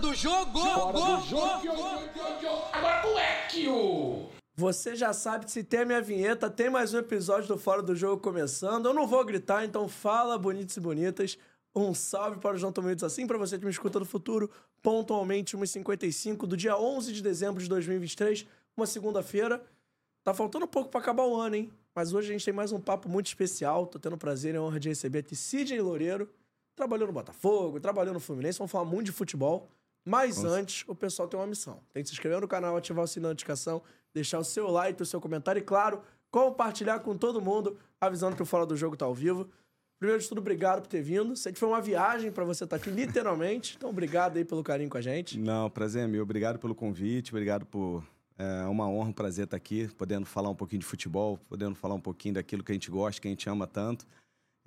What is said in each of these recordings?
Do jogo! Fora do jogo! Agora moleque! Você já sabe, se tem a minha vinheta, tem mais um episódio do Fora do Jogo começando. Eu não vou gritar, então fala, bonitos e bonitas. Um salve para os não tão bonitos assim, para você que me escuta no futuro, pontualmente 1h55 do dia 11 de dezembro de 2023, uma segunda-feira. Tá faltando um pouco para acabar o ano, hein? Mas hoje a gente tem mais um papo muito especial. Tô tendo o prazer e a honra de receber aqui Sidney Loureiro. Trabalhou no Botafogo, trabalhou no Fluminense, vamos falar muito de futebol. Mas Nossa. antes, o pessoal tem uma missão. Tem que se inscrever no canal, ativar o sininho de notificação, deixar o seu like, o seu comentário e, claro, compartilhar com todo mundo, avisando que o Fora do Jogo tá ao vivo. Primeiro de tudo, obrigado por ter vindo. Sei que foi uma viagem pra você estar aqui, literalmente. Então, obrigado aí pelo carinho com a gente. Não, prazer é meu. Obrigado pelo convite, obrigado por. É uma honra, um prazer estar aqui, podendo falar um pouquinho de futebol, podendo falar um pouquinho daquilo que a gente gosta, que a gente ama tanto.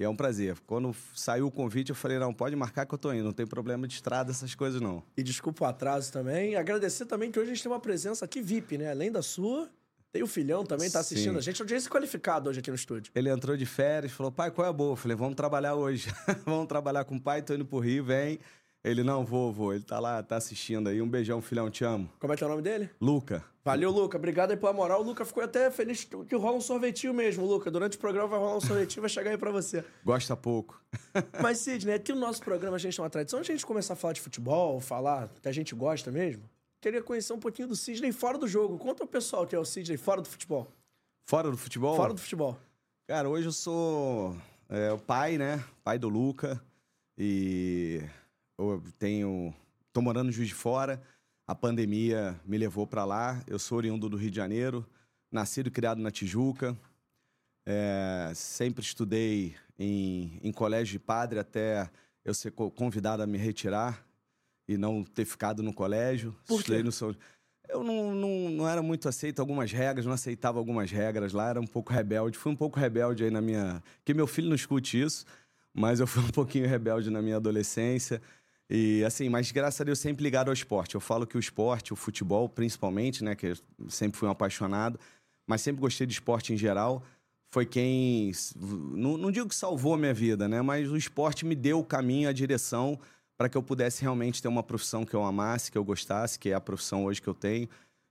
E é um prazer. Quando saiu o convite, eu falei: não, pode marcar que eu tô indo, não tem problema de estrada, essas coisas não. E desculpa o atraso também. Agradecer também que hoje a gente tem uma presença aqui VIP, né? Além da sua, tem o filhão também, tá assistindo Sim. a gente. Audiência qualificada hoje aqui no estúdio. Ele entrou de férias, falou: pai, qual é a boa? Eu falei: vamos trabalhar hoje. vamos trabalhar com o pai, tô indo pro Rio, vem. Ele: não, vou, vou. Ele tá lá, tá assistindo aí. Um beijão, filhão, te amo. Como é que é o nome dele? Luca. Valeu, Luca. Obrigado aí pela moral. O Luca ficou até feliz que rola um sorvetinho mesmo, Luca. Durante o programa vai rolar um sorvetinho, vai chegar aí pra você. Gosta pouco. Mas, Sidney, aqui no nosso programa a gente tem uma tradição. De a gente começar a falar de futebol, falar que a gente gosta mesmo, queria conhecer um pouquinho do Sidney fora do jogo. Conta ao pessoal que é o Sidney fora do futebol. Fora do futebol? Fora do futebol. Cara, hoje eu sou é, o pai, né? Pai do Luca. E eu tenho. tô morando em Juiz de Fora. A pandemia me levou para lá. Eu sou oriundo do Rio de Janeiro, nascido e criado na Tijuca. É, sempre estudei em, em colégio de padre até eu ser co- convidado a me retirar e não ter ficado no colégio. Por quê? Estudei no São... Eu não, não, não era muito aceito algumas regras, não aceitava algumas regras lá, era um pouco rebelde. Fui um pouco rebelde aí na minha. Que meu filho não escute isso, mas eu fui um pouquinho rebelde na minha adolescência. E assim, mas graças a Deus sempre ligado ao esporte. Eu falo que o esporte, o futebol principalmente, né, que eu sempre fui um apaixonado, mas sempre gostei de esporte em geral. Foi quem, não, não digo que salvou a minha vida, né, mas o esporte me deu o caminho, a direção para que eu pudesse realmente ter uma profissão que eu amasse, que eu gostasse, que é a profissão hoje que eu tenho,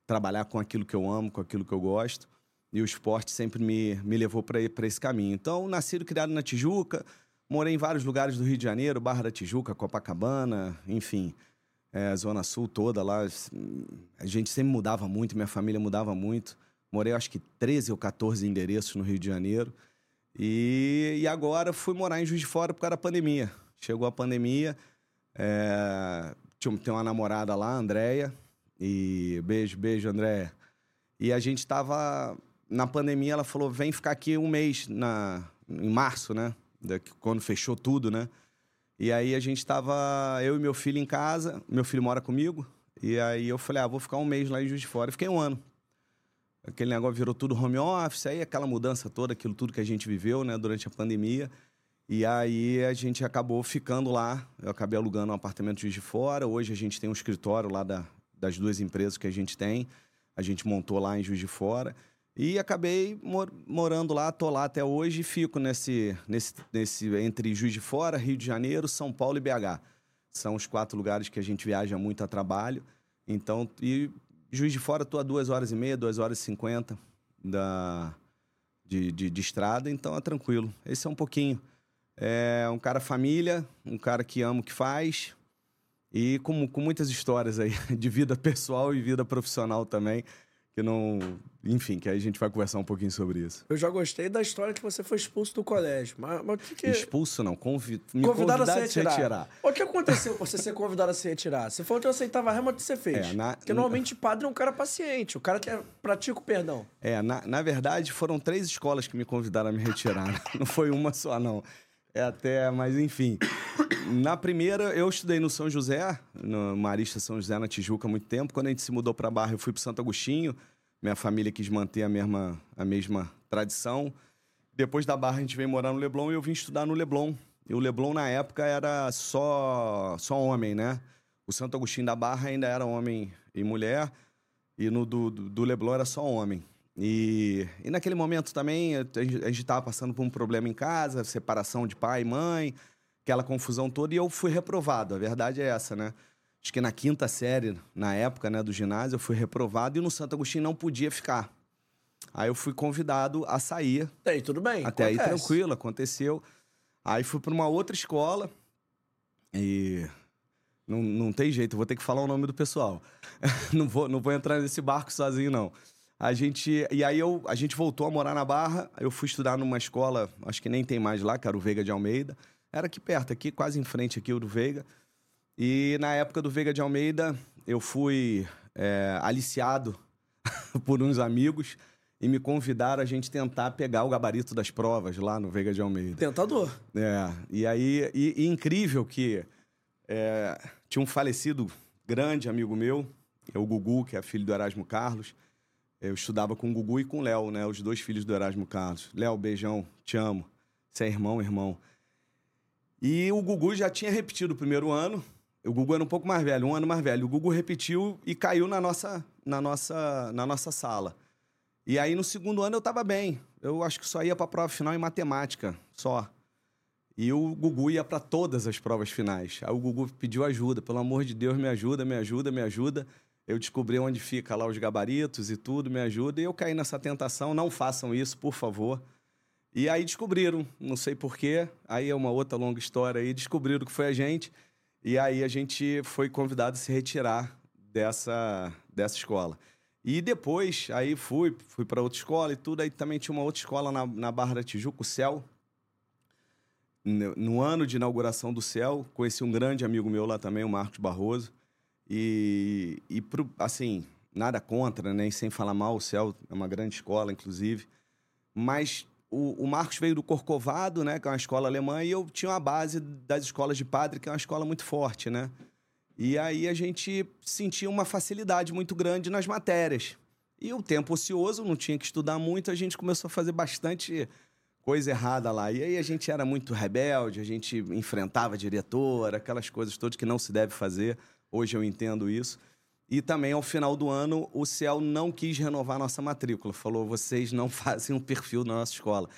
trabalhar com aquilo que eu amo, com aquilo que eu gosto. E o esporte sempre me, me levou para esse caminho. Então, nascido criado na Tijuca, morei em vários lugares do Rio de Janeiro, Barra da Tijuca, Copacabana, enfim, é, Zona Sul toda lá. A gente sempre mudava muito, minha família mudava muito. Morei, acho que 13 ou 14 endereços no Rio de Janeiro. E, e agora fui morar em Juiz de Fora por causa da pandemia. Chegou a pandemia, é, tinha, uma namorada lá, Andréia, e beijo, beijo, Andréia. E a gente tava na pandemia, ela falou: vem ficar aqui um mês na, em março, né? Da- Quando fechou tudo, né? E aí a gente tava, eu e meu filho em casa, meu filho mora comigo, e aí eu falei: ah, vou ficar um mês lá em Juiz de Fora. E fiquei um ano. Aquele negócio virou tudo home office, aí aquela mudança toda, aquilo tudo que a gente viveu, né, durante a pandemia. E aí a gente acabou ficando lá. Eu acabei alugando um apartamento em Juiz de Fora. Hoje a gente tem um escritório lá da, das duas empresas que a gente tem. A gente montou lá em Juiz de Fora. E acabei mor- morando lá, tô lá até hoje e fico nesse, nesse, nesse entre Juiz de Fora, Rio de Janeiro, São Paulo e BH. São os quatro lugares que a gente viaja muito a trabalho. Então, e Juiz de Fora, tô a duas horas e meia, duas horas e cinquenta da, de, de, de estrada, então é tranquilo. Esse é um pouquinho. É um cara família, um cara que ama o que faz e com, com muitas histórias aí de vida pessoal e vida profissional também, que não. Enfim, que aí a gente vai conversar um pouquinho sobre isso. Eu já gostei da história que você foi expulso do colégio. Mas, mas o que, que... Expulso não, convi... me Convidado a se retirar. O que aconteceu pra você ser convidado a se retirar? Você falou que eu aceitava a rema que você fez. É, na- Porque normalmente padre é um cara paciente, o cara que é- pratica o perdão. É, na, na verdade, foram três escolas que me convidaram a me retirar. Não foi uma só, não. É até, mas enfim. Na primeira, eu estudei no São José, no Marista São José, na Tijuca, há muito tempo. Quando a gente se mudou para Barra, eu fui para Santo Agostinho. Minha família quis manter a mesma, a mesma tradição. Depois da Barra, a gente veio morar no Leblon e eu vim estudar no Leblon. E o Leblon, na época, era só, só homem, né? O Santo Agostinho da Barra ainda era homem e mulher. E no do, do do Leblon era só homem. E, e naquele momento também a gente- a gente estava passando por um problema em casa, separação de pai e mãe, aquela confusão toda, e eu fui reprovado. A verdade é essa, né? acho que na quinta série, na época, né, do ginásio, eu fui reprovado e no Santo Agostinho não podia ficar. Aí eu fui convidado a sair. Até aí tudo bem. Até acontece. aí tranquilo, aconteceu. Aí fui para uma outra escola e não, não tem jeito, vou ter que falar o nome do pessoal. não, vou, não vou entrar nesse barco sozinho, não. A gente. E aí eu, a gente voltou a morar na Barra. Eu fui estudar numa escola, acho que nem tem mais lá, que era o Veiga de Almeida. Era aqui perto, aqui, quase em frente aqui, o do Veiga. E na época do Veiga de Almeida, eu fui é, aliciado por uns amigos e me convidaram a gente tentar pegar o gabarito das provas lá no Veiga de Almeida. Tentador. É, e aí, e, e incrível que é, tinha um falecido grande amigo meu, é o Gugu, que é filho do Erasmo Carlos. Eu estudava com o Gugu e com o Léo, né? Os dois filhos do Erasmo Carlos. Léo, beijão, te amo. Você é irmão, irmão. E o Gugu já tinha repetido o primeiro ano. O Gugu era um pouco mais velho, um ano mais velho. O Gugu repetiu e caiu na nossa, na nossa, na nossa sala. E aí, no segundo ano, eu tava bem. Eu acho que só ia pra prova final em matemática, só. E o Gugu ia para todas as provas finais. Aí o Gugu pediu ajuda. Pelo amor de Deus, me ajuda, me ajuda, me ajuda. Eu descobri onde fica lá os gabaritos e tudo, me ajuda. E eu caí nessa tentação. Não façam isso, por favor. E aí descobriram, não sei porquê. Aí é uma outra longa história aí. Descobriram que foi a gente. E aí a gente foi convidado a se retirar dessa, dessa escola. E depois, aí fui, fui para outra escola e tudo. Aí também tinha uma outra escola na, na Barra da Tijuca, o Céu. No, no ano de inauguração do Céu, conheci um grande amigo meu lá também, o Marcos Barroso. E, e pro, assim, nada contra, nem né? sem falar mal, o Céu é uma grande escola, inclusive. Mas o, o, Marcos veio do Corcovado, né, que é uma escola alemã, e eu tinha uma base das escolas de padre, que é uma escola muito forte, né? E aí a gente sentia uma facilidade muito grande nas matérias. E o tempo ocioso, não tinha que estudar muito, a gente começou a fazer bastante coisa errada lá. E aí a gente era muito rebelde, a gente enfrentava a diretora, aquelas coisas todas que não se deve fazer. Hoje eu entendo isso. E também, ao final do ano, o CEL não quis renovar nossa matrícula. Falou, vocês não fazem um perfil na nossa escola.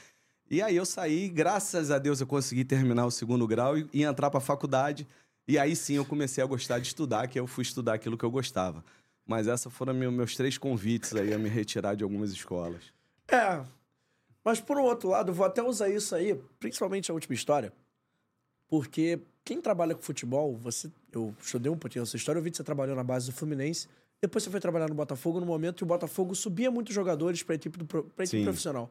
E aí eu saí, graças a Deus eu consegui terminar o segundo grau e, e entrar para a faculdade. E aí sim eu comecei a gostar de estudar, que eu fui estudar aquilo que eu gostava. Mas esses foram meus três convites aí a me retirar de algumas escolas. É. Mas por um outro lado, vou até usar isso aí, principalmente a última história, porque quem trabalha com futebol, você, eu estudei um pouquinho essa história, eu vi que você trabalhou na base do Fluminense, depois você foi trabalhar no Botafogo no momento que o Botafogo subia muitos jogadores para a equipe, do, pra equipe profissional.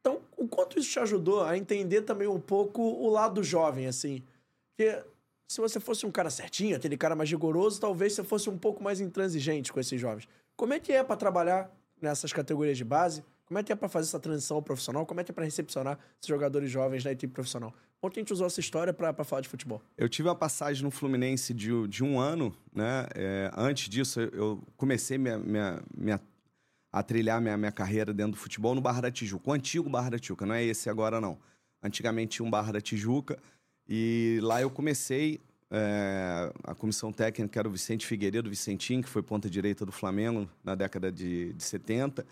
Então, o quanto isso te ajudou a entender também um pouco o lado jovem, assim? Porque se você fosse um cara certinho, aquele cara mais rigoroso, talvez você fosse um pouco mais intransigente com esses jovens. Como é que é para trabalhar nessas categorias de base? Como é que é para fazer essa transição profissional? Como é que é para recepcionar esses jogadores jovens na equipe profissional? Ontem a gente usou essa história para falar de futebol. Eu tive uma passagem no Fluminense de, de um ano, né? É, antes disso, eu comecei minha, minha, minha, a trilhar minha, minha carreira dentro do futebol no Barra da Tijuca, o antigo Barra da Tijuca, não é esse agora não. Antigamente tinha um Barra da Tijuca e lá eu comecei é, a comissão técnica era o Vicente Figueiredo Vicentinho, que foi ponta direita do Flamengo na década de, de 70.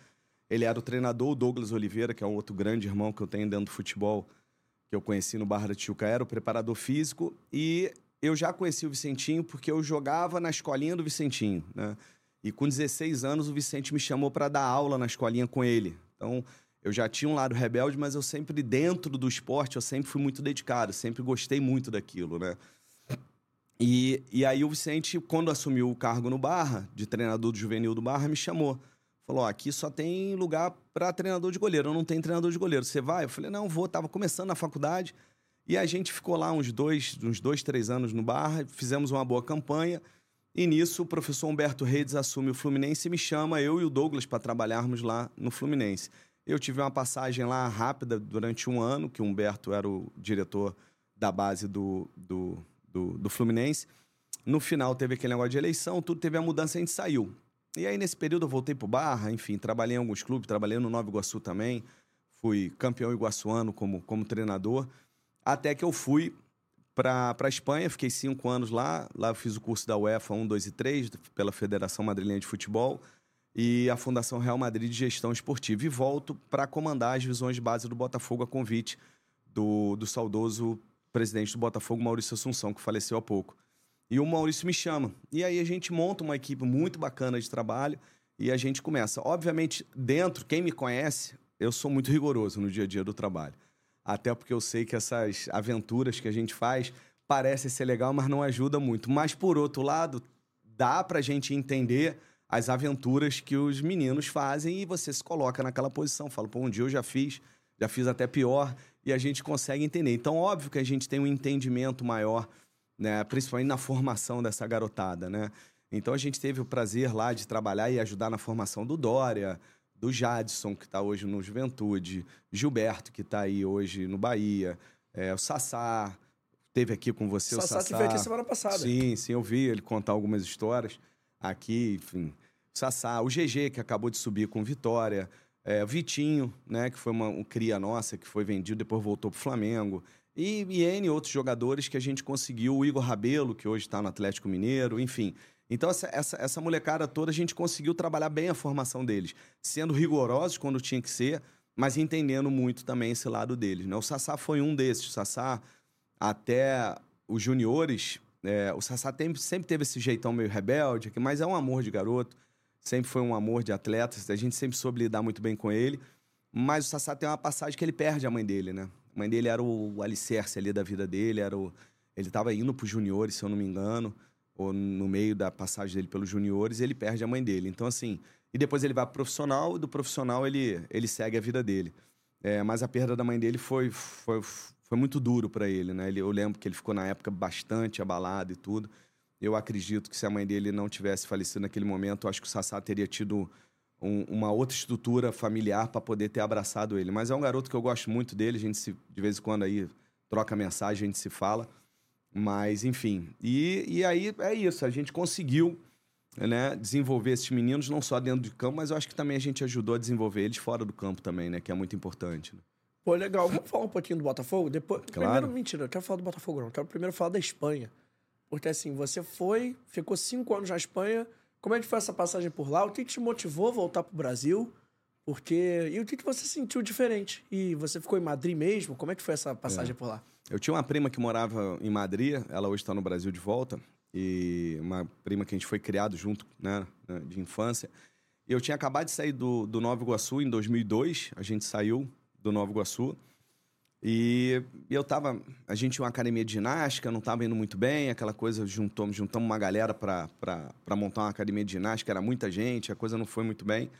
Ele era o treinador, o Douglas Oliveira, que é um outro grande irmão que eu tenho dentro do futebol, que eu conheci no Barra da Tijuca, era o preparador físico. E eu já conheci o Vicentinho porque eu jogava na escolinha do Vicentinho, né? E com 16 anos o Vicente me chamou para dar aula na escolinha com ele. Então, eu já tinha um lado rebelde, mas eu sempre dentro do esporte, eu sempre fui muito dedicado, sempre gostei muito daquilo, né? E, e aí o Vicente, quando assumiu o cargo no Barra, de treinador do juvenil do Barra, me chamou. Falou: ó, aqui só tem lugar para treinador de goleiro, não tenho treinador de goleiro. Você vai? Eu falei: não, vou. Tava começando na faculdade. E a gente ficou lá uns dois, uns dois, três anos no Barra, fizemos uma boa campanha. E nisso o professor Humberto Reis assume o Fluminense e me chama, eu e o Douglas, para trabalharmos lá no Fluminense. Eu tive uma passagem lá rápida durante um ano, que o Humberto era o diretor da base do, do, do, do Fluminense. No final teve aquele negócio de eleição, tudo teve a mudança, a gente saiu. E aí, nesse período, eu voltei pro Barra, enfim, trabalhei em alguns clubes, trabalhei no Nova Iguaçu também, fui campeão iguaçuano como, como treinador, até que eu fui para a Espanha, fiquei cinco anos lá, lá eu fiz o curso da UEFA 1, 2 e 3, pela Federação Madrilenha de Futebol, e a Fundação Real Madrid de Gestão Esportiva, e volto para comandar as visões de base do Botafogo a convite do, do saudoso presidente do Botafogo, Maurício Assunção, que faleceu há pouco. E o Maurício me chama. E aí a gente monta uma equipe muito bacana de trabalho e a gente começa. Obviamente, dentro, quem me conhece, eu sou muito rigoroso no dia a dia do trabalho. Até porque eu sei que essas aventuras que a gente faz parecem ser legal, mas não ajuda muito. Mas, por outro lado, dá pra gente entender as aventuras que os meninos fazem e você se coloca naquela posição. Fala, pô, um dia eu já fiz, já fiz até pior, e a gente consegue entender. Então, óbvio que a gente tem um entendimento maior, né? principalmente na formação dessa garotada, né? Então, a gente teve o prazer lá de trabalhar e ajudar na formação do Dória, do Jadson, que está hoje no Juventude, Gilberto, que está aí hoje no Bahia, é, o Sassá, teve aqui com você Sassá, o Sassá. que veio aqui semana passada. Sim, sim, eu vi ele contar algumas histórias aqui, enfim. O Sassá, o GG, que acabou de subir com Vitória, é, o Vitinho, né, que foi uma, um cria nossa, que foi vendido, depois voltou pro Flamengo. E, e N outros jogadores que a gente conseguiu, o Igor Rabelo, que hoje está no Atlético Mineiro, enfim. Então, essa, essa, essa molecada toda, a gente conseguiu trabalhar bem a formação deles, sendo rigorosos quando tinha que ser, mas entendendo muito também esse lado deles. Né? O Sassá foi um desses. O Sassá, até os juniores, é, o Sassá tem, sempre teve esse jeitão meio rebelde, mas é um amor de garoto, sempre foi um amor de atleta, a gente sempre soube lidar muito bem com ele. Mas o Sassá tem uma passagem que ele perde a mãe dele, né? A mãe dele era o alicerce ali da vida dele, era o, ele estava indo para os juniores, se eu não me engano ou no meio da passagem dele pelos juniores, ele perde a mãe dele. Então, assim, e depois ele vai pro profissional, e do profissional ele, ele segue a vida dele. É, mas a perda da mãe dele foi, foi, foi muito duro para ele, né? Ele, eu lembro que ele ficou na época bastante abalado e tudo. Eu acredito que se a mãe dele não tivesse falecido naquele momento, acho que o Sassá teria tido um, uma outra estrutura familiar para poder ter abraçado ele. Mas é um garoto que eu gosto muito dele, a gente se, de vez em quando aí troca mensagem, a gente se fala. Mas, enfim. E, e aí é isso, a gente conseguiu né, desenvolver esses meninos, não só dentro de campo, mas eu acho que também a gente ajudou a desenvolver eles fora do campo também, né? Que é muito importante. Né? Pô, legal. Vamos falar um pouquinho do Botafogo? Depois, Claro. Primeiro, mentira, eu quero falar do Botafogo, não. Eu quero primeiro falar da Espanha. Porque assim, você foi, ficou cinco anos na Espanha. Como é que foi essa passagem por lá? O que, que te motivou a voltar pro Brasil? Porque. E o que, que você sentiu diferente? E você ficou em Madrid mesmo? Como é que foi essa passagem por lá? Eu tinha uma prima que morava em Madrid, ela hoje está no Brasil de volta, e uma prima que a gente foi criado junto, né, né, de infância. Eu tinha acabado de sair do, do Nova Iguaçu em 2002, a gente saiu do Nova Iguaçu, e, eu tava. A gente tinha uma academia de ginástica, não estava indo muito bem, aquela coisa, juntamos, juntamos uma galera para montar uma academia de ginástica, era muita gente, a coisa não foi muito bem.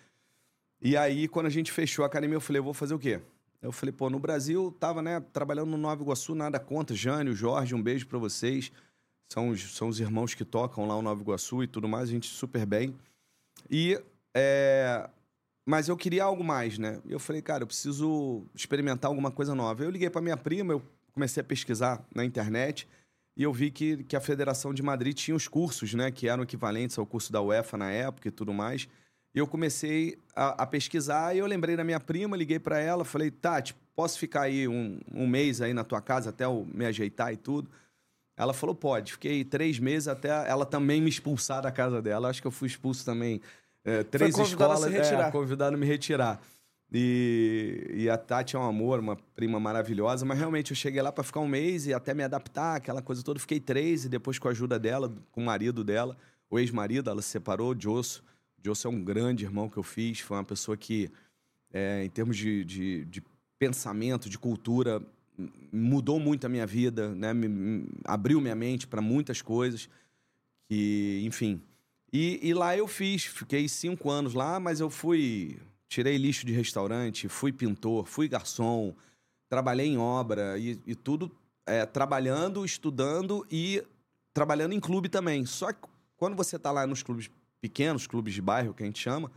E aí, quando a gente fechou a academia, eu falei, eu vou fazer o quê? Eu falei, pô, no Brasil, tava, né, trabalhando no Nova Iguaçu, nada contra. Jânio, Jorge, um beijo para vocês. São os, são os irmãos que tocam lá o Nova Iguaçu e tudo mais, a gente super bem. E, é... Mas eu queria algo mais, né? Eu falei, cara, eu preciso experimentar alguma coisa nova. Eu liguei para minha prima, eu comecei a pesquisar na internet e eu vi que, que a Federação de Madrid tinha os cursos, né? Que eram equivalentes ao curso da UEFA na época e tudo mais. E eu comecei a, a pesquisar e eu lembrei da minha prima, liguei para ela, falei, Tati, posso ficar aí um, um mês aí na tua casa até eu me ajeitar e tudo? Ela falou, pode. Fiquei três meses até ela também me expulsar da casa dela. Acho que eu fui expulso também. É, três a escolas, se retirar. É, convidado a me retirar. E, e a Tati é um amor, uma prima maravilhosa, mas realmente eu cheguei lá para ficar um mês e até me adaptar, aquela coisa toda. Fiquei três e depois com a ajuda dela, com o marido dela, o ex-marido, ela se separou, o Josso. O Josso é um grande irmão que eu fiz, foi uma pessoa que, é, em termos de, de, de pensamento, de cultura, mudou muito a minha vida, né? Me- me- abriu minha mente para muitas coisas que, enfim. E, e lá eu fiz, fiquei cinco anos lá, mas eu fui, tirei lixo de restaurante, fui pintor, fui garçom, trabalhei em obra e, e tudo é, trabalhando, estudando e trabalhando em clube também. Só que quando você está lá nos clubes pequenos, clubes de bairro que a gente chama,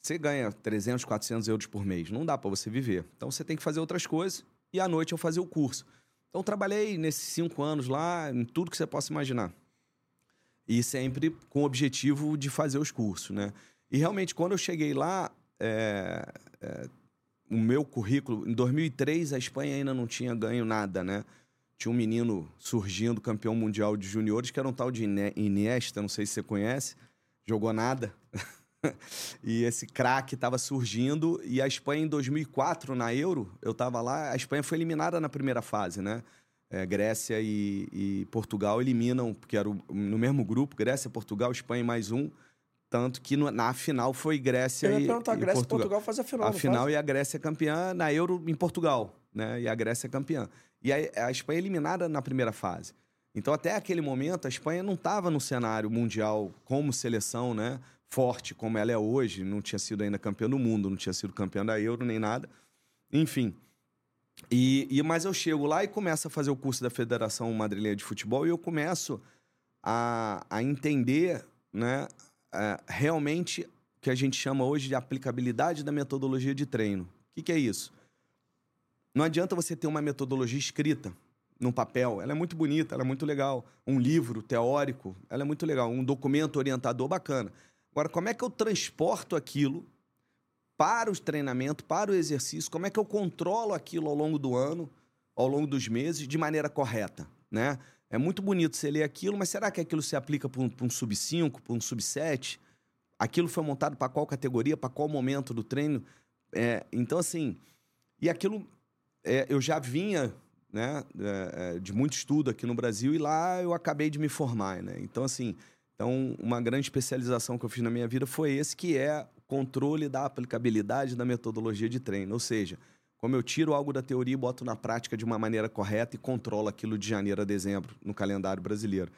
você ganha 300, 400 euros por mês. Não dá para você viver. Então você tem que fazer outras coisas e à noite eu fazia o curso. Então trabalhei nesses cinco anos lá, em tudo que você possa imaginar. E sempre com o objetivo de fazer os cursos, né? E realmente, quando eu cheguei lá, é, é, o meu currículo... Em 2003, a Espanha ainda não tinha ganho nada, né? Tinha um menino surgindo, campeão mundial de juniores, que era um tal de Iniesta, não sei se você conhece. Jogou nada. e esse craque estava surgindo. E a Espanha, em 2004, na Euro, eu estava lá. A Espanha foi eliminada na primeira fase, né? É, Grécia e, e, Portugal eliminam, porque era o, no mesmo grupo, Grécia, Portugal, Espanha mais um. Tanto que no, na final foi Grécia Eu ia e, perguntar, e Grécia e Portugal. Portugal faz a final, A final faz? e a Grécia é campeã na Euro em Portugal, né? E a Grécia é campeã. E a, a Espanha é eliminada na primeira fase. Então, até aquele momento, a Espanha não estava no cenário mundial como seleção, né? Forte como ela é hoje. Não tinha sido ainda campeã do mundo, não tinha sido campeã da Euro nem nada. Enfim. E, e mas eu chego lá e começo a fazer o curso da Federação Madrilenha de Futebol e eu começo a, a entender, né? é, realmente o que a gente chama hoje de aplicabilidade da metodologia de treino. O que, que é isso? Não adianta você ter uma metodologia escrita no papel. Ela é muito bonita, ela é muito legal. Um livro teórico, ela é muito legal. Um documento orientador bacana. Agora, como é que eu transporto aquilo para o treinamento, para o exercício? Como é que eu controlo aquilo ao longo do ano, ao longo dos meses, de maneira correta, né? É muito bonito você ler aquilo, mas será que aquilo se aplica para um, um sub-5, para um sub-7? Aquilo foi montado para qual categoria, para qual momento do treino? É, então, assim, e aquilo é, eu já vinha né, é, é, de muito estudo aqui no Brasil e lá eu acabei de me formar, né? Então, assim, então uma grande especialização que eu fiz na minha vida foi esse, que é controle da aplicabilidade da metodologia de treino. Ou seja, como eu tiro algo da teoria e boto na prática de uma maneira correta e controlo aquilo de janeiro a dezembro no calendário brasileiro.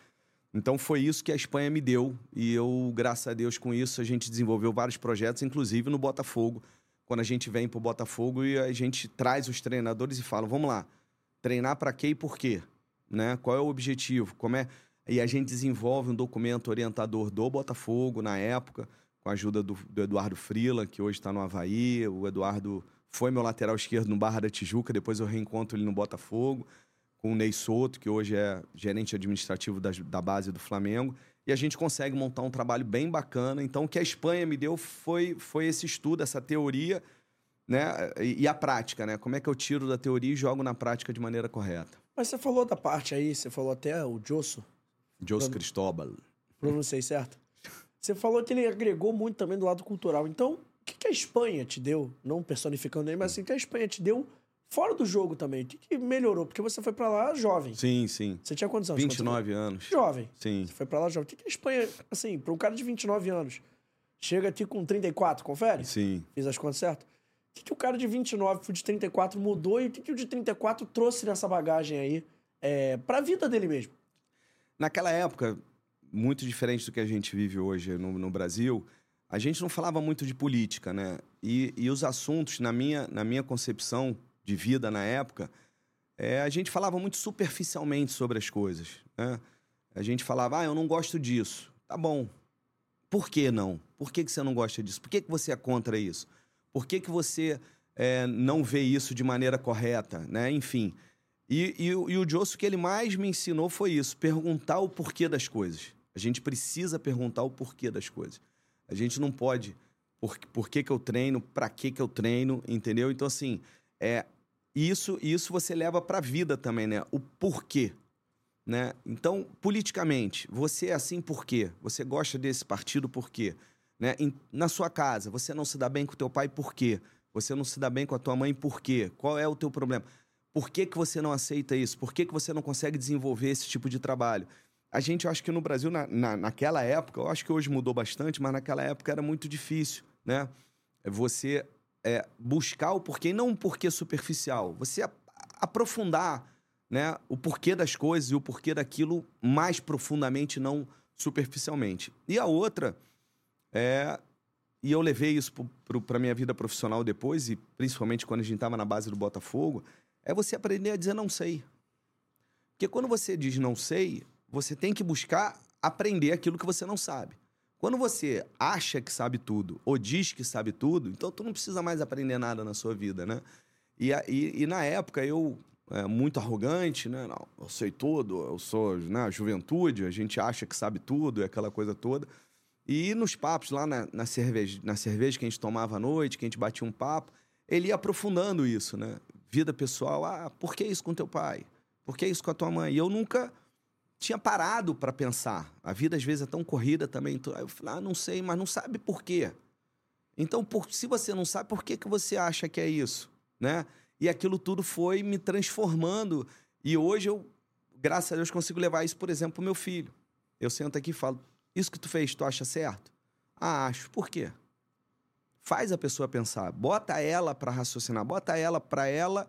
Então foi isso que a Espanha me deu e eu, graças a Deus, com isso a gente desenvolveu vários projetos, inclusive no Botafogo. Quando a gente vem para o Botafogo e a gente traz os treinadores e fala, vamos lá, treinar para quê e por quê, né? Qual é o objetivo? Como é? E a gente desenvolve um documento orientador do Botafogo na época, com a ajuda do, do Eduardo Frila, que hoje está no Havaí. O Eduardo foi meu lateral esquerdo no Barra da Tijuca, depois eu reencontro ele no Botafogo com o Ney Soto, que hoje é gerente administrativo da, da base do Flamengo, e a gente consegue montar um trabalho bem bacana. Então, o que a Espanha me deu foi, foi esse estudo, essa teoria, né? E, a prática, né? Como é que eu tiro da teoria e jogo na prática de maneira correta. Mas você falou da parte aí, você falou até o Josso, Jos Cristóbal. pronunciei certo? Você falou que ele agregou muito também do lado cultural. Então, o que, que a Espanha te deu, não personificando ele, mas assim, o que a Espanha te deu fora do jogo também? O que, que melhorou? Porque você foi pra lá jovem. Sim, sim. Você tinha quantos anos? quando você 29 anos. foi? Jovem. Sim. Você foi pra lá jovem. O que, que a Espanha, assim, pra um cara de 29 anos, chega aqui com 34, confere? Sim. Fiz as contas certo? O que, que o cara de 29 pro de 34 mudou e o que, que o de 34 trouxe nessa bagagem aí é, pra vida dele mesmo? Naquela época, muito diferente do que a gente vive hoje no, no Brasil, a gente não falava muito de política, né? E, e os assuntos, na minha, na minha concepção de vida na época, é, a gente falava muito superficialmente sobre as coisas. Né? A gente falava, ah, eu não gosto disso. Tá bom. Por que não? Por que, que você não gosta disso? Por que, que você é contra isso? Por que, que você é, não vê isso de maneira correta? Né? Enfim. E, e, o- e o Josso, que ele mais me ensinou foi isso: perguntar o porquê das coisas. A gente precisa perguntar o porquê das coisas. A gente não pode. Por, por que, que eu treino? Para que, que eu treino? Entendeu? Então, assim, é, isso, isso você leva para a vida também, né? O porquê. Né? Então, politicamente, você é assim por quê? Você gosta desse partido por quê? Né? Em- na sua casa, você não se dá bem com teu pai por quê? Você não se dá bem com a tua mãe por quê? Qual é o teu problema? Por que, que você não aceita isso? Por que, que você não consegue desenvolver esse tipo de trabalho? A gente, eu acho que no Brasil, na, na- naquela época, eu acho que hoje mudou bastante, mas naquela época era muito difícil, né? Você é, buscar o porquê, e não um porquê superficial. Você aprofundar né, o porquê das coisas e o porquê daquilo mais profundamente, não superficialmente. E a outra é. E eu levei isso para a minha vida profissional depois, e principalmente quando a gente estava na base do Botafogo, é você aprender a dizer não sei. Porque quando você diz não sei, você tem que buscar aprender aquilo que você não sabe. Quando você acha que sabe tudo ou diz que sabe tudo, então tu não precisa mais aprender nada na sua vida, né? E, e, e na época eu, é, muito arrogante, né? Não, eu sei tudo, eu sou né, juventude, a gente acha que sabe tudo, e aquela coisa toda. E nos papos lá na, na, cerveja, na cerveja que a gente tomava à noite, que a gente batia um papo, ele ia aprofundando isso, né? Vida pessoal, ah, por que isso com teu pai? Por que isso com a tua mãe? E eu nunca tinha parado para pensar. A vida às vezes é tão corrida também. eu falei, ah, não sei, mas não sabe por quê. Então, por- se você não sabe, por que, que você acha que é isso? Né? E aquilo tudo foi me transformando E hoje eu, graças a Deus, consigo levar isso, por exemplo, pro meu filho. Eu sento aqui e falo: Isso que tu fez, tu acha certo? Ah, acho. Por quê? Faz a pessoa pensar, bota ela para raciocinar, bota ela para ela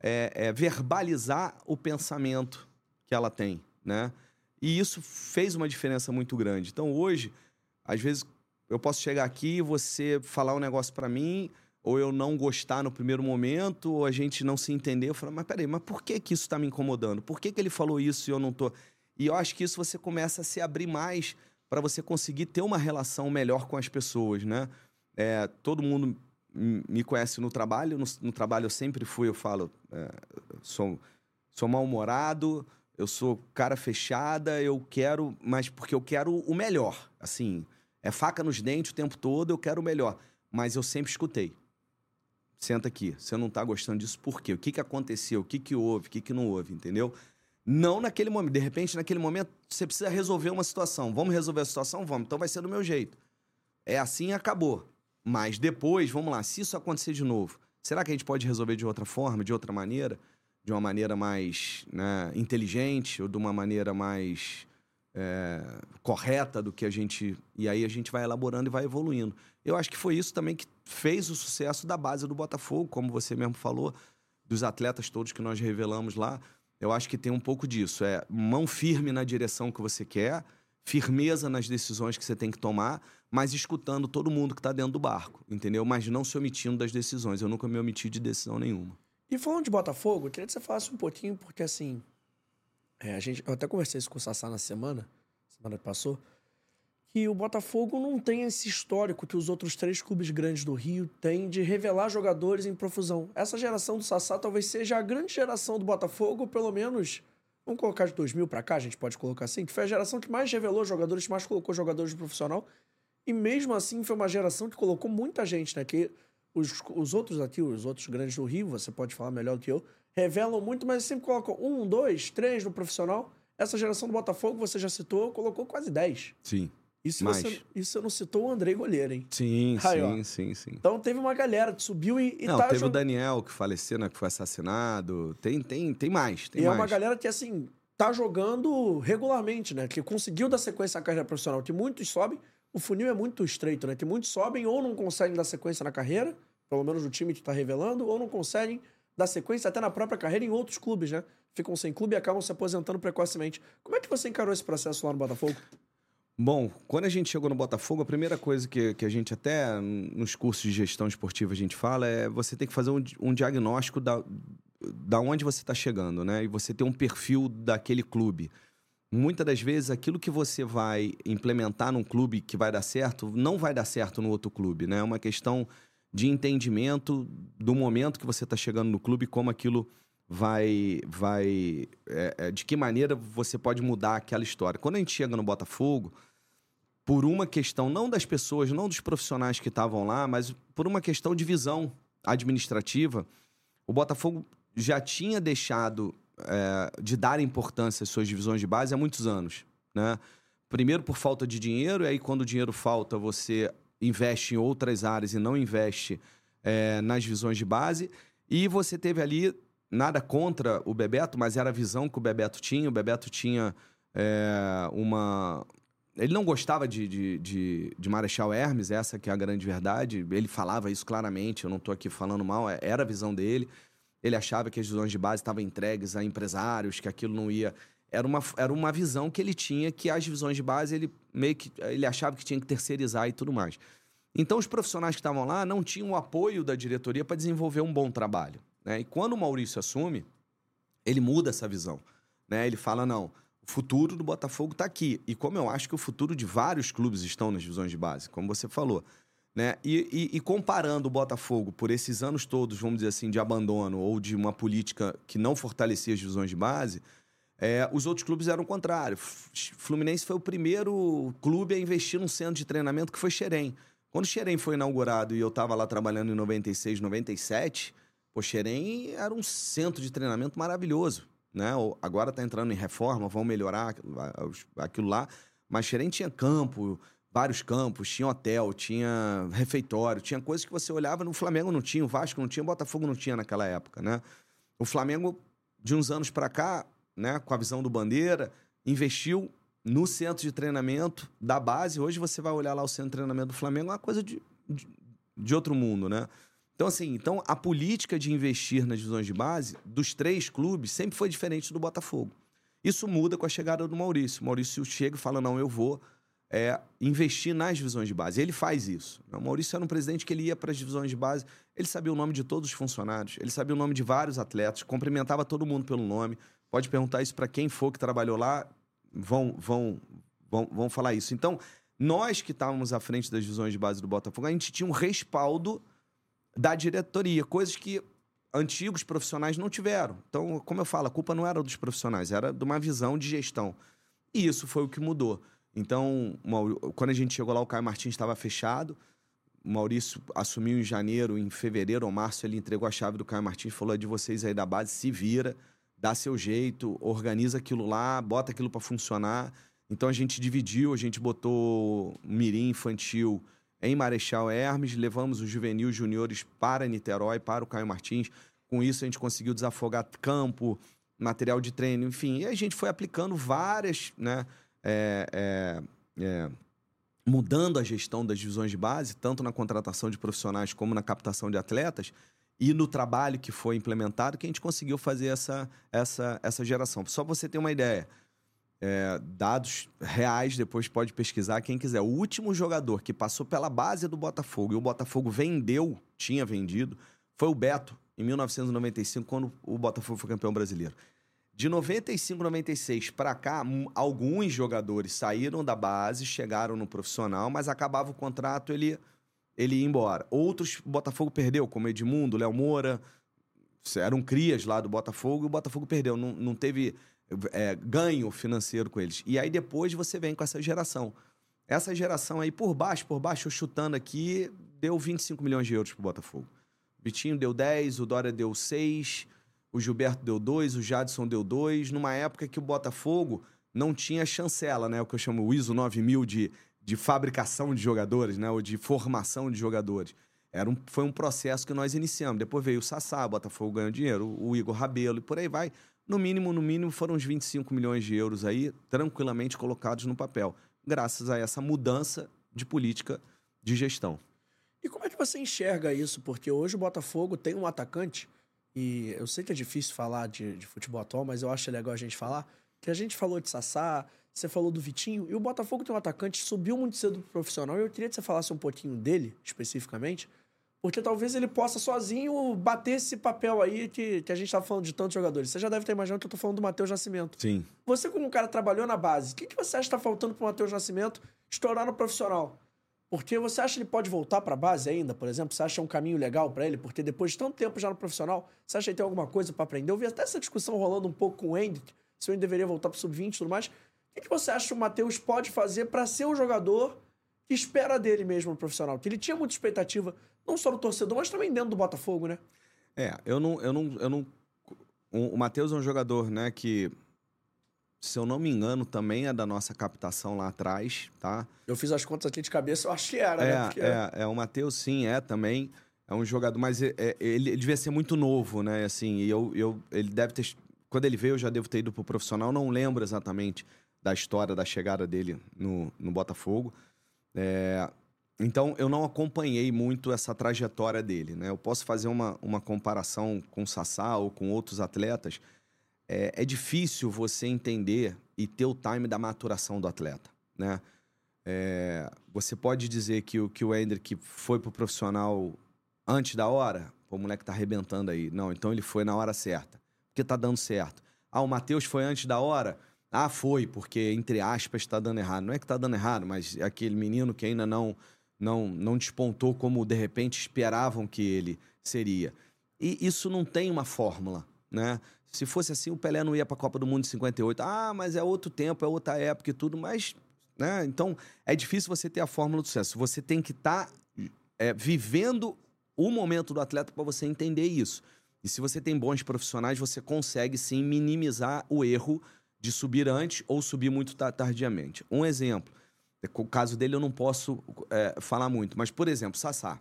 é, é, verbalizar o pensamento que ela tem, né? E isso fez uma diferença muito grande. Então hoje, às vezes eu posso chegar aqui e você falar um negócio para mim, ou eu não gostar no primeiro momento, ou a gente não se entender. Eu falo, mas peraí, mas por que, que isso está me incomodando? Por que, que ele falou isso e eu não tô. E eu acho que isso você começa a se abrir mais para você conseguir ter uma relação melhor com as pessoas, né? É, todo mundo me conhece no trabalho. No, no, trabalho eu sempre fui, eu falo, é, sou, sou mal-humorado, eu sou cara fechada, eu quero, mas porque eu quero o melhor. Assim, é faca nos dentes o tempo todo, eu quero o melhor. Mas eu sempre escutei. Senta aqui, você não tá gostando disso por quê? O que, que aconteceu? O que, que houve? O que, que não houve? Entendeu? Não naquele momento. De repente, naquele momento, você precisa resolver uma situação. Vamos resolver a situação? Vamos. Então vai ser do meu jeito. É assim e acabou. Mas depois, vamos lá, se isso acontecer de novo, será que a gente pode resolver de outra forma, de outra maneira? De uma maneira mais né, inteligente ou de uma maneira mais é, correta do que a gente. E aí a gente vai elaborando e vai evoluindo. Eu acho que foi isso também que fez o sucesso da base do Botafogo, como você mesmo falou, dos atletas todos que nós revelamos lá. Eu acho que tem um pouco disso. É mão firme na direção que você quer, firmeza nas decisões que você tem que tomar, mas escutando todo mundo que está dentro do barco, entendeu? Mas não se omitindo das decisões. Eu nunca me omiti de decisão nenhuma. E falando de Botafogo, eu queria que você falasse um pouquinho, porque assim. É, a gente, eu até conversei isso com o Sassá na semana, semana que passou, que o Botafogo não tem esse histórico que os outros três clubes grandes do Rio têm de revelar jogadores em profusão. Essa geração do Sassá talvez seja a grande geração do Botafogo, pelo menos. Vamos colocar de 2000 para cá, a gente pode colocar assim, que foi a geração que mais revelou jogadores, mais colocou jogadores de profissional. E mesmo assim foi uma geração que colocou muita gente, né? Que os, os outros aqui, os outros grandes do Rio, você pode falar melhor do que eu, revelam muito, mas sempre colocam um, dois, três no profissional. Essa geração do Botafogo, você já citou, colocou quase dez. Sim. Isso, você, isso eu não citou o Andrei Goleiro, hein? Sim, Aí, sim, sim, sim. Então teve uma galera que subiu e, e não, tá teve o Daniel que faleceu, né? Que foi assassinado. Tem, tem, tem mais, tem e mais. é uma galera que, assim, tá jogando regularmente, né? Que conseguiu dar sequência à carreira profissional. Que muitos sobem, o funil é muito estreito, né? Que muitos sobem ou não conseguem dar sequência na carreira, pelo menos o time que está revelando, ou não conseguem dar sequência até na própria carreira em outros clubes, né? Ficam sem clube e acabam se aposentando precocemente. Como é que você encarou esse processo lá no Botafogo? Bom, quando a gente chegou no Botafogo, a primeira coisa que, que a gente até nos cursos de gestão esportiva a gente fala é você tem que fazer um, um diagnóstico da, da onde você está chegando, né? E você ter um perfil daquele clube muitas das vezes aquilo que você vai implementar num clube que vai dar certo, não vai dar certo no outro clube, né? É uma questão de entendimento do momento que você está chegando no clube, como aquilo vai, vai, é, é, de que maneira você pode mudar aquela história. Quando a gente chega no Botafogo, por uma questão não das pessoas, não dos profissionais que estavam lá, mas por uma questão de visão administrativa, o Botafogo já tinha deixado é, de dar importância às suas divisões de base há muitos anos. Né? Primeiro por falta de dinheiro, e aí quando o dinheiro falta, você investe em outras áreas e não investe é, nas divisões de base. E você teve ali, nada contra o Bebeto, mas era a visão que o Bebeto tinha. O Bebeto tinha é, uma. Ele não gostava de, de, de, de, Marechal Hermes, essa que é a grande verdade. Ele falava isso claramente, eu não estou aqui falando mal, é, era a visão dele. Ele achava que as divisões de base estavam entregues a empresários, que aquilo não ia. Era uma, era uma visão que ele tinha que as divisões de base ele meio que ele achava que tinha que terceirizar e tudo mais. Então os profissionais que estavam lá não tinham o apoio da diretoria para desenvolver um bom trabalho. Né? E quando o Maurício assume, ele muda essa visão. Né? Ele fala: não, o futuro do Botafogo está aqui. E como eu acho que o futuro de vários clubes estão nas divisões de base, como você falou. Né? E, e, e, comparando o Botafogo por esses anos todos, vamos dizer assim, de abandono ou de uma política que não fortalecia as divisões de base, é, os outros clubes eram o contrário. Fluminense foi o primeiro clube a investir num centro de treinamento que foi Xerém. Quando Xerém foi inaugurado e eu estava lá trabalhando em 96, 97, o Xerém era um centro de treinamento maravilhoso. Né? Agora está entrando em reforma, vão melhorar aquilo lá. Mas Xerém tinha campo, vários campos, tinha hotel, tinha refeitório, tinha coisas que você olhava no Flamengo não tinha, o Vasco não tinha, o Botafogo não tinha naquela época, né? O Flamengo de uns anos para cá, né, com a visão do Bandeira, investiu no centro de treinamento da base. Hoje você vai olhar lá o centro de treinamento do Flamengo, é uma coisa de, de, de outro mundo, né? Então, assim, então a política de investir nas divisões de base dos três clubes sempre foi diferente do Botafogo. Isso muda com a chegada do Maurício. O Maurício chega e fala: não, eu vou é, investir nas divisões de base. Ele faz isso. O Maurício era um presidente que ele ia para as divisões de base, ele sabia o nome de todos os funcionários, ele sabia o nome de vários atletas, cumprimentava todo mundo pelo nome. Pode perguntar isso para quem for que trabalhou lá, vão, vão, vão, vão falar isso. Então, nós que estávamos à frente das divisões de base do Botafogo, a gente tinha um respaldo da diretoria, coisas que antigos profissionais não tiveram. Então, como eu falo, a culpa não era dos profissionais, era de uma visão de gestão. E isso foi o que mudou. Então, quando a gente chegou lá, o Caio Martins estava fechado. O Maurício assumiu em janeiro, em fevereiro ou março, ele entregou a chave do Caio Martins, falou: é de vocês aí da base, se vira, dá seu jeito, organiza aquilo lá, bota aquilo para funcionar. Então a gente dividiu, a gente botou mirim infantil em Marechal Hermes, levamos os juvenil juniores para Niterói, para o Caio Martins. Com isso a gente conseguiu desafogar campo, material de treino, enfim. E a gente foi aplicando várias, né? É, é, é, mudando a gestão das divisões de base, tanto na contratação de profissionais como na captação de atletas, e no trabalho que foi implementado, que a gente conseguiu fazer essa, essa, essa geração. Só você ter uma ideia, é, dados reais, depois pode pesquisar quem quiser. O último jogador que passou pela base do Botafogo e o Botafogo vendeu, tinha vendido, foi o Beto, em 1995, quando o Botafogo foi campeão brasileiro. De 95, 96 para cá, alguns jogadores saíram da base, chegaram no profissional, mas acabava o contrato, ele, ele ia embora. Outros, o Botafogo perdeu, como Edmundo, Léo Moura, eram crias lá do Botafogo, e o Botafogo perdeu, não, não teve é, ganho financeiro com eles. E aí depois você vem com essa geração. Essa geração aí, por baixo, por baixo, chutando aqui, deu 25 milhões de euros pro Botafogo. Vitinho deu 10, o Dória deu 6, o Gilberto deu dois, o Jadson deu dois, numa época que o Botafogo não tinha chancela, né? O que eu chamo o ISO 9000 de, de fabricação de jogadores, né? Ou de formação de jogadores. Era um, foi um processo que nós iniciamos. Depois veio o Sassá, o Botafogo ganhou dinheiro, o Igor Rabelo e por aí vai. No mínimo, no mínimo, foram uns 25 milhões de euros aí, tranquilamente colocados no papel, graças a essa mudança de política de gestão. E como é que você enxerga isso? Porque hoje o Botafogo tem um atacante e eu sei que é difícil falar de, de futebol atual, mas eu acho legal a gente falar. Que a gente falou de Sassá, você falou do Vitinho, e o Botafogo tem um atacante subiu muito cedo pro profissional. E eu queria que você falasse um pouquinho dele, especificamente, porque talvez ele possa sozinho bater esse papel aí que, que a gente tá falando de tantos jogadores. Você já deve ter imaginado que eu tô falando do Matheus Nascimento. Sim. Você, como um cara trabalhou na base, o que, que você acha que tá faltando pro Matheus Nascimento estourar no profissional? Porque você acha que ele pode voltar para a base ainda, por exemplo? Você acha um caminho legal para ele? Porque depois de tanto tempo já no profissional, você acha que tem alguma coisa para aprender? Eu vi até essa discussão rolando um pouco com o Hendrick, se Hendrick deveria voltar para o sub-20 e tudo mais. O que, que você acha que o Matheus pode fazer para ser o jogador que espera dele mesmo no profissional? Que ele tinha muita expectativa, não só no torcedor, mas também dentro do Botafogo, né? É, eu não. Eu não, eu não o Matheus é um jogador, né, que se eu não me engano, também é da nossa captação lá atrás, tá? Eu fiz as contas aqui de cabeça, eu acho que era, é, né? Porque... É, é, o Matheus sim, é também. É um jogador, mas é, é, ele, ele devia ser muito novo, né? Assim, e eu, eu, ele deve ter. Quando ele veio, eu já devo ter ido pro profissional, não lembro exatamente da história da chegada dele no, no Botafogo. É, então, eu não acompanhei muito essa trajetória dele, né? Eu posso fazer uma, uma comparação com o Sassá ou com outros atletas, é, é difícil você entender e ter o time da maturação do atleta, né? É, você pode dizer que o, que o Hendrick foi pro profissional antes da hora? Pô, o moleque tá arrebentando aí. Não, então ele foi na hora certa. Porque tá dando certo. Ah, o Matheus foi antes da hora? Ah, foi, porque, entre aspas, tá dando errado. Não é que tá dando errado, mas aquele menino que ainda não, não, não despontou como, de repente, esperavam que ele seria. E isso não tem uma fórmula, né? Se fosse assim, o Pelé não ia para a Copa do Mundo em 58. Ah, mas é outro tempo, é outra época e tudo, mas. Né? Então, é difícil você ter a fórmula do sucesso. Você tem que estar tá, é, vivendo o momento do atleta para você entender isso. E se você tem bons profissionais, você consegue sim minimizar o erro de subir antes ou subir muito tardiamente. Um exemplo, é, o caso dele eu não posso é, falar muito, mas por exemplo, Sassá,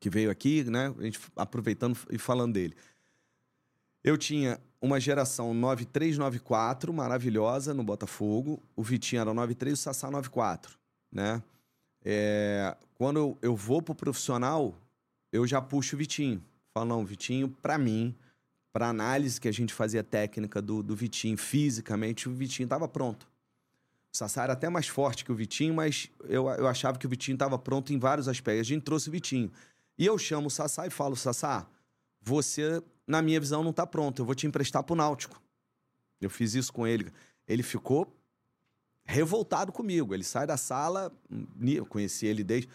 que veio aqui, né, a gente aproveitando e falando dele. Eu tinha uma geração 9394, maravilhosa no Botafogo. O Vitinho era 93 o Sassá 94, né? É, quando eu, vou pro profissional, eu já puxo o Vitinho. Falo, não, Vitinho, para mim, para análise que a gente fazia técnica do, do Vitinho, fisicamente, o Vitinho estava pronto. O Sassá era até mais forte que o Vitinho, mas eu, eu achava que o Vitinho estava pronto em vários aspectos. A gente trouxe o Vitinho. E eu chamo o Sassá e falo, Sassá, você, na minha visão, não está pronto. Eu vou te emprestar pro Náutico. Eu fiz isso com ele. Ele ficou revoltado comigo. Ele sai da sala, eu conheci ele desde.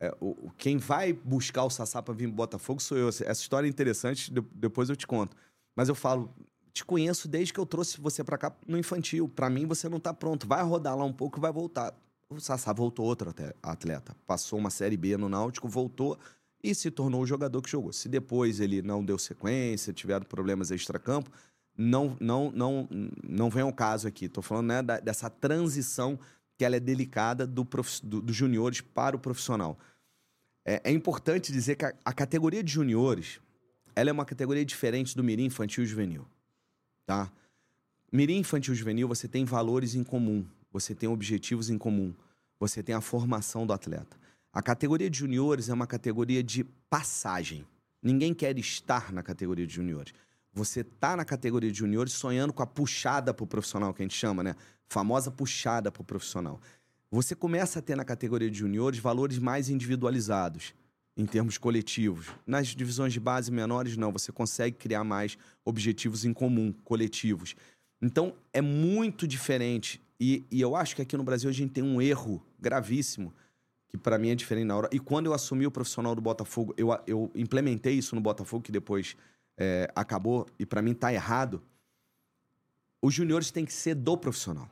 É, o, quem vai buscar o Sassá para vir pro Botafogo sou eu. Essa história é interessante, depois eu te conto. Mas eu falo, te conheço desde que eu trouxe você para cá no infantil. Para mim, você não tá pronto. Vai rodar lá um pouco e vai voltar. O Sassá voltou outro atleta. Passou uma Série B no Náutico, voltou e se tornou o jogador que jogou. Se depois ele não deu sequência, tiveram problemas extra-campo, não, não, não, não vem ao caso aqui. Estou falando né, da, dessa transição que ela é delicada do, do, do juniores para o profissional. É, é importante dizer que a, a, categoria de juniores ela é uma categoria diferente do mirim infantil e juvenil. Tá? Mirim infantil e juvenil, você tem valores em comum, você tem objetivos em comum, você tem a formação do atleta. A categoria de juniores é uma categoria de passagem. Ninguém quer estar na categoria de juniores. Você tá na categoria de juniores sonhando com a puxada pro profissional, que a gente chama, né? Famosa puxada pro profissional. Você começa a ter na categoria de juniores valores mais individualizados, em termos coletivos. Nas divisões de base menores, não. Você consegue criar mais objetivos em comum, coletivos. Então, é muito diferente. E, e eu acho que aqui no Brasil a gente tem um erro gravíssimo que para mim é diferente na hora. E quando eu assumi o profissional do Botafogo, eu, eu implementei isso no Botafogo, que depois é, acabou, e para mim tá errado. Os juniores têm que ser do profissional.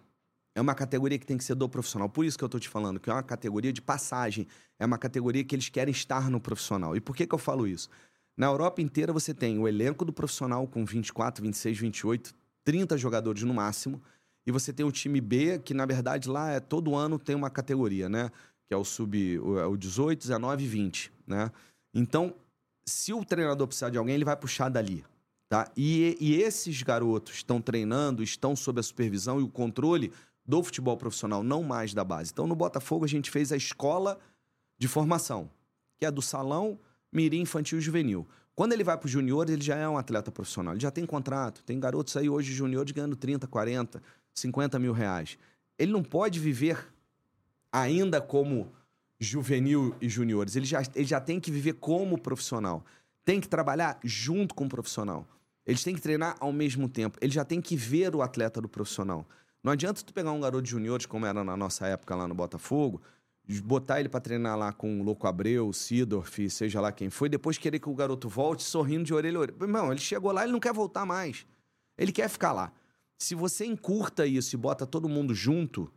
É uma categoria que tem que ser do profissional. Por isso que eu tô te falando, que é uma categoria de passagem. É uma categoria que eles querem estar no profissional. E por que, que eu falo isso? Na Europa inteira você tem o elenco do profissional com 24, 26, 28, 30 jogadores no máximo. E você tem o time B, que na verdade lá é todo ano tem uma categoria, né? Que é o sub o 18, 19 e 20, né? Então, se o treinador precisar de alguém, ele vai puxar dali, tá? E, e esses garotos estão treinando, estão sob a supervisão e o controle do futebol profissional, não mais da base. Então, no Botafogo, a gente fez a escola de formação, que é do salão mirim infantil juvenil. Quando ele vai para os juniores, ele já é um atleta profissional. Ele já tem contrato. Tem garotos aí hoje juniores ganhando 30, 40, 50 mil reais. Ele não pode viver ainda como juvenil e juniores. Ele já, ele já tem que viver como profissional. Tem que trabalhar junto com o profissional. Eles têm que treinar ao mesmo tempo. Ele já tem que ver o atleta do profissional. Não adianta tu pegar um garoto de juniores, como era na nossa época lá no Botafogo, botar ele para treinar lá com o Louco Abreu, Sidorf, seja lá quem foi, depois querer que o garoto volte sorrindo de orelha a orelha. Não, ele chegou lá, ele não quer voltar mais. Ele quer ficar lá. Se você encurta isso e bota todo mundo junto,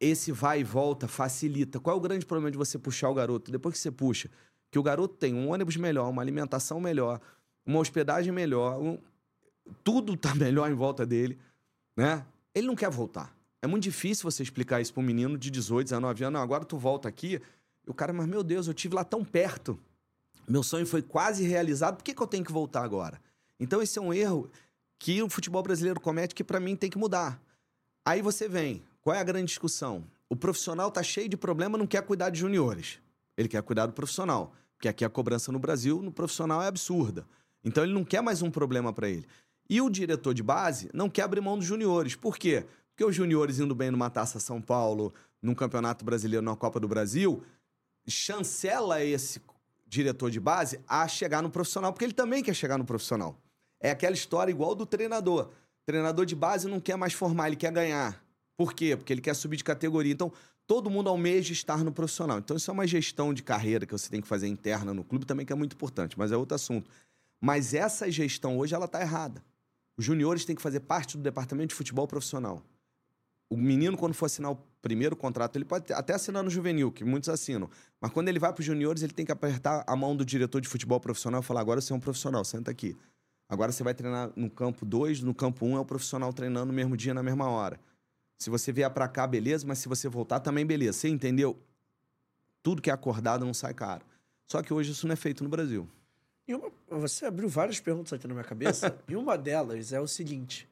esse vai e volta facilita. Qual é o grande problema de você puxar o garoto? Depois que você puxa, que o garoto tem um ônibus melhor, uma alimentação melhor, uma hospedagem melhor, um... tudo tá melhor em volta dele, né? Ele não quer voltar. É muito difícil você explicar isso para um menino de 18, 19 anos. Não, agora tu volta aqui. E o cara, mas meu Deus, eu tive lá tão perto. Meu sonho foi quase realizado. Por que, que eu tenho que voltar agora? Então esse é um erro que o futebol brasileiro comete que para mim tem que mudar. Aí você vem, qual é a grande discussão? O profissional tá cheio de problema, não quer cuidar de juniores. Ele quer cuidar do profissional. Porque aqui a cobrança no Brasil, no profissional, é absurda. Então ele não quer mais um problema para ele. E o diretor de base não quer abrir mão dos juniores. Por quê? Porque os juniores indo bem numa taça São Paulo, num campeonato brasileiro, numa Copa do Brasil, chancela esse diretor de base a chegar no profissional, porque ele também quer chegar no profissional. É aquela história igual do treinador. Treinador de base não quer mais formar, ele quer ganhar. Por quê? Porque ele quer subir de categoria. Então, todo mundo almeja estar no profissional. Então, isso é uma gestão de carreira que você tem que fazer interna no clube também, que é muito importante, mas é outro assunto. Mas essa gestão hoje, ela está errada. Os juniores têm que fazer parte do departamento de futebol profissional. O menino, quando for assinar o primeiro contrato, ele pode até assinar no juvenil, que muitos assinam. Mas quando ele vai para os juniores, ele tem que apertar a mão do diretor de futebol profissional e falar: agora você é um profissional, senta aqui. Agora você vai treinar no campo 2, no campo 1 um, é o profissional treinando no mesmo dia, na mesma hora. Se você vier para cá, beleza, mas se você voltar, também beleza. Você entendeu? Tudo que é acordado não sai caro. Só que hoje isso não é feito no Brasil. E uma- você abriu várias perguntas aqui na minha cabeça, e uma delas é o seguinte: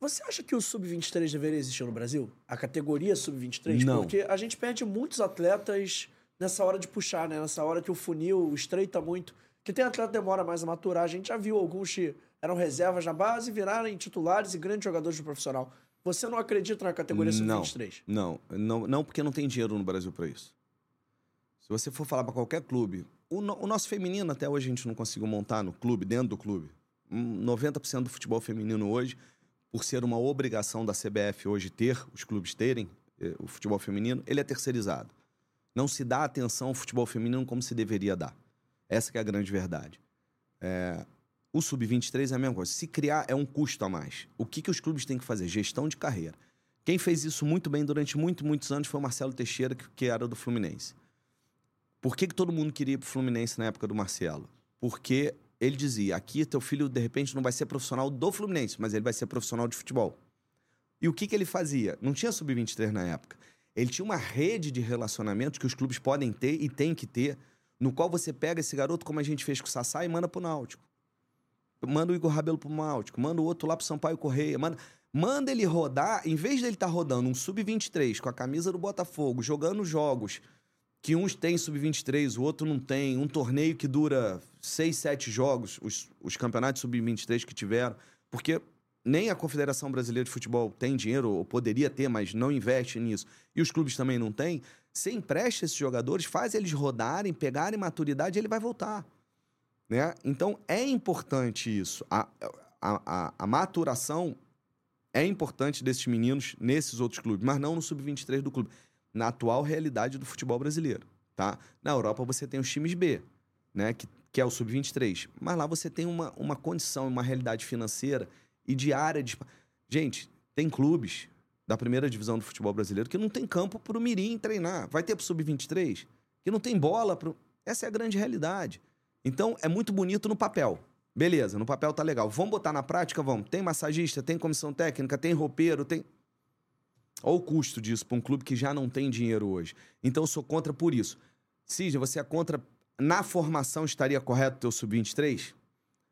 você acha que o sub-23 deveria existir no Brasil? A categoria sub-23? Não. Porque a gente perde muitos atletas nessa hora de puxar, né? Nessa hora que o funil estreita muito. Que tem atleta que demora mais a maturar. A gente já viu alguns que eram reservas na base, viraram titulares e grandes jogadores do profissional. Você não acredita na categoria Não. sub-23? Não, não, não porque não tem dinheiro no Brasil para isso. Se você for falar para qualquer clube, o, no- o nosso feminino até hoje a gente não conseguiu montar no clube, dentro do clube. Hum, 90% do futebol feminino hoje, por ser uma obrigação da CBF hoje ter, os clubes terem eh, o futebol feminino, ele é terceirizado. Não se dá atenção ao futebol feminino como se deveria dar. Essa que é a grande verdade. É, o sub-23 é a mesma coisa. Se criar é um custo a mais. O que, que os clubes têm que fazer? Gestão de carreira. Quem fez isso muito bem durante muito, muitos anos foi o Marcelo Teixeira, que, que era do Fluminense. Por que, que todo mundo queria ir pro Fluminense na época do Marcelo? Porque ele dizia: aqui teu filho, de repente, não vai ser profissional do Fluminense, mas ele vai ser profissional de futebol. E o que, que ele fazia? Não tinha sub-23 na época. Ele tinha uma rede de relacionamentos que os clubes podem ter e têm que ter, no qual você pega esse garoto, como a gente fez com o Sassá, e manda pro Náutico. Manda o Igor Rabelo pro Náutico, manda o outro lá pro Sampaio Correia, manda, manda ele rodar, em vez dele estar rodando um sub-23 com a camisa do Botafogo, jogando jogos que uns têm sub-23, o outro não tem, um torneio que dura seis, sete jogos, os, os campeonatos sub-23 que tiveram, porque nem a Confederação Brasileira de Futebol tem dinheiro, ou poderia ter, mas não investe nisso, e os clubes também não têm, você empresta esses jogadores, faz eles rodarem, pegarem maturidade, ele vai voltar. Né? Então é importante isso. A, a, a, a maturação é importante desses meninos nesses outros clubes, mas não no sub-23 do clube. Na atual realidade do futebol brasileiro. Tá? Na Europa você tem os times B, né? que, que é o sub-23. Mas lá você tem uma, uma condição, uma realidade financeira e de área de. Gente, tem clubes da primeira divisão do futebol brasileiro que não tem campo para o Mirim treinar. Vai ter para o sub-23? Que não tem bola para. Essa é a grande realidade. Então é muito bonito no papel. Beleza, no papel tá legal. Vamos botar na prática? Vamos. Tem massagista, tem comissão técnica, tem roupeiro, tem. Olha o custo disso para um clube que já não tem dinheiro hoje. Então eu sou contra por isso. Cisne, você é contra. Na formação estaria correto o teu sub-23?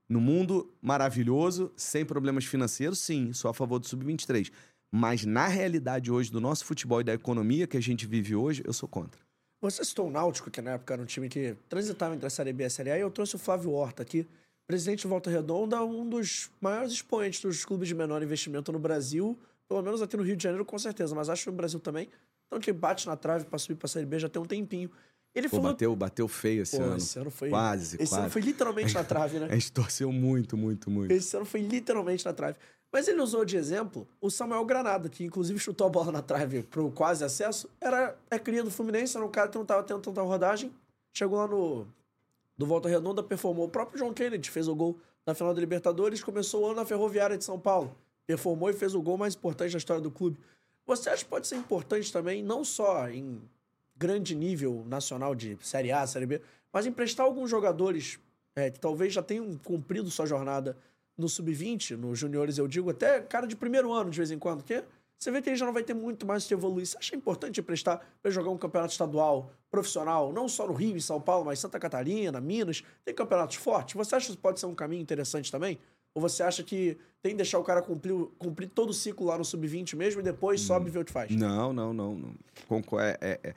No mundo maravilhoso, sem problemas financeiros, sim, sou a favor do sub-23. Mas na realidade hoje do nosso futebol e da economia que a gente vive hoje, eu sou contra. Você citou o Náutico, que na época era um time que transitava entre a Série B e a Série A, e eu trouxe o Flávio Horta aqui, presidente de Volta Redonda, um dos maiores expoentes dos clubes de menor investimento no Brasil, pelo menos aqui no Rio de Janeiro, com certeza, mas acho que no Brasil também. Então, que bate na trave para subir para a Série B já tem um tempinho. Ele Pô, falou. bateu, bateu feio esse Pô, ano. esse ano foi. Quase, esse quase. ano foi literalmente na trave, né? A gente torceu muito, muito, muito. Esse ano foi literalmente na trave. Mas ele usou de exemplo o Samuel Granada, que inclusive chutou a bola na trave pro quase acesso. Era, é cria do Fluminense, era um cara que não tava tendo tanta rodagem. Chegou lá no do Volta Redonda, performou. O próprio John Kennedy fez o gol na final da Libertadores, começou o ano na Ferroviária de São Paulo. Performou e fez o gol mais importante da história do clube. Você acha que pode ser importante também, não só em grande nível nacional de Série A, Série B, mas emprestar alguns jogadores é, que talvez já tenham cumprido sua jornada no sub-20, nos juniores, eu digo, até cara de primeiro ano de vez em quando, porque você vê que ele já não vai ter muito mais que evoluir. Você acha importante emprestar para jogar um campeonato estadual profissional, não só no Rio e São Paulo, mas Santa Catarina, Minas, tem campeonatos fortes? Você acha que isso pode ser um caminho interessante também? Ou você acha que tem que deixar o cara cumprir, cumprir todo o ciclo lá no sub-20 mesmo e depois sobe e vê o que faz? Não, não, não. não. É- é- é.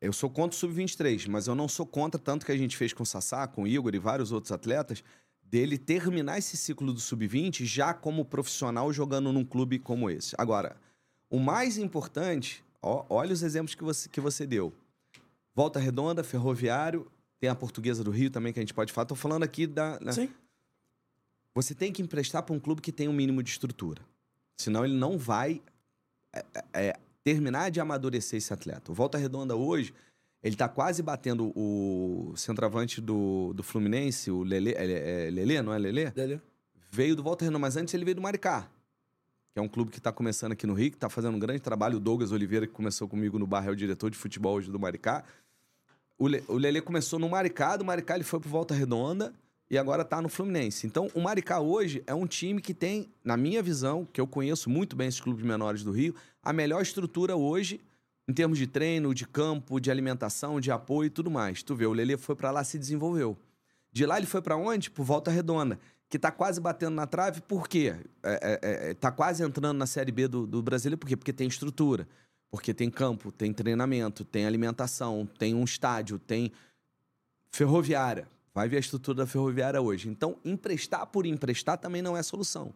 Eu sou contra o Sub-23, mas eu não sou contra tanto que a gente fez com o Sassá, com o Igor e vários outros atletas, dele terminar esse ciclo do Sub-20 já como profissional jogando num clube como esse. Agora, o mais importante, ó, olha os exemplos que você, que você deu. Volta Redonda, Ferroviário, tem a Portuguesa do Rio também que a gente pode falar. Tô falando aqui da... né? Sim. Você tem que emprestar para um clube que tem um mínimo de estrutura. Senão ele não vai é, é, terminar de amadurecer esse atleta. O Volta Redonda hoje, ele tá quase batendo o centroavante do, do Fluminense, o Lele, é, é Lele, não é Lele? Dele. Veio do Volta Redonda, mas antes ele veio do Maricá. Que é um clube que está começando aqui no Rio, que está fazendo um grande trabalho. O Douglas Oliveira, que começou comigo no bar, é o diretor de futebol hoje do Maricá. O, Le, o Lele começou no Maricá, do Maricá ele foi pro Volta Redonda e agora tá no Fluminense. Então, o Maricá hoje é um time que tem, na minha visão, que eu conheço muito bem esses clubes menores do Rio, a melhor estrutura hoje em termos de treino, de campo, de alimentação, de apoio e tudo mais. Tu vê, o Lele foi para lá se desenvolveu. De lá ele foi para onde? Por Volta Redonda, que tá quase batendo na trave, por quê? É, é, é, tá quase entrando na Série B do, do Brasileiro, por quê? Porque tem estrutura, porque tem campo, tem treinamento, tem alimentação, tem um estádio, tem ferroviária. Vai ver a estrutura da ferroviária hoje. Então, emprestar por emprestar também não é solução.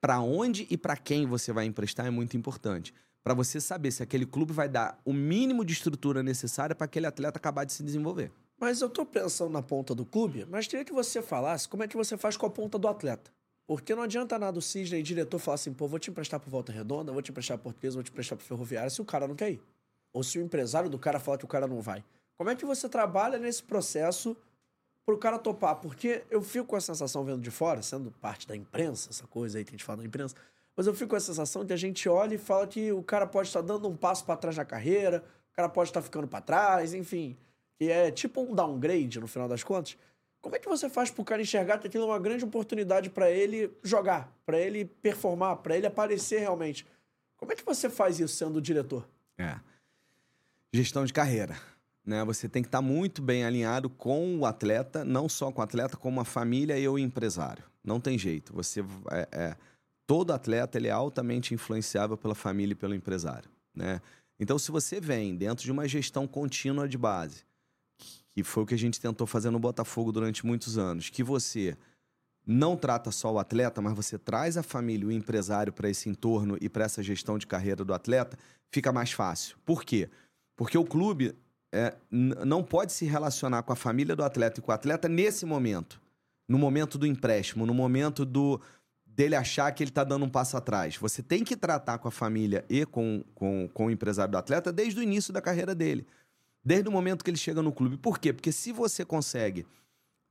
Para onde e para quem você vai emprestar é muito importante. Para você saber se aquele clube vai dar o mínimo de estrutura necessária para aquele atleta acabar de se desenvolver. Mas eu tô pensando na ponta do clube, mas queria que você falasse como é que você faz com a ponta do atleta. Porque não adianta nada o Cisne e diretor falar assim, pô, vou te emprestar pro Volta Redonda, vou te emprestar pro Português, vou te emprestar pro Ferroviária, se o cara não quer ir. Ou se o empresário do cara falar que o cara não vai. Como é que você trabalha nesse processo pro cara topar? Porque eu fico com a sensação vendo de fora, sendo parte da imprensa, essa coisa aí que a gente fala da imprensa, mas eu fico com a sensação que a gente olha e fala que o cara pode estar dando um passo para trás na carreira, o cara pode estar ficando para trás, enfim. Que é tipo um downgrade no final das contas. Como é que você faz pro cara enxergar que aquilo é uma grande oportunidade para ele jogar, para ele performar, para ele aparecer realmente? Como é que você faz isso sendo diretor? É. Gestão de carreira. Né? Você tem que estar muito bem alinhado com o atleta, não só com o atleta, como a família e o empresário. Não tem jeito. Você é, é, todo atleta ele é altamente influenciável pela família e pelo empresário. Né? Então, se você vem dentro de uma gestão contínua de base, que foi o que a gente tentou fazer no Botafogo durante muitos anos, que você não trata só o atleta, mas você traz a família, o empresário para esse entorno e para essa gestão de carreira do atleta, fica mais fácil. Por quê? Porque o clube é, não pode se relacionar com a família do atleta e com o atleta nesse momento. No momento do empréstimo, no momento do dele achar que ele está dando um passo atrás. Você tem que tratar com a família e com, com, com o empresário do atleta desde o início da carreira dele. Desde o momento que ele chega no clube. Por quê? Porque se você consegue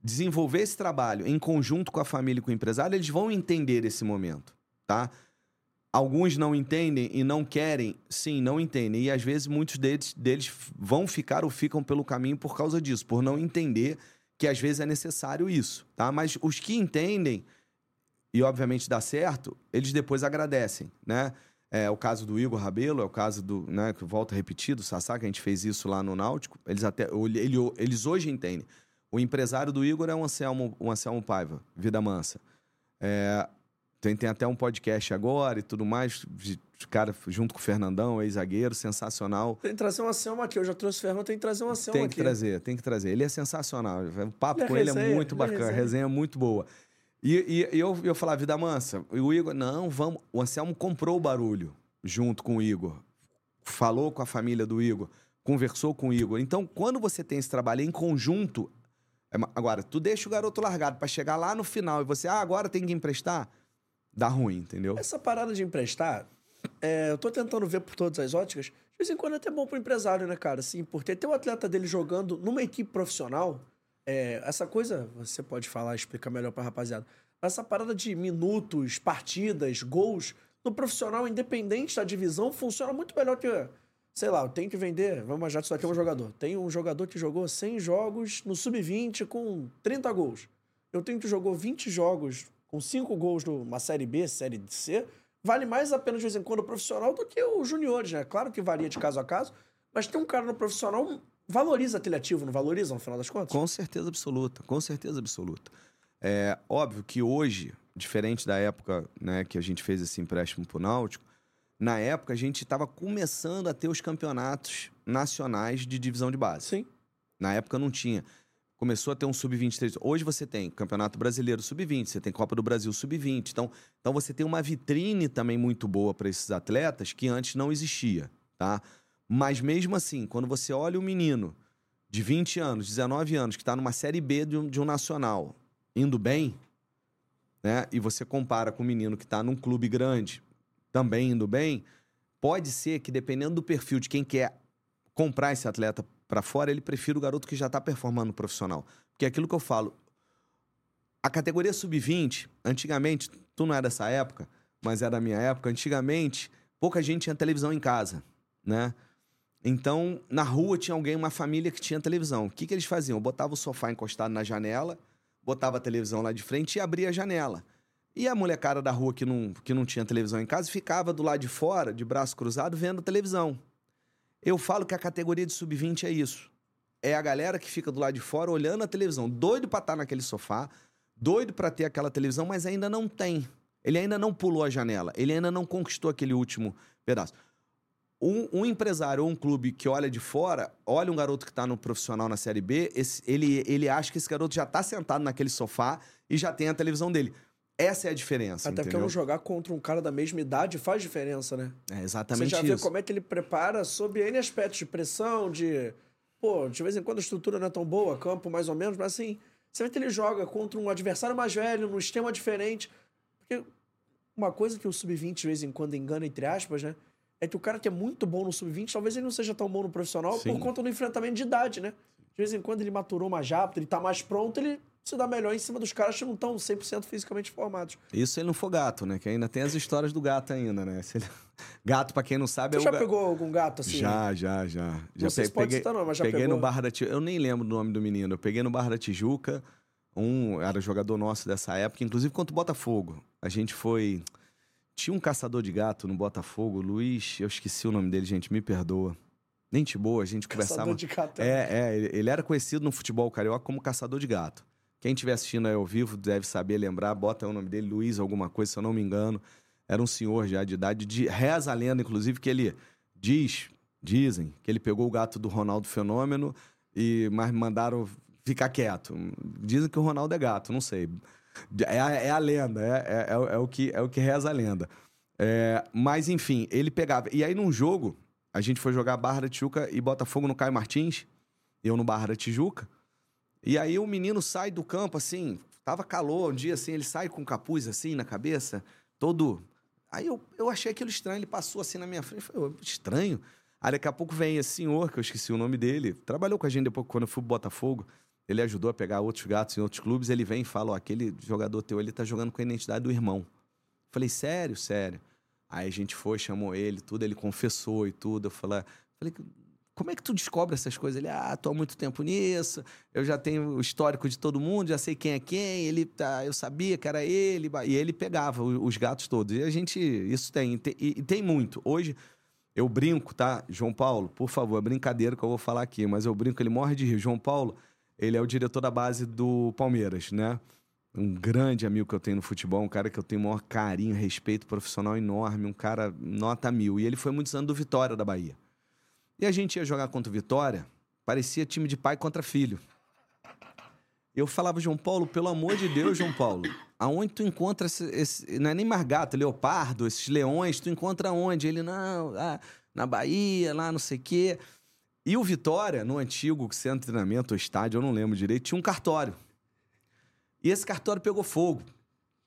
desenvolver esse trabalho em conjunto com a família e com o empresário, eles vão entender esse momento, tá? Alguns não entendem e não querem, sim, não entendem. E às vezes muitos deles, deles vão ficar ou ficam pelo caminho por causa disso, por não entender que às vezes é necessário isso, tá? Mas os que entendem, e obviamente dá certo, eles depois agradecem, né? É o caso do Igor Rabelo, é o caso do, né, que volta repetido, o Sassá, que a gente fez isso lá no Náutico. Eles até, ele, eles hoje entendem. O empresário do Igor é um Anselmo, um Anselmo Paiva, Vida Mansa. É, tem, tem até um podcast agora e tudo mais. De, cara junto com o Fernandão, ex-zagueiro, sensacional. Tem que trazer uma Selma aqui. Eu já trouxe o Fernando, tem que trazer uma Selma aqui. Tem que trazer, tem que trazer. Ele é sensacional. O papo ele é com ele é muito bacana, resenha. resenha muito boa. E, e, eu, eu falava, Vida Mansa, e o Igor, não, vamos. O Anselmo comprou o barulho junto com o Igor. Falou com a família do Igor, conversou com o Igor. Então, quando você tem esse trabalho em conjunto. É, agora, tu deixa o garoto largado para chegar lá no final e você, ah, agora tem que emprestar dá ruim, entendeu? Essa parada de emprestar, é, eu tô tentando ver por todas as óticas. De vez em quando é até bom pro empresário, né, cara? Assim, porque ter um atleta dele jogando numa equipe profissional, é, essa coisa, você pode falar, explicar melhor pra rapaziada. Essa parada de minutos, partidas, gols, no profissional, independente da divisão, funciona muito melhor que. Sei lá, eu tenho que vender. Vamos já isso aqui é um jogador. Tem um jogador que jogou 100 jogos no sub-20 com 30 gols. Eu tenho que jogou 20 jogos com cinco gols numa Série B, Série C, vale mais a pena de vez em quando o profissional do que os juniores, né? Claro que varia de caso a caso, mas tem um cara no profissional valoriza aquele ativo, não valoriza no final das contas? Com certeza absoluta, com certeza absoluta. É óbvio que hoje, diferente da época né, que a gente fez esse empréstimo pro Náutico, na época a gente estava começando a ter os campeonatos nacionais de divisão de base. Sim. Na época não tinha começou a ter um sub-23. Hoje você tem Campeonato Brasileiro sub-20, você tem Copa do Brasil sub-20. Então, então você tem uma vitrine também muito boa para esses atletas que antes não existia, tá? Mas mesmo assim, quando você olha o menino de 20 anos, 19 anos, que está numa Série B de um, de um nacional, indo bem, né? E você compara com o menino que está num clube grande, também indo bem, pode ser que dependendo do perfil de quem quer comprar esse atleta para fora, ele prefere o garoto que já está performando no profissional. Porque é aquilo que eu falo. A categoria sub-20, antigamente, tu não é dessa época, mas é da minha época, antigamente, pouca gente tinha televisão em casa, né? Então, na rua tinha alguém, uma família que tinha televisão. O que, que eles faziam? Botava o sofá encostado na janela, botava a televisão lá de frente e abria a janela. E a molecada da rua que não, que não tinha televisão em casa ficava do lado de fora, de braço cruzado, vendo televisão. Eu falo que a categoria de sub-20 é isso. é a galera que fica do lado de fora olhando a televisão, doido pra estar naquele sofá, doido pra ter aquela televisão, mas ainda não tem. Ele ainda não pulou a janela, ele ainda não conquistou aquele último pedaço. Um, um empresário ou um clube que olha de fora, olha um garoto que está no profissional na Série B, esse- ele, ele acha que esse garoto já está sentado naquele sofá e já tem a televisão dele. Essa é a diferença, Até porque entendeu? não jogar contra um cara da mesma idade faz diferença, né? É Você exatamente já vê isso. como é que ele prepara sob N aspectos de pressão, de. Pô, de vez em quando a estrutura não é tão boa, campo mais ou menos, mas assim, você vê que ele joga contra um adversário mais velho, num esquema diferente. Porque uma coisa que o sub-20 de vez em quando engana, entre aspas, né? É que o cara que é muito bom no sub-20, talvez ele não seja tão bom no profissional Sim. por conta do enfrentamento de idade, né? De vez em quando ele maturou mais rápido, ele tá mais pronto, ele se dá melhor em cima dos caras que não estão 100% fisicamente formados. Isso ele não for gato, né? Que ainda tem as histórias do gato ainda, né? Se ele- Gato, pra quem não sabe, Tu é já o ga- pegou algum gato assim? Já, já, já. já sei se pode peguei, citar não, mas já peguei pegou? no Barra da Tijuca. Eu nem lembro do nome do menino. Eu peguei no Barra da Tijuca. Um era jogador nosso dessa época, inclusive contra o Botafogo. A gente foi. Tinha um caçador de gato no Botafogo, Luiz. Eu esqueci o nome dele, gente, me perdoa. Gente boa, a gente conversava. Caçador de gato. É, é, ele- ele era conhecido no futebol carioca como caçador de gato. Quem estiver assistindo aí ao vivo deve saber lembrar, bota o nome dele, Luiz, alguma coisa, se eu não me engano. Era um senhor já de idade, de, reza a lenda, inclusive, que ele diz, dizem, que ele pegou o gato do Ronaldo Fenômeno, e mas mandaram ficar quieto. Dizem que o Ronaldo é gato, não sei. É, a- é a lenda, é, é, é o- é que, é o que reza a lenda. É, mas, enfim, ele pegava. E aí, num jogo, a gente foi jogar Barra da Tijuca e Botafogo no Caio Martins, eu no Barra da Tijuca. E aí o menino sai do campo, assim, tava calor um dia, assim, ele sai com um capuz, assim, na cabeça, todo... Aí eu, eu achei aquilo estranho, ele passou assim na minha frente, falei, "Ô, estranho. Aí daqui a pouco vem esse senhor, que eu esqueci o nome dele, trabalhou com a gente depois quando eu fui pro Botafogo, ele ajudou a pegar outros gatos em outros clubes, ele vem e fala, ó, aquele jogador teu, ele tá jogando com a identidade do irmão. Falei, sério, sério. Aí a gente foi, chamou ele, tudo, ele confessou e tudo. Eu falei, como é que tu descobre essas coisas? Ele, ah, tô há muito tempo nisso, eu já tenho o histórico de todo mundo, já sei quem é quem, ele tá, eu sabia que era ele, e ele pegava os gatos todos. E a gente, isso tem, tem- e tem muito. Hoje, eu brinco, tá? João Paulo, por favor, é brincadeira que eu vou falar aqui, mas eu brinco, ele morre de rir. João Paulo, ele é o diretor da base do Palmeiras, né? Um grande amigo que eu tenho no futebol, um cara que eu tenho o maior carinho, respeito profissional enorme, um cara nota mil. E ele foi muitos anos do Vitória da Bahia. E a gente ia jogar contra o Vitória, parecia time de pai contra filho. Eu falava, João Paulo, pelo amor de Deus, João Paulo, aonde tu encontra esse, esse- não é nem mais gato, leopardo, esses leões, tu encontra onde? Ele, não, lá na Bahia, lá não sei o quê. E o Vitória, no antigo centro de treinamento, ou estádio, eu não lembro direito, tinha um cartório. E esse cartório pegou fogo.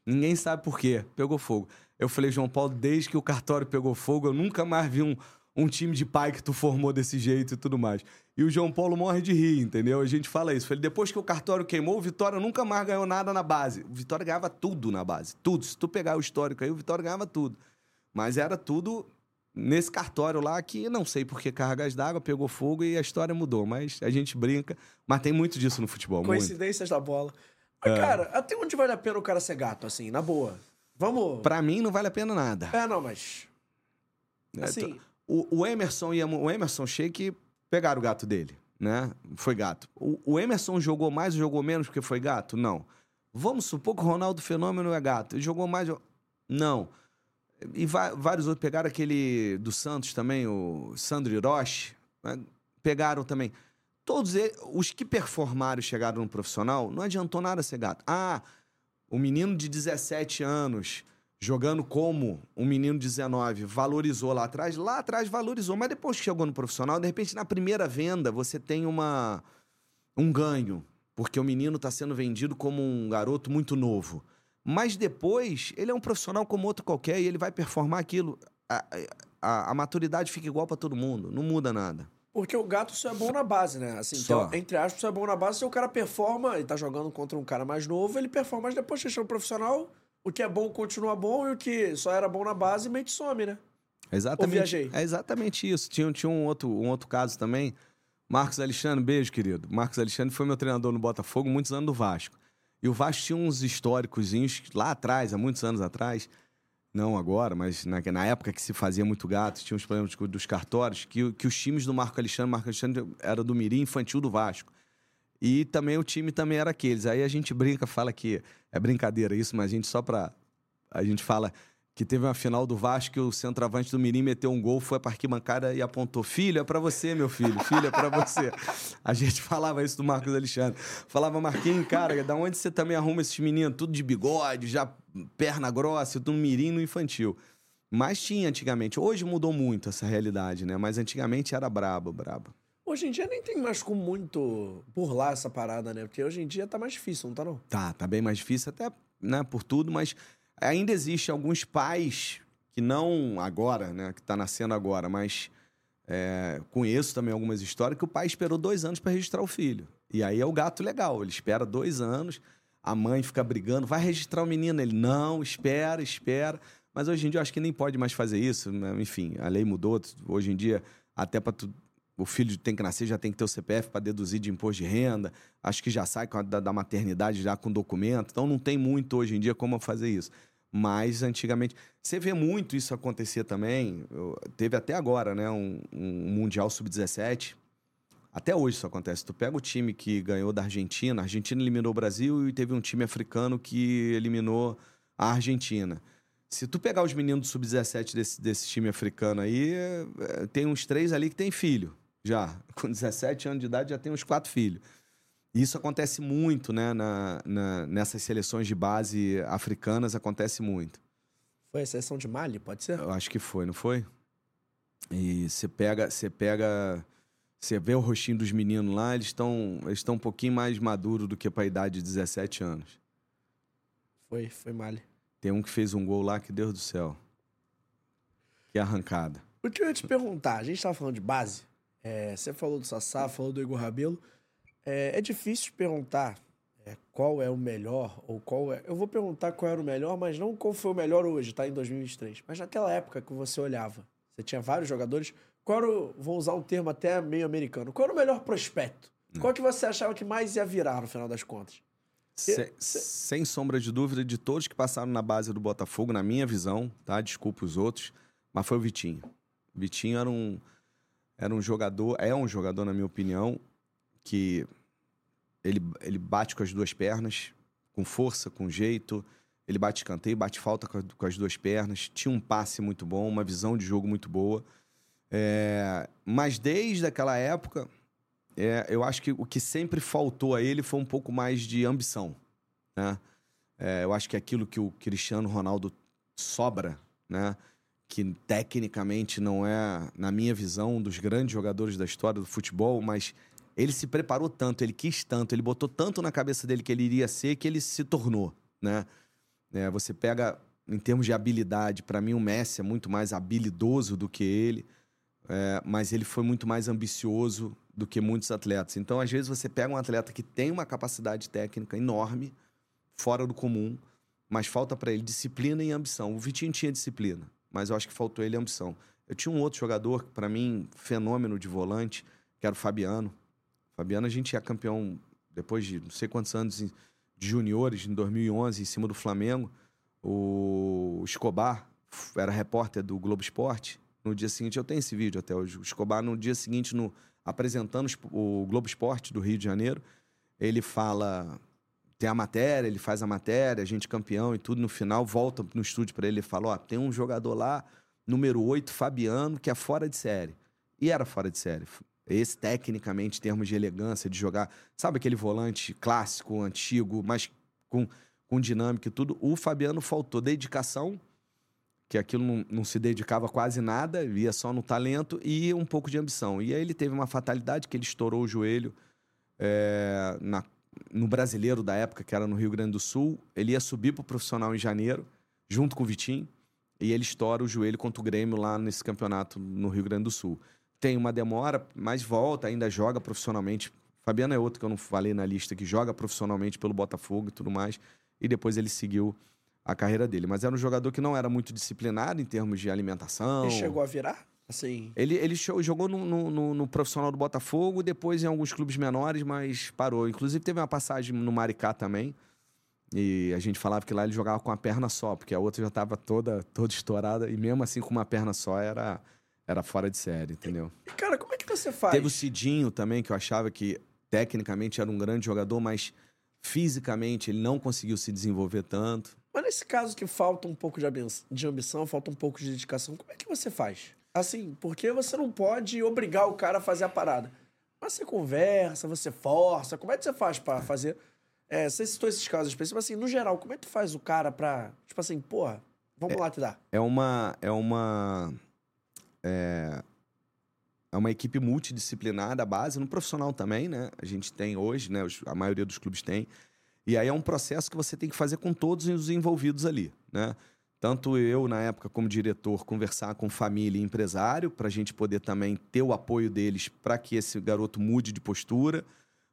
Ninguém sabe por quê, pegou fogo. Eu falei, João Paulo, desde que o cartório pegou fogo, eu nunca mais vi um, um time de pai que tu formou desse jeito e tudo mais. E o João Paulo morre de rir, entendeu? A gente fala isso. Falei, depois que o cartório queimou, o Vitória nunca mais ganhou nada na base. O Vitória ganhava tudo na base. Tudo. Se tu pegar o histórico aí, o Vitória ganhava tudo. Mas era tudo nesse cartório lá que não sei por que cargas d'água, pegou fogo e a história mudou. Mas a gente brinca. Mas tem muito disso no futebol. Muito. Coincidências da bola. Mas, É. cara, até onde vale a pena o cara ser gato, assim, na boa? Vamos. Pra mim não vale a pena nada. É, não, mas. É, Assim, O, o Emerson e a- o Emerson Sheik pegaram o gato dele, né? Foi gato. O, o Emerson jogou mais ou jogou menos porque foi gato? Não. Vamos supor que o Ronaldo Fenômeno é gato. Ele jogou mais. Não. E vários outros pegaram aquele do Santos também, o Sandro Hiroshi. né? Pegaram também. Todos eles, os que performaram e chegaram no profissional, não adiantou nada ser gato. Ah, o menino de 17 anos jogando como um menino de 19 valorizou lá atrás, lá atrás valorizou, mas depois que chegou no profissional, de repente na primeira venda você tem uma um ganho, porque o menino está sendo vendido como um garoto muito novo. Mas depois ele é um profissional como outro qualquer e ele vai performar aquilo. A, a, a maturidade fica igual para todo mundo, não muda nada. porque o gato só é bom na base, né? Assim, que, entre aspas, só é bom na base se o cara performa e tá jogando contra um cara mais novo, ele performa, mas depois que chega no profissional, o que é bom continua bom e o que só era bom na base meio que some, né? Exatamente, viajei? É exatamente isso. Tinha, tinha um, outro, um outro caso também. Marcos Alexandre, beijo, querido. Marcos Alexandre foi meu treinador no Botafogo, muitos anos do Vasco. E o Vasco tinha uns históricos lá atrás, há muitos anos atrás. não agora, mas na, na época que se fazia muito gato, tinha os problemas dos cartórios, que, que os times do Marco Alexandre, Marco Alexandre era do Mirim Infantil do Vasco. E também o time também era aqueles. Aí a gente brinca, fala que é brincadeira isso, mas a gente só pra. A gente fala que teve uma final do Vasco que o centroavante do Mirim meteu um gol, foi pra arquibancada e apontou: Filho, é pra você, meu filho, filho, é pra você. A gente falava isso do Marcos Alexandre. Falava, Marquinhos, cara, da onde você também arruma esses meninos? Tudo de bigode, já perna grossa, tudo no Mirim no infantil. Mas tinha antigamente. Hoje mudou muito essa realidade, né? Mas antigamente era brabo, brabo. Hoje em dia nem tem mais como muito burlar essa parada, né? Porque hoje em dia tá mais difícil, não tá não? Tá, tá bem mais difícil, até né, por tudo, mas ainda existe alguns pais que não agora, né? Que tá nascendo agora, mas é, conheço também algumas histórias que o pai esperou dois anos para registrar o filho. E aí é o gato legal, ele espera dois anos, a mãe fica brigando, vai registrar o menino. Ele, não, espera, espera. Mas hoje em dia eu acho que nem pode mais fazer isso. Né? Enfim, a lei mudou. Hoje em dia, até para tu o filho tem que nascer, já tem que ter o CPF para deduzir de imposto de renda. Acho que já sai da, da, maternidade já com documento. Então não tem muito hoje em dia como fazer isso. Mas antigamente. Você vê muito isso acontecer também. Eu, teve até agora, né? Um, um Mundial Sub-17. Até hoje isso acontece. Tu pega o time que ganhou da Argentina, a Argentina eliminou o Brasil e teve um time africano que eliminou a Argentina. Se tu pegar os meninos do Sub-17 desse, desse time africano aí, é, tem uns três ali que tem filho já. Com 17 anos de idade já tem uns quatro filhos. Isso acontece muito, né? Na, na, nessas seleções de base africanas acontece muito. Foi a seleção de Mali, pode ser? Eu acho que foi, não foi? E você pega, você pega, você vê o rostinho dos meninos lá, eles estão, eles estão um pouquinho mais maduros do que para a idade de 17 anos. Foi, foi Mali. Tem um que fez um gol lá que Deus do céu. Que arrancada. O que eu ia te perguntar, a gente estava falando de base. É, você falou do Sassá, falou do Igor Rabelo. É, é difícil perguntar é, qual é o melhor ou qual é. Eu vou perguntar qual era o melhor, mas não qual foi o melhor hoje, tá? Em 2023. Mas naquela época que você olhava, você tinha vários jogadores. Qual era o, vou usar um termo até meio americano, qual era o melhor prospecto? Hum. Qual que você achava que mais ia virar no final das contas? Sem, sem sombra de dúvida, de todos que passaram na base do Botafogo, na minha visão, tá? Desculpa os outros, mas foi o Vitinho. O Vitinho era um era um jogador, é um jogador, na minha opinião, que ele, ele bate com as duas pernas, com força, com jeito. Ele bate escanteio, bate falta com, com as duas pernas. Tinha um passe muito bom, uma visão de jogo muito boa. É, mas desde aquela época, é, eu acho que o que sempre faltou a ele foi um pouco mais de ambição. Né? É, eu acho que aquilo que o Cristiano Ronaldo sobra, né? Que tecnicamente não é, na minha visão, um dos grandes jogadores da história do futebol, mas ele se preparou tanto, ele quis tanto, ele botou tanto na cabeça dele que ele iria ser que ele se tornou, né? É, você pega, em termos de habilidade, para mim o Messi é muito mais habilidoso do que ele, é, mas ele foi muito mais ambicioso do que muitos atletas. Então, às vezes, você pega um atleta que tem uma capacidade técnica enorme, fora do comum, mas falta para ele disciplina e ambição. O Vitinho tinha disciplina mas eu acho que faltou ele ambição. Eu tinha um outro jogador, para mim, fenômeno de volante, que era o Fabiano. Fabiano, a gente é campeão depois de não sei quantos anos de juniores, em 2011, em cima do Flamengo. O Escobar era repórter do Globo Esporte. No dia seguinte, eu tenho esse vídeo até hoje. O Escobar, no dia seguinte, no, apresentando o Globo Esporte do Rio de Janeiro, ele fala tem a matéria, ele faz a matéria, a gente campeão e tudo. No final, volta no estúdio para ele e fala: Ó, tem um jogador lá, número 8, Fabiano, que é fora de série. E era fora de série. Esse, tecnicamente, em termos de elegância, de jogar. Sabe aquele volante clássico, antigo, mas com, com dinâmica e tudo? O Fabiano faltou dedicação, que aquilo não, não se dedicava quase nada, ia só no talento, e um pouco de ambição. E aí ele teve uma fatalidade que ele estourou o joelho é, na no brasileiro da época, que era no Rio Grande do Sul, ele ia subir pro profissional em janeiro, junto com o Vitinho, e ele estoura o joelho contra o Grêmio lá nesse campeonato no Rio Grande do Sul. Tem uma demora, mas volta, ainda joga profissionalmente. Fabiano é outro que eu não falei na lista, que joga profissionalmente pelo Botafogo e tudo mais, e depois ele seguiu a carreira dele. Mas era um jogador que não era muito disciplinado em termos de alimentação. Ele chegou a virar? Assim... Ele, ele jogou no, no, no, profissional do Botafogo, depois em alguns clubes menores, mas parou. Inclusive teve uma passagem no Maricá também. E a gente falava que lá ele jogava com a perna só, porque a outra já estava toda, toda estourada. E mesmo assim, com uma perna só, era, era fora de série, entendeu? E, cara, como é que você faz? Teve o Cidinho também, que eu achava que tecnicamente era um grande jogador, mas fisicamente ele não conseguiu se desenvolver tanto. Mas nesse caso que falta um pouco de ambição, falta um pouco de dedicação, como é que você faz? Assim, porque você não pode obrigar o cara a fazer a parada. Mas você conversa, você força. Como é que você faz para fazer? É, você citou esses casos específicos, assim, no geral, como é que tu faz o cara pra. Tipo assim, porra, vamos é, lá te dar? É uma. É uma. É, é uma equipe multidisciplinar da base, no profissional também, né? A gente tem hoje, né? A maioria dos clubes tem. E aí é um processo que você tem que fazer com todos os envolvidos ali, né? Tanto eu, na época, como diretor, conversar com família e empresário, para a gente poder também ter o apoio deles para que esse garoto mude de postura.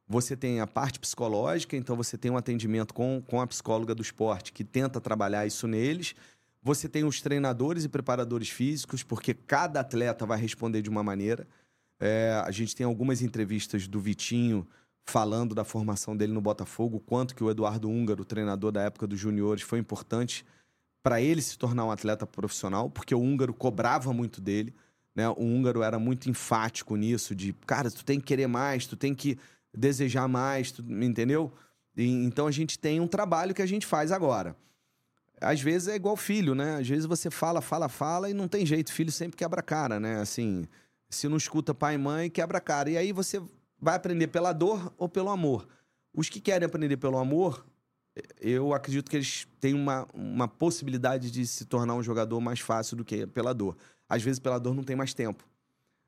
Você tem a parte psicológica, então você tem um atendimento com, com a psicóloga do esporte que tenta trabalhar isso neles. Você tem os treinadores e preparadores físicos, porque cada atleta vai responder de uma maneira. É, a gente tem algumas entrevistas do Vitinho falando da formação dele no Botafogo, quanto que o Eduardo Húngaro, treinador da época dos juniores, foi importante para ele se tornar um atleta profissional, porque o húngaro cobrava muito dele. Né? O húngaro era muito enfático nisso, de cara, tu tem que querer mais, tu tem que desejar mais, tu, entendeu? E, então a gente tem um trabalho que a gente faz agora. Às vezes é igual filho, né? Às vezes você fala, fala, fala e não tem jeito. Filho sempre quebra a cara, né? Assim, se não escuta pai e mãe, quebra a cara. E aí você vai aprender pela dor ou pelo amor. Os que querem aprender pelo amor, eu acredito que eles têm uma, uma possibilidade de se tornar um jogador mais fácil do que pela dor. Às vezes, pela dor, não tem mais tempo.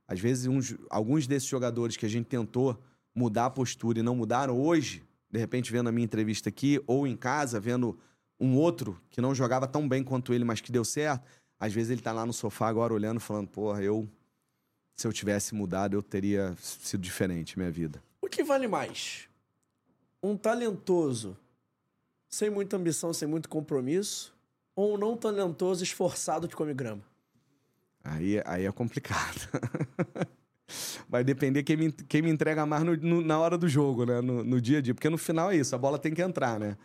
Às vezes, uns, alguns desses jogadores que a gente tentou mudar a postura e não mudaram, hoje, de repente, vendo a minha entrevista aqui, ou em casa, vendo um outro que não jogava tão bem quanto ele, mas que deu certo, às vezes ele tá lá no sofá agora olhando, falando, porra, eu. Se eu tivesse mudado, eu teria sido diferente minha vida. O que vale mais? Um talentoso sem muita ambição, sem muito compromisso, ou um não talentoso, esforçado que come grama? Aí, aí é complicado. Vai depender quem me, quem me entrega mais no, no, na hora do jogo, né? No, no, dia a dia. Porque no final é isso, a bola tem que entrar, né?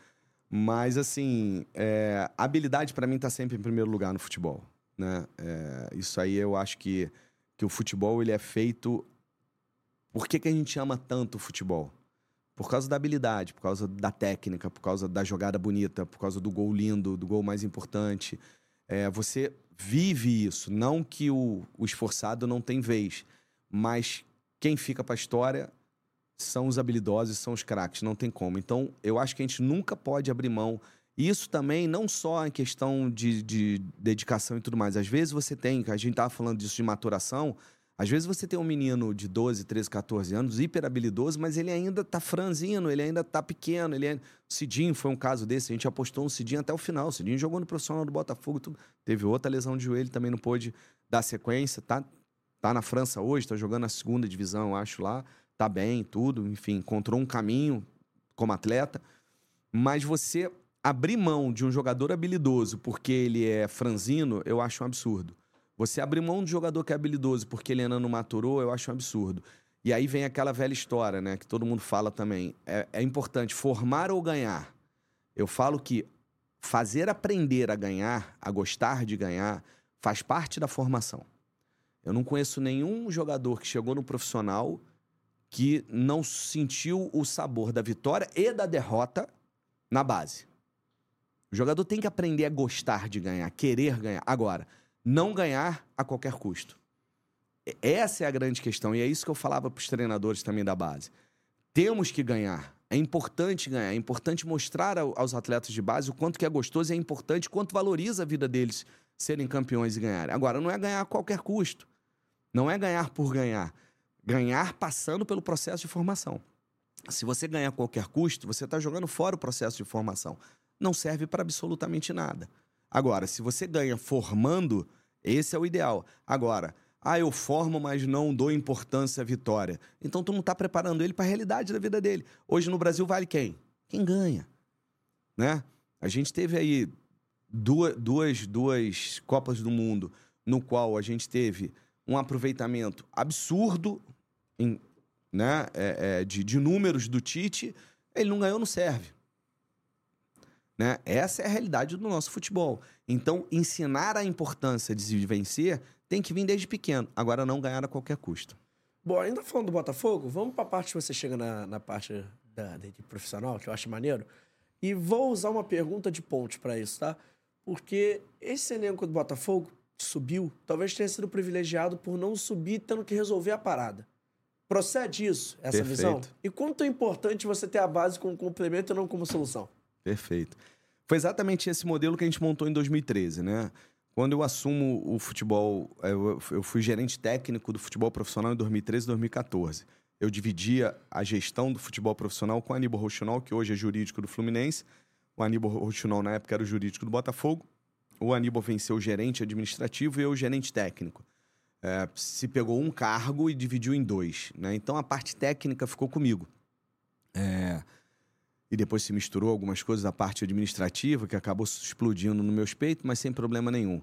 Mas, assim, é, habilidade para mim tá sempre em primeiro lugar no futebol, né? É, isso aí eu acho que, que o futebol, ele é feito... Por que, que a gente ama tanto o futebol? Por causa da habilidade, por causa da técnica, por causa da jogada bonita, por causa do gol lindo, do gol mais importante. É, você vive isso. Não que o, o esforçado não tem vez, mas quem fica para a história são os habilidosos, são os craques, não tem como. Então, eu acho que a gente nunca pode abrir mão. Isso também, não só em questão de, de dedicação e tudo mais. Às vezes você tem, a gente estava falando disso de maturação, às vezes você tem um menino de 12, 13, 14 anos, hiper habilidoso, mas ele ainda tá franzino, ele ainda tá pequeno. Ele ainda... Cidinho foi um caso desse, a gente apostou no Cidinho até o final. O Cidinho jogou no profissional do Botafogo, tudo. teve outra lesão de joelho, também não pôde dar sequência. Tá, tá na França hoje, tá jogando na segunda divisão, acho lá. Tá bem, tudo, enfim, encontrou um caminho como atleta. Mas você abrir mão de um jogador habilidoso porque ele é franzino, eu acho um absurdo. Você abrir mão de jogador que é habilidoso porque ele ainda não maturou, eu acho um absurdo. E aí vem aquela velha história, né? Que todo mundo fala também. É, é importante formar ou ganhar. Eu falo que fazer aprender a ganhar, a gostar de ganhar, faz parte da formação. Eu não conheço nenhum jogador que chegou no profissional que não sentiu o sabor da vitória e da derrota na base. O jogador tem que aprender a gostar de ganhar, querer ganhar. Agora, não ganhar a qualquer custo. Essa é a grande questão, e é isso que eu falava para os treinadores também da base. Temos que ganhar. É importante ganhar, é importante mostrar aos atletas de base o quanto que é gostoso e é importante quanto valoriza a vida deles serem campeões e ganharem. Agora, não é ganhar a qualquer custo. Não é ganhar por ganhar. Ganhar passando pelo processo de formação. Se você ganhar a qualquer custo, você está jogando fora o processo de formação. Não serve para absolutamente nada. Agora, se você ganha formando, esse é o ideal. Agora, ah, eu formo, mas não dou importância à vitória. Então tu não está preparando ele para a realidade da vida dele. Hoje no Brasil vale quem? Quem ganha. Né? A gente teve aí duas, duas, duas Copas do Mundo no qual a gente teve um aproveitamento absurdo em, né, é, é, de, de números do Tite. Ele não ganhou, não serve. Né? Essa é a realidade do nosso futebol. Então, ensinar a importância de se vencer tem que vir desde pequeno. Agora, não ganhar a qualquer custo. Bom, ainda falando do Botafogo, vamos pra parte que você chega na, na parte da, da equipe profissional, que eu acho maneiro. E vou usar uma pergunta de ponte pra isso, tá? Porque esse elenco do Botafogo subiu, talvez tenha sido privilegiado por não subir tendo que resolver a parada. Procede isso, essa Perfeito. visão? E quanto é importante você ter a base como complemento e não como solução? Perfeito. Foi exatamente esse modelo que a gente montou em 2013, né? Quando eu assumo o futebol, eu, fui gerente técnico do futebol profissional em 2013 e 2014. Eu dividia a gestão do futebol profissional com o Aníbal Rochinol, que hoje é jurídico do Fluminense. O Aníbal Rochinol, na época, era o jurídico do Botafogo. O Aníbal venceu o gerente administrativo e eu o gerente técnico. É, se pegou um cargo e dividiu em dois. Né? Então, a parte técnica ficou comigo. É, e depois se misturou algumas coisas da parte administrativa, que acabou explodindo no meus peitos, mas sem problema nenhum.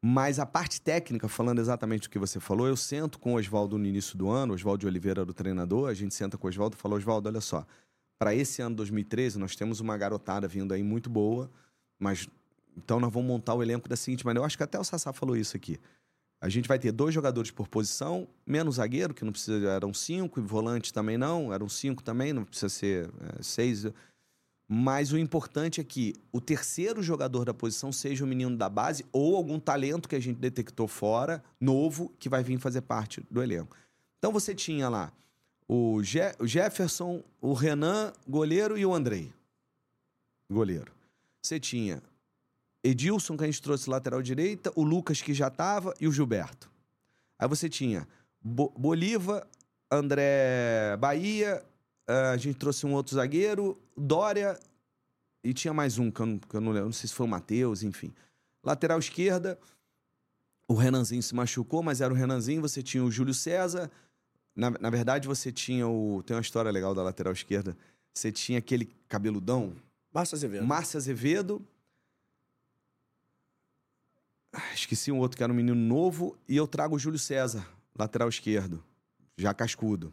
Mas a parte técnica, falando exatamente o que você falou, eu sento com o Oswaldo no início do ano, Oswaldo Oliveira era o treinador, a gente senta com o Oswaldo e fala, Oswaldo, olha só, para esse ano 2013 nós temos uma garotada vindo aí muito boa, mas então nós vamos montar o elenco da seguinte maneira, eu acho que até o Sassá falou isso aqui. A gente vai ter dois jogadores por posição, menos zagueiro, que não precisa, eram cinco, e volante também não, eram cinco também, não precisa ser é, seis. Mas o importante é que o terceiro jogador da posição seja o menino da base ou algum talento que a gente detectou fora, novo, que vai vir fazer parte do elenco. Então você tinha lá o, Je o Jefferson, o Renan, goleiro, e o Andrei, goleiro. Você tinha Edilson, que a gente trouxe lateral direita, o Lucas, que já estava, e o Gilberto. Aí você tinha Bo Bolívar, André Bahia, a gente trouxe um outro zagueiro, Dória, e tinha mais um, que eu não, que eu não lembro, não sei se foi o Matheus, enfim. Lateral esquerda, o Renanzinho se machucou, mas era o Renanzinho, você tinha o Júlio César. Na, na verdade, você tinha o. Tem uma história legal da lateral esquerda. Você tinha aquele cabeludão. Márcio Azevedo. Márcio Azevedo. Ah, Esqueci um outro que era um menino novo. E eu trago o Júlio César, lateral esquerdo. Já cascudo.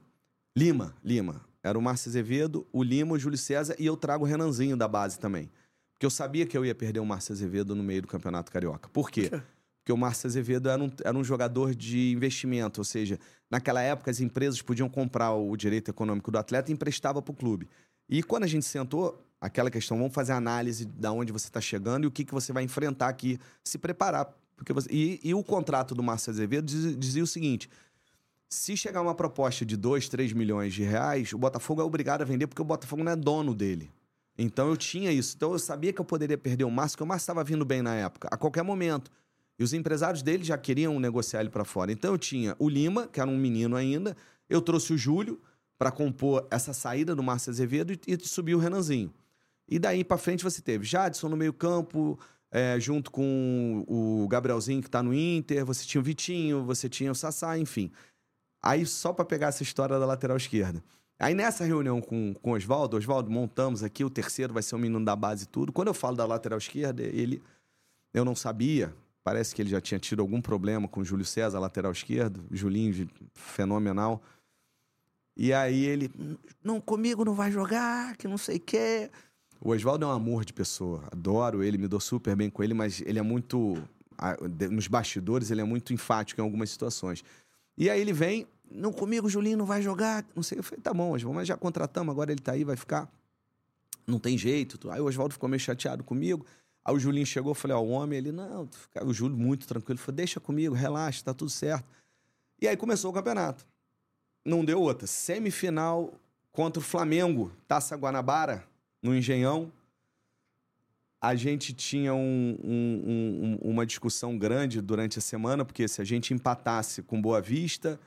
Lima, Lima. Era o Márcio Azevedo, o Lima, o Júlio César. E eu trago o Renanzinho da base também. Porque eu sabia que eu ia perder o Márcio Azevedo no meio do Campeonato Carioca. Por quê? Porque o Márcio Azevedo era um, era um jogador de investimento. Ou seja, naquela época as empresas podiam comprar o direito econômico do atleta e emprestava para o clube. E quando a gente sentou, aquela questão, vamos fazer análise de onde você está chegando e o que, que você vai enfrentar aqui, se preparar. Porque você... e, e o contrato do Márcio Azevedo diz- dizia o seguinte: se chegar uma proposta de 2, 3 milhões de reais, o Botafogo é obrigado a vender porque o Botafogo não é dono dele. Então eu tinha isso. Então eu sabia que eu poderia perder o Márcio, porque o Márcio estava vindo bem na época, a qualquer momento. E os empresários dele já queriam negociar ele para fora. Então eu tinha o Lima, que era um menino ainda, eu trouxe o Júlio para compor essa saída do Márcio Azevedo e, e subiu o Renanzinho. E daí para frente você teve Jadson no meio-campo, é, junto com o Gabrielzinho, que está no Inter, você tinha o Vitinho, você tinha o Sassá, enfim. Aí, só para pegar essa história da lateral esquerda. Aí, nessa reunião com, com o Oswaldo, Oswaldo, montamos aqui, o terceiro vai ser o menino da base e tudo. Quando eu falo da lateral esquerda, ele. Eu não sabia, parece que ele já tinha tido algum problema com o Júlio César, lateral esquerdo. Julinho, fenomenal. E aí ele. Não, comigo não vai jogar, que não sei o quê. O Oswaldo é um amor de pessoa. Adoro ele, me dou super bem com ele, mas ele é muito. Nos bastidores, ele é muito enfático em algumas situações. E aí ele vem, não comigo, Julinho não vai jogar, não sei. Eu falei, tá bom, Oswaldo, mas já contratamos, agora ele tá aí, vai ficar. Não tem jeito. Aí o Oswaldo ficou meio chateado comigo. Aí o Julinho chegou, falei, ó, o homem, ele, não, o Júlio muito tranquilo, falou, deixa comigo, relaxa, tá tudo certo. E aí começou o campeonato. Não deu outra. Semifinal contra o Flamengo, Taça Guanabara, no Engenhão. A gente tinha um- um- um- uma discussão grande durante a semana, porque se a gente empatasse com Boa Vista,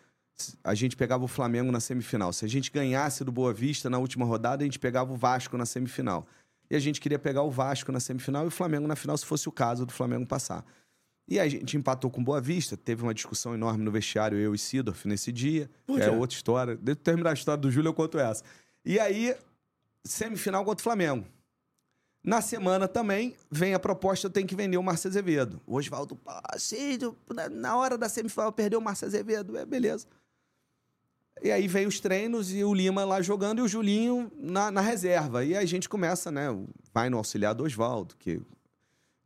a gente pegava o Flamengo na semifinal. Se a gente ganhasse do Boa Vista na última rodada, a gente pegava o Vasco na semifinal. E a gente queria pegar o Vasco na semifinal e o Flamengo na final, se fosse o caso do Flamengo passar. E a gente empatou com Boa Vista, teve uma discussão enorme no vestiário, eu e Sidorf, nesse dia. É outra história. Deixa eu terminar a história do Júlio, eu conto essa. E aí, semifinal contra o Flamengo. Na semana também vem a proposta, eu tenho que vender o Márcio Azevedo. O Oswaldo, Cídio, na- na hora da semifinal perdeu o Márcio Azevedo. É, beleza. E aí vem os treinos e o Lima lá jogando e o Julinho na, na reserva. E aí a gente começa, né? Vai no auxiliar do Oswaldo, que,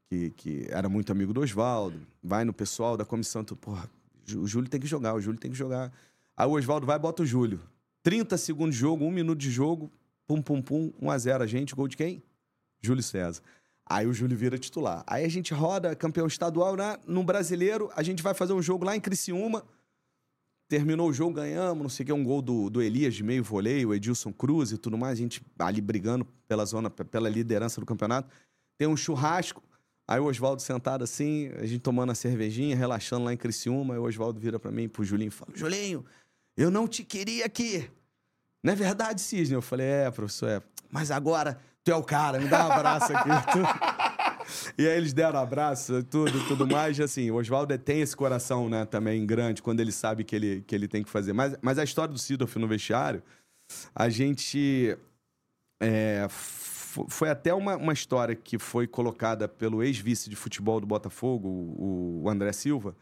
que, que era muito amigo do Oswaldo. Vai no pessoal da comissão. Tu, porra, o Júlio tem que jogar, o Júlio tem que jogar. Aí o Oswaldo vai e bota o Júlio. 30 segundos de jogo, um minuto de jogo, pum, pum, pum, 1 a 0 a gente. Gol de quem? Júlio César. Aí o Júlio vira titular. Aí a gente roda campeão estadual, né? No brasileiro, a gente vai fazer um jogo lá em Criciúma. Terminou o jogo, ganhamos, não sei o que, um gol do, do Elias de meio voleio, Edilson Cruz e tudo mais, a gente ali brigando pela zona, pela liderança do campeonato. Tem um churrasco, aí o Oswaldo sentado assim, a gente tomando a cervejinha, relaxando lá em Criciúma, aí o Oswaldo vira para mim, pro Julinho e fala: Julinho, eu não te queria aqui. Não é verdade, Cisne? Eu falei: É, professor, é. Mas agora tu é o cara, me dá um abraço aqui. E aí eles deram um abraço, tudo, tudo mais. Assim, o Oswaldo tem esse coração, né, também grande, quando ele sabe que ele, que ele tem que fazer. Mas, mas a história do Sidorf no vestiário, a gente. É, foi até uma, uma história que foi colocada pelo ex-vice de futebol do Botafogo, o, o André Silva,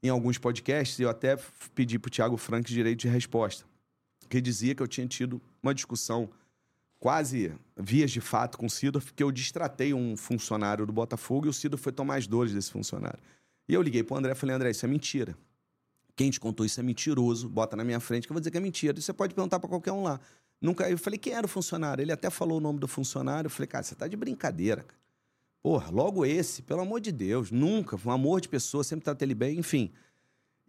em alguns podcasts, e eu até pedi pro Thiago Frank direito de resposta. Que dizia que eu tinha tido uma discussão quase vias de fato com o Sidorf, porque eu distratei um funcionário do Botafogo e o Sidorf foi tomar as dores desse funcionário. E eu liguei pro André e falei, André, isso é mentira. Quem te contou isso é mentiroso, bota na minha frente que eu vou dizer que é mentira. E você pode perguntar para qualquer um lá. Nunca, eu falei, quem era o funcionário? Ele até falou o nome do funcionário. Eu falei, cara, você tá de brincadeira, cara. Porra, logo esse, pelo amor de Deus, nunca, um amor de pessoa, sempre tratei ele bem, enfim.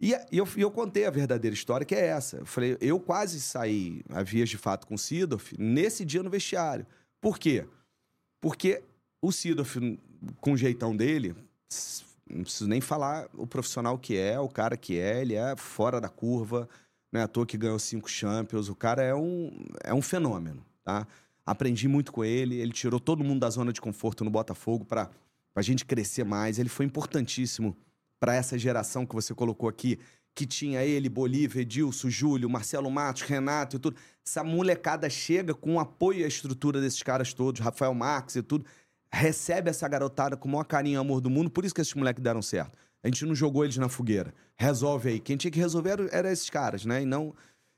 E, eu, eu, contei a verdadeira história, que é essa. Eu falei, eu quase saí a vias de fato com o Sidorf nesse dia no vestiário. Por quê? Porque o Sidorf, com o jeitão dele, não preciso nem falar o profissional que é, o cara que é, ele é fora da curva, não é à toa que ganhou cinco Champions, o cara é um, é um fenômeno, tá? Aprendi muito com ele, ele tirou todo mundo da zona de conforto no Botafogo para a gente crescer mais, ele foi importantíssimo para essa geração que você colocou aqui, que tinha ele, Bolívia, Edilson, Júlio, Marcelo Matos, Renato e tudo. Essa molecada chega com apoio a estrutura desses caras todos, Rafael Marques e tudo, recebe essa garotada com o maior carinho e amor do mundo, por isso que esses moleques deram certo. A gente não jogou eles na fogueira. Resolve aí. Quem tinha que resolver eram era esses caras, né? E não.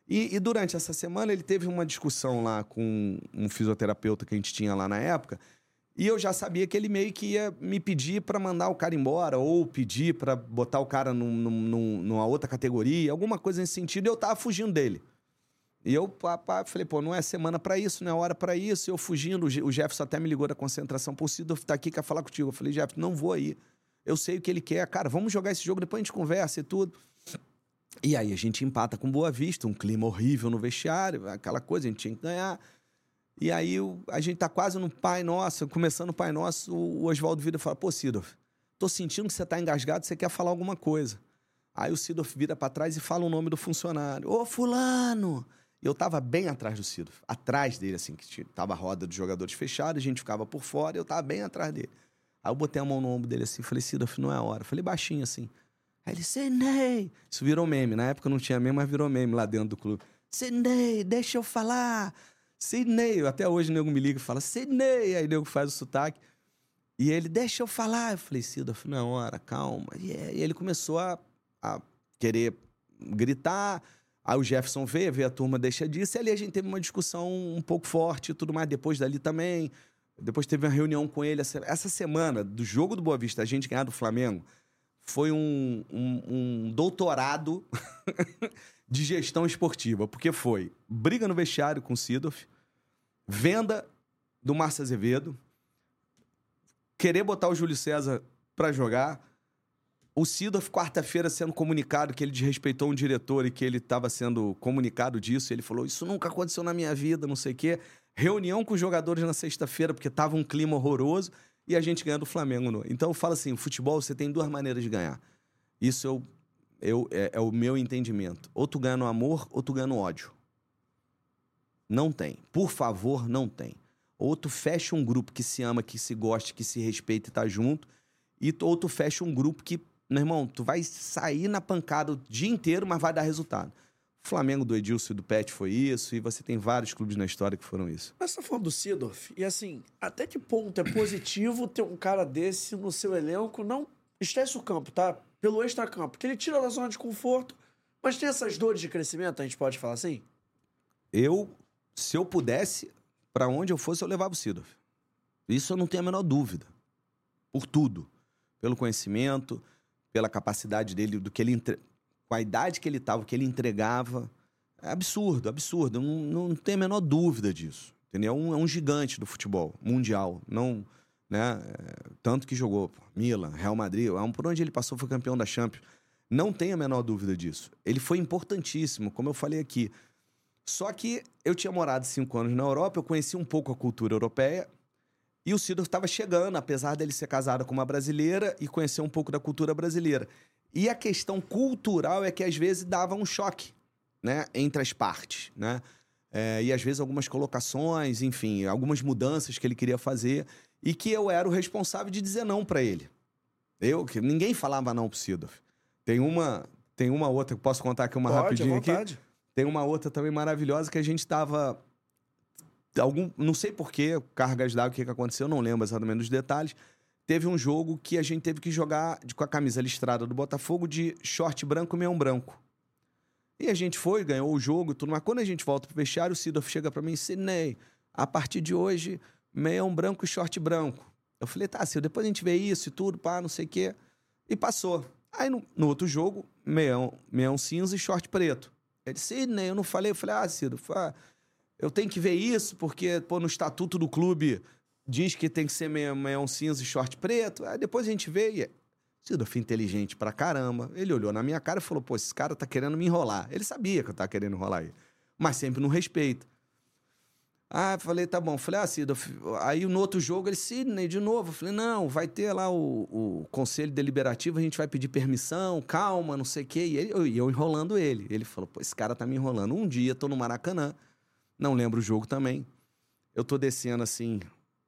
E, e, durante essa semana ele teve uma discussão lá com um fisioterapeuta que a gente tinha lá na época, e eu já sabia que ele meio que ia me pedir para mandar o cara embora, ou pedir para botar o cara num, num, numa outra categoria, alguma coisa nesse sentido, e eu tava fugindo dele. E eu pá, pá, falei, pô, não é semana para isso, não é hora para isso. Eu fugindo, o Jefferson até me ligou da concentração, pô, Sidorf tá aqui, quer falar contigo. Eu falei, Jefferson, não vou aí. Eu sei o que ele quer, cara, vamos jogar esse jogo, depois a gente conversa e tudo. E aí a gente empata com Boa Vista, um clima horrível no vestiário, aquela coisa, a gente tinha que ganhar. E aí a gente tá quase no Pai Nosso, começando o Pai Nosso, o Oswaldo vira e fala, pô, Sidorf, tô sentindo que você tá engasgado, você quer falar alguma coisa. Aí o Sidorf vira para trás e fala o nome do funcionário. Ô, fulano! Eu tava bem atrás do Sidorf, atrás dele, assim, que tava a roda dos jogadores fechada, a gente ficava por fora eu tava bem atrás dele. Aí eu botei a mão no ombro dele assim, falei, Sidorf, não é a hora. Falei baixinho assim. Aí ele, Sidney! Isso virou meme. Na época não tinha meme, mas virou meme lá dentro do clube. Sidney, deixa eu falar. Sidney, até hoje o nego me liga e fala, Sidney, aí o nego faz o sotaque. E ele, deixa eu falar. Eu falei, Sidorf, não, hora, calma. E, ele começou a, a, querer gritar. Aí o Jefferson veio, veio a turma, deixa disso. E ali a gente teve uma discussão um pouco forte e tudo mais. Depois dali também. Depois teve uma reunião com ele. Essa semana, do jogo do Boa Vista, a gente ganhar do Flamengo, foi um, um, um doutorado de gestão esportiva, porque foi briga no vestiário com o Sidorf, venda do Márcio Azevedo, querer botar o Júlio César para jogar, o Sidorf quarta-feira sendo comunicado que ele desrespeitou um diretor e que ele estava sendo comunicado disso, ele falou: "Isso nunca aconteceu na minha vida, não sei o quê". Reunião com os jogadores na sexta-feira porque tava um clima horroroso e a gente ganhando o Flamengo. Então eu falo assim, futebol você tem duas maneiras de ganhar. Isso eu eu, é, é, o meu entendimento. Ou tu ganha no amor, ou tu ganha no ódio. Não tem. Por favor, não tem. Ou tu fecha um grupo que se ama, que se gosta, que se respeita e tá junto. E, ou tu fecha um grupo que, meu irmão, tu vai sair na pancada o dia inteiro, mas vai dar resultado. O Flamengo do Edilson e do Pet foi isso, e você tem vários clubes na história que foram isso. Mas você tá falando do Sidorf, e assim, até que ponto é positivo ter um cara desse no seu elenco? Não esquece o campo, tá? pelo extracampo, que ele tira da zona de conforto, Mas tem essas dores de crescimento, a gente pode falar assim? Eu, se eu pudesse, para onde eu fosse, eu levava o Sidorf. Isso eu não tenho a menor dúvida. Por tudo. Pelo conhecimento, pela capacidade dele, do que ele. Com a idade que ele estava, que ele entregava. É absurdo, absurdo. Não, não tenho a menor dúvida disso. Entendeu? É um, é um gigante do futebol mundial. Não, né? É, tanto que jogou Milan, Real Madrid, é por onde ele passou foi campeão da Champions. Não tenho a menor dúvida disso. Ele foi importantíssimo, como eu falei aqui. Só que eu tinha morado cinco anos na Europa, eu conheci um pouco a cultura europeia e o Sidor estava chegando, apesar dele ser casado com uma brasileira e conhecer um pouco da cultura brasileira. E a questão cultural é que às vezes dava um choque, né, entre as partes, né? É, e às vezes algumas colocações, enfim, algumas mudanças que ele queria fazer e que eu era o responsável de dizer não para ele. Eu, que ninguém falava não pro Sidor. Tem uma, tem uma outra que posso contar aqui uma Pode, rapidinho aqui. Tem uma outra também maravilhosa que a gente estava algum, não sei porquê, cargas d'água, o que, que aconteceu, não lembro exatamente dos detalhes. Teve um jogo que a gente teve que jogar de- com a camisa listrada do Botafogo de short branco e meião branco. E a gente foi, ganhou o jogo tudo, mas quando a gente volta pro vestiário, o Sidorf chega para mim e Sidney, a partir de hoje, meião branco e short branco. Eu falei, tá, Sidor, depois a gente vê isso e tudo, pá, não sei o quê. E passou. Aí no, no outro jogo, meião, meião cinza e short preto. Ele disse, Sidney, eu não falei. Eu falei, ah, Cido, eu tenho que ver isso, porque, pô, no estatuto do clube diz que tem que ser meião cinza e short preto. Aí depois a gente vê e... Cido, foi inteligente pra caramba. Ele olhou na minha cara e falou, pô, esse cara tá querendo me enrolar. Ele sabia que eu tava querendo enrolar ele. Mas sempre no respeito. Ah, falei, tá bom. Falei, ah, fi- aí no outro jogo ele, Sidney, de novo. Falei, não, vai ter lá o, o conselho deliberativo, a gente vai pedir permissão, calma, não sei o quê. E ele- eu, eu enrolando ele. Ele falou, pô, esse cara tá me enrolando. Um dia, tô no Maracanã, não lembro o jogo também. Eu tô descendo assim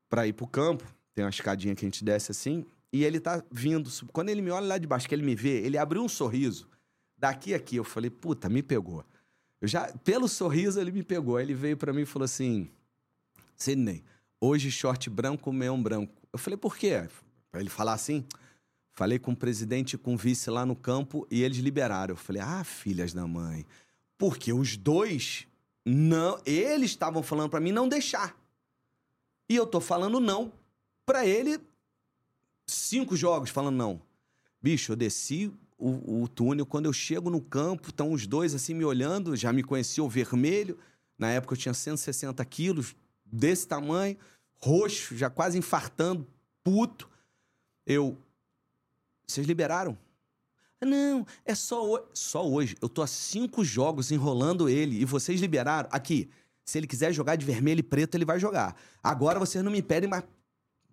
pra ir pro campo, tem uma escadinha que a gente desce assim, e ele tá vindo. Quando ele me olha lá de baixo, que ele me vê, ele abriu um sorriso. Daqui a aqui, eu falei, puta, me pegou. Eu já, pelo sorriso, ele me pegou. Ele veio pra mim e falou assim: Sidney, hoje short branco, meião branco. Eu falei, por quê? Pra ele falar assim. Falei com o presidente e com o vice lá no campo e eles liberaram. Eu falei, ah, filhas da mãe. Porque os dois, não, eles estavam falando pra mim não deixar. E eu tô falando não pra ele cinco jogos falando não. Bicho, eu desci o, o túnel, quando eu chego no campo, estão os dois assim me olhando, já me conheciam o vermelho. Na época eu tinha 160 quilos, desse tamanho, roxo, já quase infartando, puto. Eu. Vocês liberaram? "Ah, Não, é só hoje. Só hoje. Eu tô há cinco jogos enrolando ele e vocês liberaram. Aqui, se ele quiser jogar de vermelho e preto, ele vai jogar. Agora vocês não me pedem mais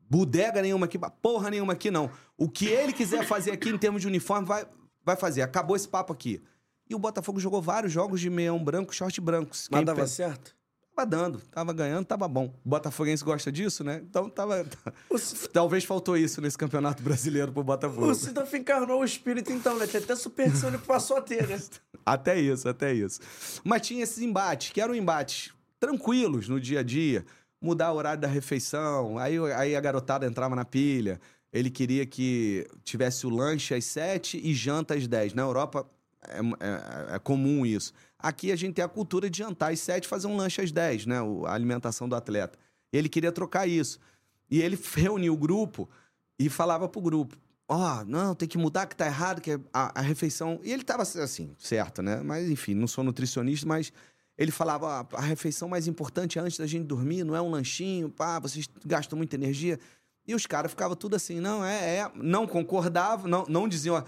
bodega nenhuma aqui, porra nenhuma aqui, não. O que ele quiser fazer aqui em termos de uniforme, vai, vai fazer. Acabou esse papo aqui. E o Botafogo jogou vários jogos de meião branco, short branco. Mas Quem dava pe- certo? Tava dando, tava ganhando, tava bom. O Botafoguense gosta disso, né? Então tava. Talvez faltou isso nesse campeonato brasileiro pro Botafogo. o Sidorf encarnou o espírito, então, né? Tinha até superstição ele passou a ter, né? Até isso, até isso. Mas tinha esses embates, que eram embates tranquilos no dia a dia. Mudar o horário da refeição, aí, aí a garotada entrava na pilha. Ele queria que tivesse o lanche às sete e janta às dez. Na Europa é, é- é comum isso. Aqui a gente tem a cultura de jantar às sete e fazer um lanche às dez, né? A alimentação do atleta. Ele queria trocar isso. E ele reuniu o grupo e falava pro grupo: Ó, não, tem que mudar que tá errado, que a, a refeição. E ele tava assim, certo, né? Mas enfim, não sou nutricionista, mas ele falava: "Ó, a refeição mais importante é antes da gente dormir, não é um lanchinho, pá, vocês gastam muita energia. E os caras ficavam tudo assim, não, é, é. Não concordavam, não, não diziam.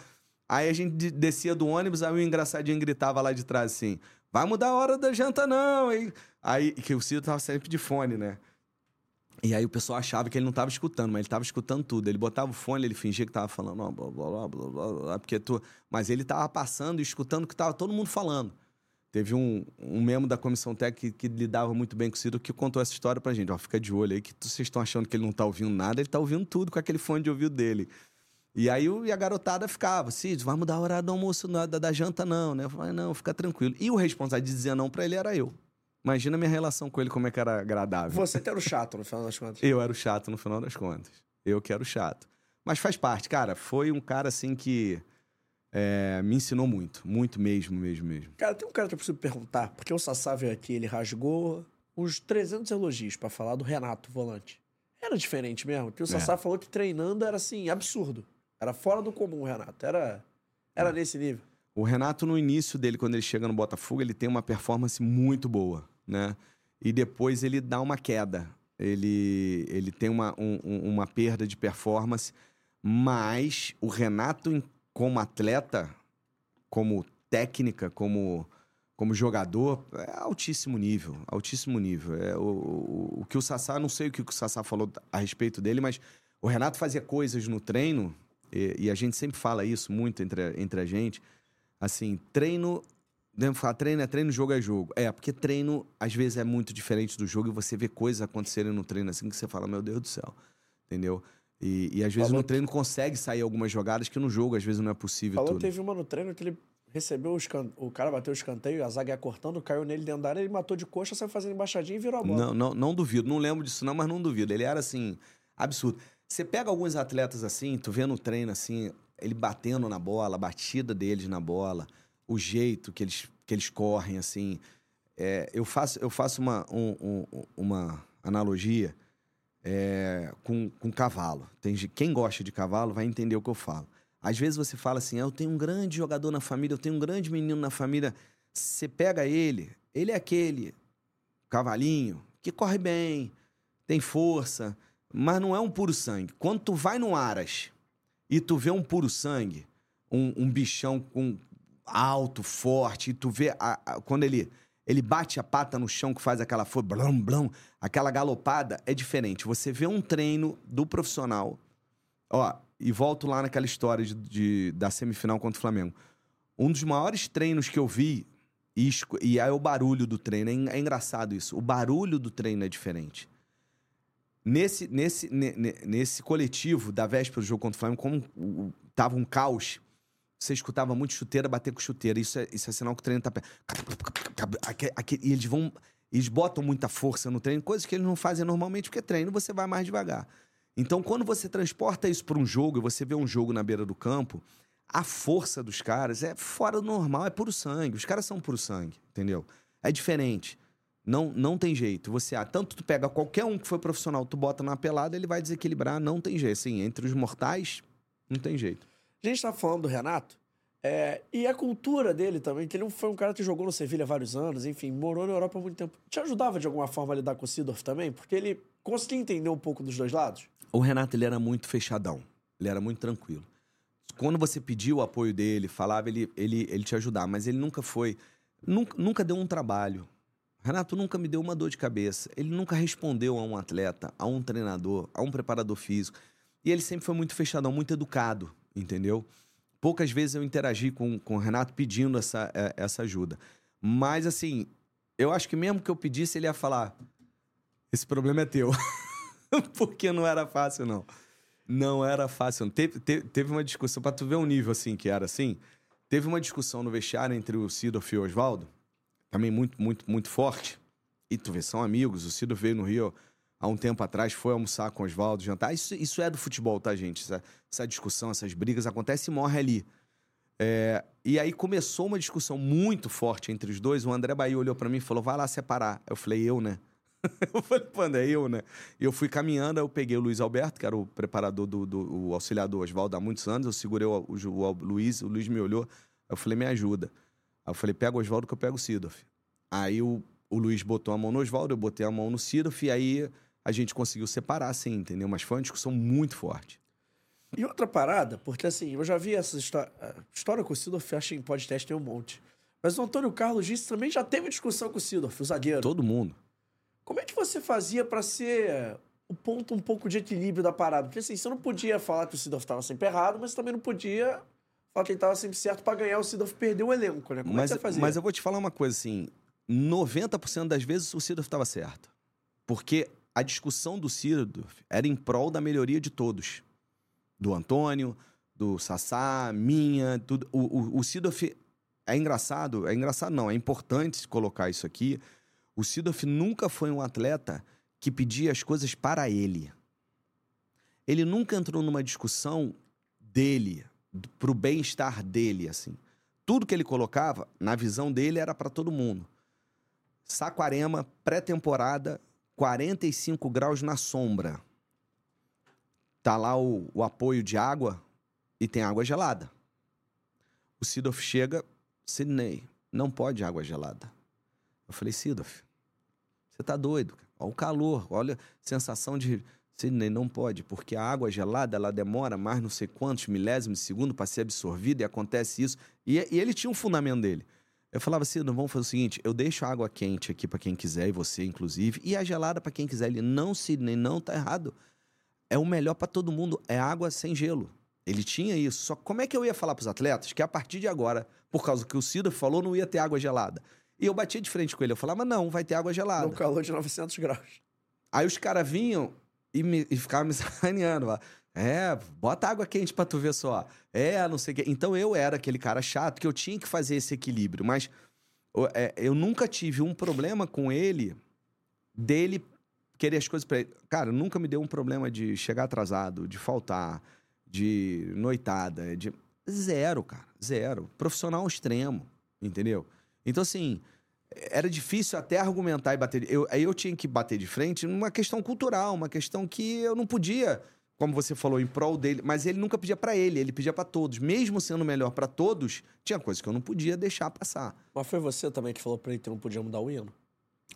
Aí a gente de- descia do ônibus, aí o engraçadinho gritava lá de trás assim: vai mudar a hora da janta, não, hein? Aí, que o Ciro tava sempre de fone, né? E aí o pessoal achava que ele não estava escutando, mas ele estava escutando tudo. Ele botava o fone, ele fingia que estava falando, blá, blá, blá, blá, blá, blá, porque tu... mas ele estava passando e escutando o que estava todo mundo falando. Teve um, um membro da comissão técnica que, que lidava muito bem com o Ciro que contou essa história pra gente. Ó, fica de olho aí que vocês estão achando que ele não tá ouvindo nada, ele tá ouvindo tudo com aquele fone de ouvido dele. E aí o- e a garotada ficava, Cid, vai mudar a hora do almoço, não, da, da janta não, né? Eu falei, não, fica tranquilo. E o responsável de dizer não pra ele era eu. Imagina a minha relação com ele, como é que era agradável. Você que era o chato, no final das contas. Eu era o chato no final das contas. Eu que era o chato. Mas faz parte, cara. Foi um cara assim que. É, me ensinou muito, muito mesmo, mesmo, mesmo. Cara, tem um cara que eu preciso perguntar, porque o Sassá veio aqui, ele rasgou uns 300 elogios pra falar do Renato, volante. Era diferente mesmo, porque o Sassá falou que treinando era assim, absurdo. Era fora do comum, Renato. Era, era nesse nível. O Renato, no início dele, quando ele chega no Botafogo, ele tem uma performance muito boa, né? E depois ele dá uma queda. Ele, ele tem uma, um- um- uma perda de performance, mas o Renato, em- como atleta, como técnica, como, como jogador, é altíssimo nível. Altíssimo nível. É o, o, o que o Sassá, não sei o que o Sassá falou a respeito dele, mas o Renato fazia coisas no treino, e, e a gente sempre fala isso muito entre, entre a gente. Assim, treino. Devemos falar, treino é treino, jogo é jogo. É, porque treino, às vezes, é muito diferente do jogo e você vê coisas acontecerem no treino assim que você fala, meu Deus do céu. Entendeu? E, e às vezes Falou no treino consegue sair algumas jogadas que no jogo, às vezes, não é possível Falou tudo. que teve uma no treino que ele recebeu o escan... o cara bateu o escanteio, a zaga ia cortando, caiu nele dentro da área, ele matou de coxa, saiu fazendo embaixadinha e virou a bola. Não, não, não duvido. Não lembro disso, não, mas não duvido. Ele era assim, absurdo. Você pega alguns atletas assim, tu vê no treino assim, ele batendo na bola, a batida deles na bola, o jeito que eles, que eles correm, assim. É, eu faço, eu faço uma, um- um- uma analogia é, com, com cavalo. Tem, quem gosta de cavalo vai entender o que eu falo. Às vezes você fala assim, "Ah, eu tenho um grande jogador na família, eu tenho um grande menino na família. Você pega ele, ele é aquele cavalinho que corre bem, tem força, mas não é um puro sangue. Quando tu vai no Aras e tu vê um puro sangue, um, um bichão com alto, forte, e tu vê a- a- quando ele ele bate a pata no chão que faz aquela for blum, blum, aquela galopada, é diferente. Você vê um treino do profissional, ó, e volto lá naquela história de, de- da semifinal contra o Flamengo. Um dos maiores treinos que eu vi, e, e aí o barulho do treino, é, é engraçado isso, o barulho do treino é diferente. Nesse, nesse, ne- ne- nesse coletivo da véspera do jogo contra o Flamengo, como tava um caos, você escutava muito chuteira bater com chuteira. Isso é, isso é sinal que o treino tá perto. E eles vão. Eles botam muita força no treino, coisas que eles não fazem normalmente, porque treino você vai mais devagar. Então, quando você transporta isso para um jogo e você vê um jogo na beira do campo, a força dos caras é fora do normal, é puro sangue. Os caras são puro sangue, entendeu? É diferente. Não, não tem jeito. Você, ah, tanto tu pega qualquer um que foi profissional, tu bota na pelada, ele vai desequilibrar, não tem jeito. Assim, entre os mortais, não tem jeito. A gente tá falando do Renato, é, e a cultura dele também, que ele foi um cara que jogou no Sevilha vários anos, enfim, morou na Europa há muito tempo. Te ajudava de alguma forma a lidar com o Sidorf também? Porque ele conseguia entender um pouco dos dois lados? O Renato, ele era muito fechadão. Ele era muito tranquilo. Quando você pediu o apoio dele, falava, ele, ele, ele te ajudava. Mas ele nunca foi... Nunca, nunca deu um trabalho. Renato nunca me deu uma dor de cabeça. Ele nunca respondeu a um atleta, a um treinador, a um preparador físico. E ele sempre foi muito fechadão, muito educado, entendeu? Poucas vezes eu interagi com, com o Renato pedindo essa, eh, essa ajuda. Mas, assim, eu acho que mesmo que eu pedisse, ele ia falar: esse problema é teu. Porque não era fácil, não. Não era fácil. teve, teve uma discussão, pra tu ver um nível assim que era assim. Teve uma discussão no vestiário entre o Sidorf e o Oswaldo, também muito, muito, muito forte. E tu vê, são amigos. O Sidorf veio no Rio há um tempo atrás, foi almoçar com o Oswaldo, jantar. Isso, isso é do futebol, tá, gente? Essa, essa discussão, essas brigas acontecem e morre ali. É, e aí começou uma discussão muito forte entre os dois. O André Bahia olhou pra mim e falou: vai lá separar. Eu falei, eu, né? eu falei, pô, André, eu, né? E eu fui caminhando, eu peguei o Luiz Alberto, que era o preparador do, do o Oswaldo há muitos anos. Eu segurei o, o, o Luiz, o Luiz me olhou. Eu falei, me ajuda. Aí eu falei, pega o Oswaldo que eu pego o Sidorf. Aí o, o Luiz botou a mão no Oswaldo, eu botei a mão no Sidorf, e aí a gente conseguiu separar, assim, entendeu? Mas foi uma discussão muito forte. E outra parada, porque assim, eu já vi essa história. História com o Sidorf, acho que em podcast tem um monte. Mas o Antônio Carlos disse também já teve discussão com o Sidorf, o zagueiro. Todo mundo. Como é que você fazia pra ser o ponto um pouco de equilíbrio da parada? Porque assim, você não podia falar que o Sidorf estava sempre errado, mas também não podia falar que ele estava sempre certo pra ganhar o Sidorf perder o elenco, né? Como mas, é que você fazia? mas eu vou te falar uma coisa assim: 90% das vezes o Sidorf estava certo. Porque a discussão do Sidorf era em prol da melhoria de todos. Do Antônio, do Sassá, minha, tudo. O, o, o é engraçado, é engraçado não, é importante colocar isso aqui. O Sidorf nunca foi um atleta que pedia as coisas para ele. Ele nunca entrou numa discussão dele, pro bem-estar dele, assim. Tudo que ele colocava, na visão dele, era para todo mundo. Saquarema, pré-temporada, 45 graus na sombra. Tá lá o, o apoio de água e tem água gelada. O Sidoff chega, Sidney, não pode água gelada. Eu falei, Sidoff, você tá doido? Olha o calor, olha a sensação de. Sidney, não pode, porque a água gelada ela demora mais não sei quantos milésimos de segundo para ser absorvida e acontece isso. E, e ele tinha um fundamento dele. Eu falava, Sidney, vamos fazer o seguinte: eu deixo a água quente aqui para quem quiser, e você inclusive, e a gelada para quem quiser. Ele, não, Sidney, não, tá errado. É o melhor para todo mundo, é água sem gelo. Ele tinha isso. Só que como é que eu ia falar para os atletas que a partir de agora, por causa do que o Cida falou, não ia ter água gelada? E eu batia de frente com ele. Eu falava, não, vai ter água gelada. No calor de 900 graus. Aí os caras vinham e, me, e ficavam me sacaneando. ó. É, bota água quente pra tu ver só. É, não sei o quê. Então eu era aquele cara chato que eu tinha que fazer esse equilíbrio. Mas é, eu nunca tive um problema com ele, dele querer as coisas pra ele. Cara, nunca me deu um problema de chegar atrasado, de faltar, de noitada, de. Zero, cara. Zero. Profissional extremo, entendeu? Então, assim, era difícil até argumentar e bater. Eu, aí eu tinha que bater de frente numa questão cultural, uma questão que eu não podia, como você falou, em prol dele. Mas ele nunca pedia pra ele, ele pedia pra todos. Mesmo sendo melhor pra todos, tinha coisas que eu não podia deixar passar. Mas foi você também que falou pra ele que não podia mudar o hino?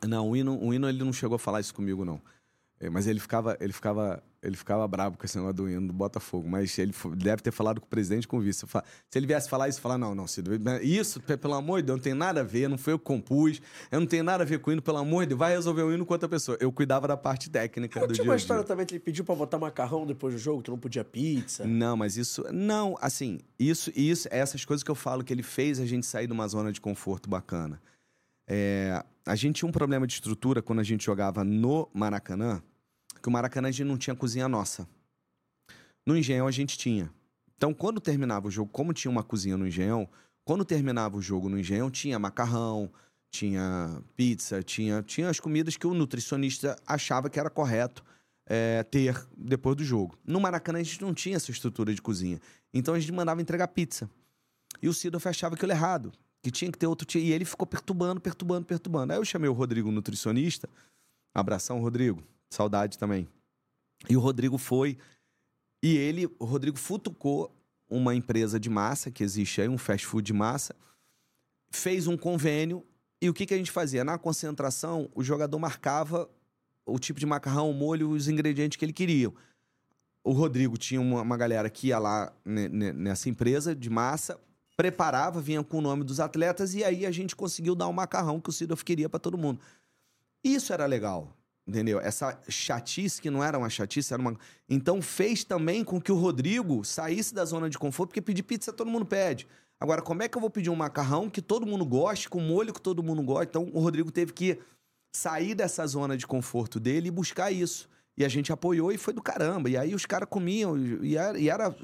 Não, o hino, o hino ele não chegou a falar isso comigo, não. É, mas ele ficava, ele ficava, ele ficava bravo com esse negócio do hino do Botafogo. Mas ele deve ter falado com o presidente com o vice. Se ele viesse falar isso, falar, não, não, Cido, isso, pe- pelo amor de Deus, não tem nada a ver, não foi eu que compus, eu não tenho nada a ver com o hino, pelo amor de Deus, vai resolver o hino com outra pessoa. Eu cuidava da parte técnica Não do tinha dia uma a dia. história também que ele pediu pra botar macarrão depois do jogo, que não podia pizza. Não, mas isso. Não, assim, isso, isso, essas coisas que eu falo que ele fez a gente sair de uma zona de conforto bacana. É, a gente tinha um problema de estrutura quando a gente jogava no Maracanã, que o Maracanã a gente não tinha cozinha nossa. No Engenhão a gente tinha. Então, quando terminava o jogo, como tinha uma cozinha no Engenhão, quando terminava o jogo no Engenhão, tinha macarrão, tinha pizza, tinha, tinha as comidas que o nutricionista achava que era correto é, ter depois do jogo. No Maracanã a gente não tinha essa estrutura de cozinha. Então a gente mandava entregar pizza. E o Sidorf achava aquilo errado, que tinha que ter outro. E ele ficou perturbando, perturbando, perturbando. Aí eu chamei o Rodrigo, nutricionista. Abração, Rodrigo. Saudade também. E o Rodrigo foi. E ele, o Rodrigo futucou uma empresa de massa que existe aí, um fast food de massa, fez um convênio. E o que, que a gente fazia? Na concentração, o jogador marcava o tipo de macarrão, o molho, os ingredientes que ele queria. O Rodrigo tinha uma, uma galera que ia lá ne- ne- nessa empresa de massa, preparava, vinha com o nome dos atletas, e aí a gente conseguiu dar o macarrão que o Sidorf queria para todo mundo. Isso era legal, entendeu? Essa chatice que não era uma chatice, era uma. Então fez também com que o Rodrigo saísse da zona de conforto, porque pedir pizza todo mundo pede. Agora, como é que eu vou pedir um macarrão que todo mundo goste, com molho que todo mundo gosta? Então o Rodrigo teve que sair dessa zona de conforto dele e buscar isso. E a gente apoiou e foi do caramba. E aí os caras comiam e era, e era-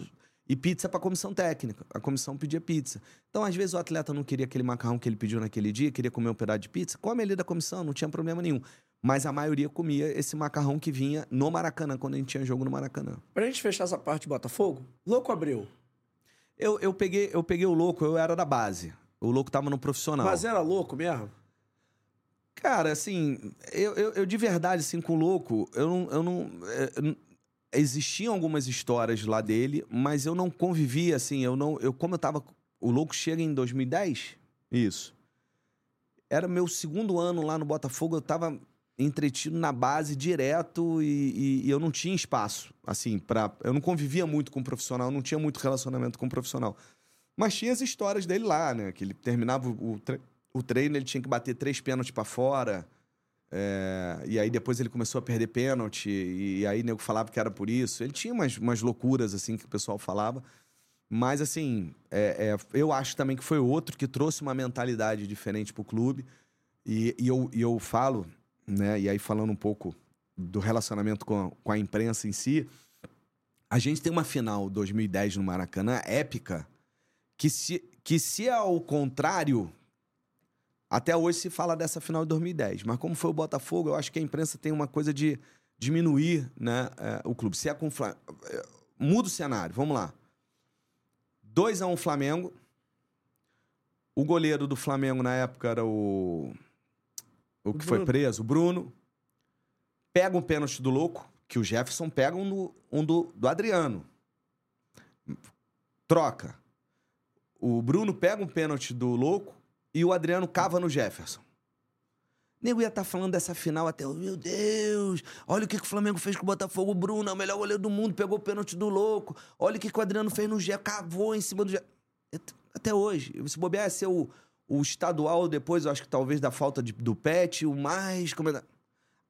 e pizza para comissão técnica. A comissão pedia pizza. Então, às vezes, o atleta não queria aquele macarrão que ele pediu naquele dia, queria comer um pedaço de pizza. Come ali da comissão, não tinha problema nenhum. Mas a maioria comia esse macarrão que vinha no Maracanã, quando a gente tinha jogo no Maracanã. Pra gente fechar essa parte de Botafogo, Louco Abreu. Eu, eu, peguei, eu peguei o louco, eu era da base. O louco tava no profissional. Mas era louco mesmo? Cara, assim, eu, eu, eu de verdade, assim, com o louco, eu não. Eu não é, eu não- existiam algumas histórias lá dele, mas eu não convivia, assim, eu não. Eu, como eu tava. O louco chega em 2010? Isso. Era meu segundo ano lá no Botafogo, eu tava entretido na base direto e, e- e eu não tinha espaço, assim, para Eu não convivia muito com o profissional, não tinha muito relacionamento com o profissional. Mas tinha as histórias dele lá, né? Que ele terminava o, tre- o treino, ele tinha que bater três pênaltis pra fora. É, e aí depois ele começou a perder pênalti, e, aí nego falava que era por isso. Ele tinha umas, umas loucuras, assim, que o pessoal falava. Mas, assim, é- é, eu acho também que foi outro que trouxe uma mentalidade diferente pro clube. E, e eu, e eu falo, né? E aí falando um pouco do relacionamento com a, com a imprensa em si, a gente tem uma final 2010 no Maracanã épica, que se, que se ao contrário, até hoje se fala dessa final de 2010. Mas como foi o Botafogo, eu acho que a imprensa tem uma coisa de diminuir né, é, o clube. Se é com é, Muda o cenário, vamos lá. 2x1 Flamengo. O goleiro do Flamengo na época era o. O que foi Bruno. preso, o Bruno. Pega um pênalti do louco, que o Jefferson pega um do, um do, do Adriano. Troca. O Bruno pega um pênalti do louco e o Adriano cava no Jefferson. Nego ia estar falando dessa final até. Meu Deus, olha o que, que o Flamengo fez com o Botafogo. O Bruno é o melhor goleiro do mundo, pegou o pênalti do louco. Olha o que, que o Adriano fez no Gé, cavou em cima do Gé. Até hoje. Se bobear, ia ser o, o estadual depois, eu acho que talvez da falta de- do pet, o mais.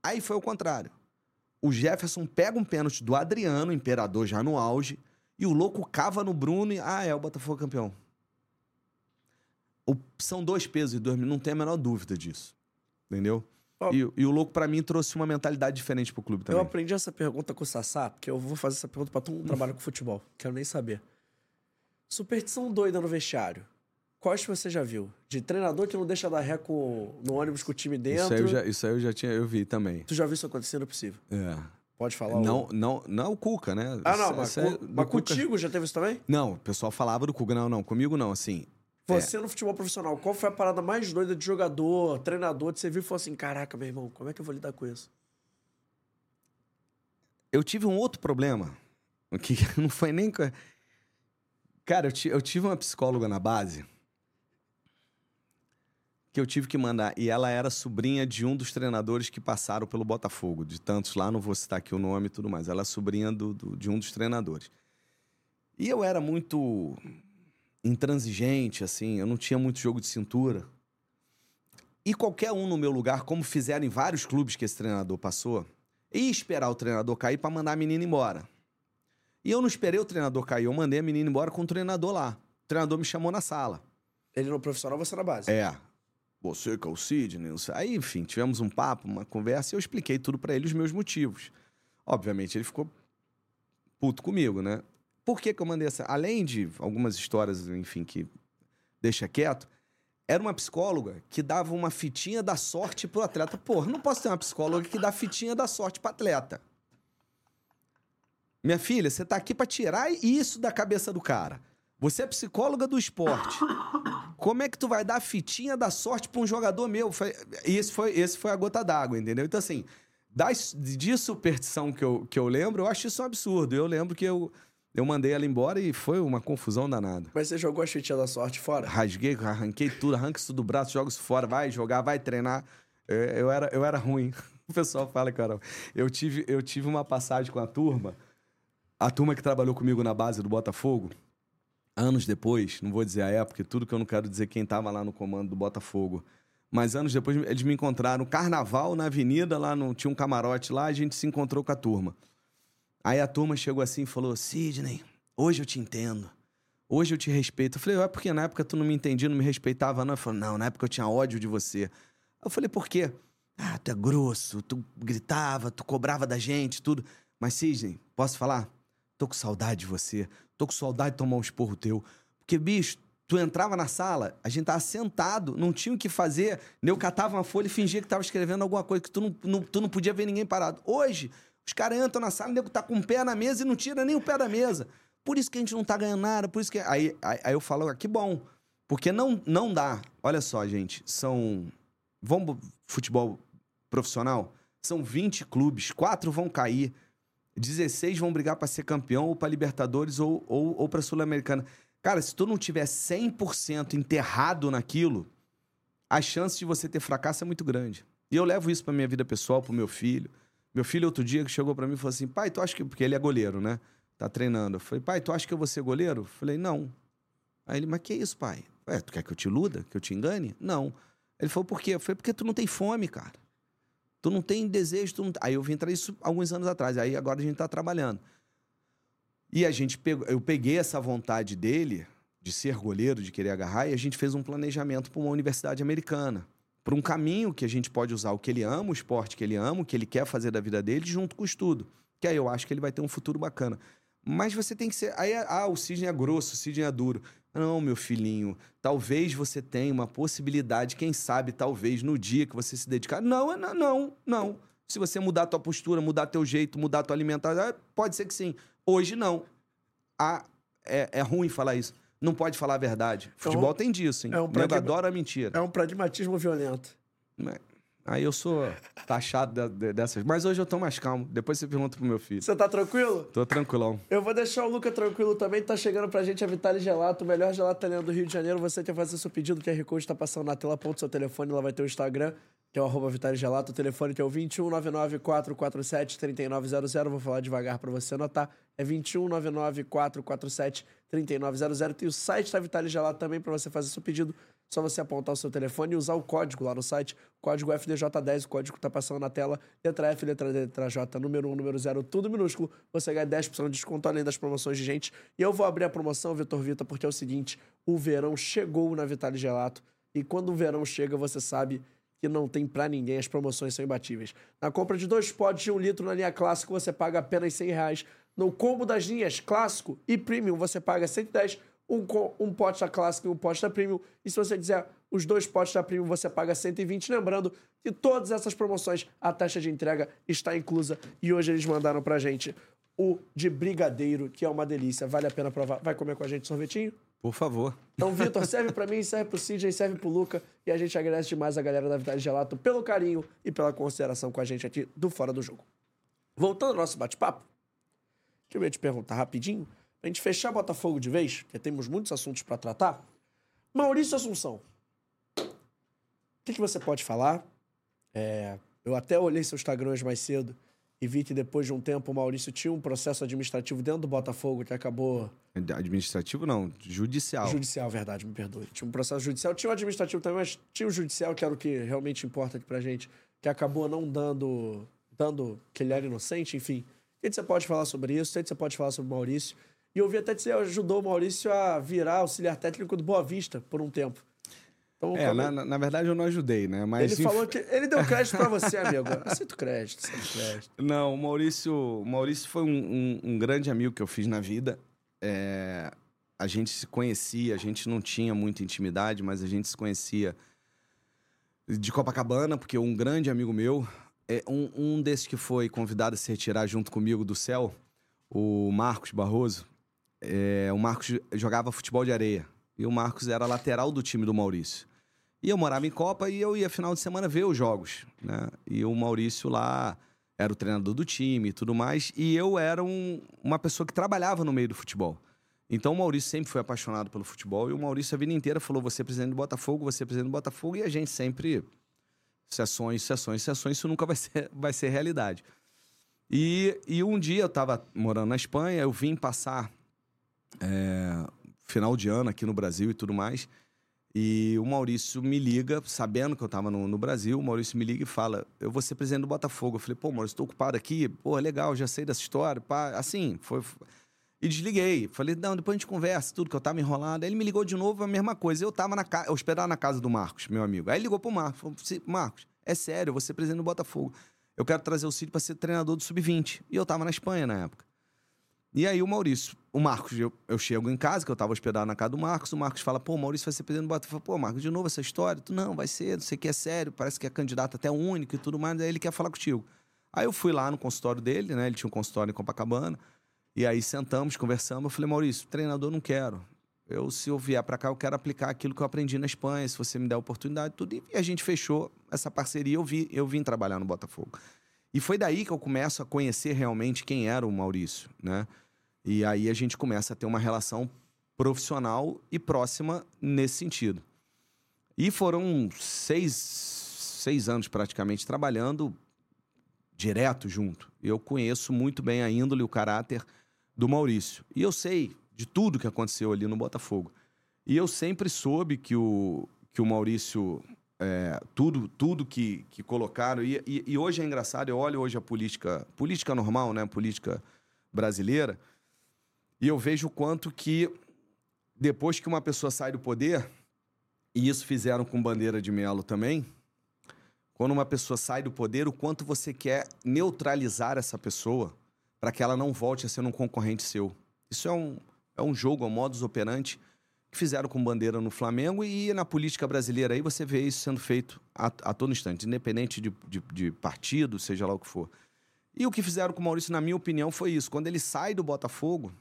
Aí foi o contrário. O Jefferson pega um pênalti do Adriano, imperador já no auge, e o louco cava no Bruno e. Ah, é, o Botafogo é campeão. O- são dois pesos e dois, não tem a menor dúvida disso. Entendeu? Ó. E, e o louco, pra mim, trouxe uma mentalidade diferente pro clube Eu também. aprendi essa pergunta com o Sassá, porque eu vou fazer essa pergunta pra todo mundo que trabalha com futebol. Quero nem saber. Superstição doida no vestiário. Que você já viu? De treinador que não deixa dar ré com, no ônibus com o time dentro. Isso aí, eu já, isso aí eu já tinha, eu vi também. Tu já viu isso acontecer? Não é possível. É. Pode falar. Não, o- não, não o Cuca, né? Ah, não, mas, é mas Cuca. contigo já teve isso também? Não, o pessoal falava do Cuca. Não, não, comigo não, assim. Você no futebol profissional, qual foi a parada mais doida de jogador, treinador, que você viu e falou assim: caraca, meu irmão, como é que eu vou lidar com isso? Eu tive um outro problema, que não foi nem... Cara, eu, eu tive uma psicóloga na base que eu tive que mandar, e ela era sobrinha de um dos treinadores que passaram pelo Botafogo, de tantos lá, não vou citar aqui o nome e tudo mais. Ela é sobrinha do- do- de um dos treinadores. E eu era muito intransigente, assim, eu não tinha muito jogo de cintura. E qualquer um no meu lugar, como fizeram em vários clubes que esse treinador passou, ia esperar o treinador cair para mandar a menina embora. E eu não esperei o treinador cair, eu mandei a menina embora com o treinador lá. O treinador me chamou na sala. Ele no profissional, você na base. É. Você é o Sidney. Aí, enfim, tivemos um papo, uma conversa e eu expliquei tudo pra ele, os meus motivos. Obviamente, ele ficou puto comigo, né? Por que, que eu mandei essa? Além de algumas histórias, enfim, que deixa quieto, era uma psicóloga que dava uma fitinha da sorte pro atleta. Porra, não posso ter uma psicóloga que dá fitinha da sorte pro atleta. Minha filha, você tá aqui pra tirar isso da cabeça do cara. Você é psicóloga do esporte. Como é que tu vai dar a fitinha da sorte pra um jogador meu? E esse foi, esse foi a gota d'água, entendeu? Então, assim, das, de superstição que eu, que eu lembro, eu acho isso um absurdo. Eu lembro que eu, eu mandei ela embora e foi uma confusão danada. Mas você jogou a fitinha da sorte fora? Rasguei, arranquei tudo, arranca isso do braço, joga isso fora, vai jogar, vai treinar. É, Eu era, eu era ruim. O pessoal fala, cara, eu tive, eu tive uma passagem com a turma, a turma que trabalhou comigo na base do Botafogo, anos depois, não vou dizer a época, tudo que eu não quero dizer quem estava lá no comando do Botafogo. Mas anos depois eles me encontraram no carnaval na avenida, lá no, tinha um camarote lá, a gente se encontrou com a turma. Aí a turma chegou assim e falou: Sidney, hoje eu te entendo. Hoje eu te respeito. Eu falei, é porque na época tu não me entendia, não me respeitava, não. Ele falou, não, na época eu tinha ódio de você. Eu falei, por quê? Ah, tu é grosso, tu gritava, tu cobrava da gente, tudo. Mas, Sidney, posso falar? Tô com saudade de você. Tô com saudade de tomar um esporro teu. Porque, bicho, tu entrava na sala, a gente tava sentado, não tinha o que fazer. Eu catava uma folha e fingia que tava escrevendo alguma coisa, que tu não, não- tu não podia ver ninguém parado. Hoje, os caras entram na sala, o nego tá com o pé na mesa e não tira nem o pé da mesa. Por isso que a gente não tá ganhando nada, por isso que. Aí, aí, aí eu falo, ah, que bom. Porque não, não dá. Olha só, gente, são. Vamos futebol profissional? São 20 clubes, quatro vão cair. 16 vão brigar para ser campeão ou para Libertadores ou, ou, ou para Sul-Americana. Cara, se tu não tiver 100% enterrado naquilo, a chance de você ter fracasso é muito grande. E eu levo isso para minha vida pessoal, pro meu filho. Meu filho, outro dia, que chegou para mim e falou assim: pai, tu acha que. Porque ele é goleiro, né? Tá treinando. Eu falei, pai, tu acha que eu vou ser goleiro? Eu falei, não. Aí ele, mas que isso, pai? Ué, tu quer que eu te iluda? Que eu te engane? Não. Ele falou, por quê? Eu falei, porque tu não tem fome, cara. Tu não tem desejo. Tu não... Aí eu vim trazer isso alguns anos atrás. Aí agora a gente tá trabalhando. E a gente pegou, eu peguei essa vontade dele de ser goleiro, de querer agarrar, e a gente fez um planejamento para uma universidade americana. Para um caminho que a gente pode usar o que ele ama, o esporte que ele ama, o que ele quer fazer da vida dele, junto com o estudo. Que aí eu acho que ele vai ter um futuro bacana. Mas você tem que ser. Aí, ah, o Sidney é grosso, o Sidney é duro. Não, meu filhinho, talvez você tenha uma possibilidade, quem sabe, talvez, no dia que você se dedicar. Não, não, não, não. Se você mudar a tua postura, mudar teu jeito, mudar a tua alimentação, pode ser que sim. Hoje não. Ah, é, é ruim falar isso. não pode falar a verdade. Futebol tem disso, hein? é um pragma- adora a mentira. É um pragmatismo violento. Né? Aí eu sou taxado de- de- dessas. Mas hoje eu tô mais calmo. Depois você pergunta pro meu filho. Você tá tranquilo? Tô tranquilão. Eu vou deixar o Luca tranquilo também. Tá chegando pra gente a Vitale Gelato, o melhor gelato italiano do Rio de Janeiro. Você tem que fazer seu pedido. O QR Code tá passando na tela. Aponta o seu telefone. Lá vai ter o Instagram, que é o arroba Vitale Gelato. O telefone que é o 2199-447-3900. Vou falar devagar pra você anotar. É 2199-447-3900. Tem o site da Vitale Gelato também pra você fazer seu pedido. Só você apontar o seu telefone e usar o código lá no site. Código FDJ10, o código tá passando na tela. Letra F, letra D, letra J, número 1, número 0, tudo minúsculo. Você ganha 10% de desconto além das promoções de gente. E eu vou abrir a promoção, Vitor Vita, porque é o seguinte: o verão chegou na Vitale Gelato. E quando o verão chega, você sabe que não tem pra ninguém, as promoções são imbatíveis. Na compra de dois potes de um litro na linha clássico, você paga apenas 100 reais. No combo das linhas clássico e premium, você paga 110 um, um pote da clássica e um pote da premium. E se você quiser os dois potes da premium, você paga 120. Lembrando que todas essas promoções, a taxa de entrega está inclusa. E hoje eles mandaram pra gente o de brigadeiro, que é uma delícia. Vale a pena provar. Vai comer com a gente sorvetinho? Por favor. Então, Vitor, serve pra mim, serve pro CJ, serve pro Luca. E a gente agradece demais a galera da Vitale Gelato pelo carinho e pela consideração com a gente aqui do Fora do Jogo. Voltando ao nosso bate-papo, que eu te perguntar rapidinho, pra gente fechar Botafogo de vez, porque temos muitos assuntos pra tratar. Maurício Assunção. O que, que você pode falar? É, eu até olhei seu Instagram hoje mais cedo e vi que depois de um tempo o Maurício tinha um processo administrativo dentro do Botafogo que acabou Administrativo não, judicial. Judicial, verdade, me perdoe. Tinha um processo judicial, tinha o administrativo também, mas tinha o judicial, que era o que realmente importa aqui pra gente, que acabou não dando, dando que ele era inocente, enfim. O que você pode falar sobre isso? O que você pode falar sobre o Maurício? E eu vi até que você ajudou o Maurício a virar auxiliar técnico do Boa Vista por um tempo. Então, É, na, na- verdade eu não ajudei, né? Mas ele inf- falou que. Ele deu crédito pra você, amigo. Aceito crédito, aceito crédito. Não, o Maurício, o Maurício foi um, um- um grande amigo que eu fiz na vida. É, a gente se conhecia, a gente não tinha muita intimidade, mas a gente se conhecia de Copacabana, porque um grande amigo meu, é um, um desses que foi convidado a se retirar junto comigo do céu, o Marcos Barroso, é, o Marcos jogava futebol de areia. E o Marcos era lateral do time do Maurício. E eu morava em Copa e eu ia final de semana ver os jogos, né? E o Maurício lá era o treinador do time e tudo mais. E eu era um- uma pessoa que trabalhava no meio do futebol. Então o Maurício sempre foi apaixonado pelo futebol e o Maurício a vida inteira falou: você é presidente do Botafogo, você é presidente do Botafogo, e a gente sempre. Sessões, sessões, sessões, isso nunca vai ser, vai ser realidade. E, e um dia eu estava morando na Espanha, eu vim passar é, final de ano aqui no Brasil e tudo mais. E o Maurício me liga, sabendo que eu estava no, no Brasil, o Maurício me liga e fala: Eu vou ser presidente do Botafogo. Eu falei: Pô, Maurício, estou ocupado aqui. Pô, legal, já sei dessa história. Pá. Assim, foi. E desliguei. Falei: Não, depois a gente conversa, tudo que eu tava enrolado. Aí ele me ligou de novo, a mesma coisa. Eu tava na casa, hospedado na casa do Marcos, meu amigo. Aí ele ligou pro Marcos: falou, "Se- Marcos, é sério, eu vou ser presidente do Botafogo. Eu quero trazer o Cid para ser treinador do Sub-20. E eu tava na Espanha na época. E aí o Maurício, o Marcos, eu, eu chego em casa, que eu tava hospedado na casa do Marcos, o Marcos fala, pô, Maurício vai ser presidente do Botafogo. Pô, Marcos, de novo essa história? Tu, não, vai ser, não sei o que é sério, parece que é candidato até único e tudo mais, aí ele quer falar contigo. Aí eu fui lá no consultório dele, né, ele tinha um consultório em Copacabana, e aí sentamos, conversamos, eu falei, Maurício, treinador não quero. Eu, se eu vier para cá, eu quero aplicar aquilo que eu aprendi na Espanha, se você me der a oportunidade, tudo. E a gente fechou essa parceria, eu, vi, eu vim trabalhar no Botafogo. E foi daí que eu começo a conhecer realmente quem era o Maurício, né? E aí a gente começa a ter uma relação profissional e próxima nesse sentido. E foram seis, seis anos praticamente trabalhando direto junto. Eu conheço muito bem a índole e o caráter do Maurício. E eu sei de tudo que aconteceu ali no Botafogo. E eu sempre soube que o, que o Maurício, é, tudo, tudo que, que colocaram. E, e, e hoje é engraçado, eu olho hoje a política, política normal, né? Política brasileira. E eu vejo o quanto que depois que uma pessoa sai do poder, e isso fizeram com Bandeira de Melo também, quando uma pessoa sai do poder, o quanto você quer neutralizar essa pessoa para que ela não volte a ser um concorrente seu. Isso é um, é um jogo, é um modus operandi que fizeram com Bandeira no Flamengo e na política brasileira aí você vê isso sendo feito a, a todo instante, independente de, de, de partido, seja lá o que for. E o que fizeram com o Maurício, na minha opinião, foi isso. Quando ele sai do Botafogo,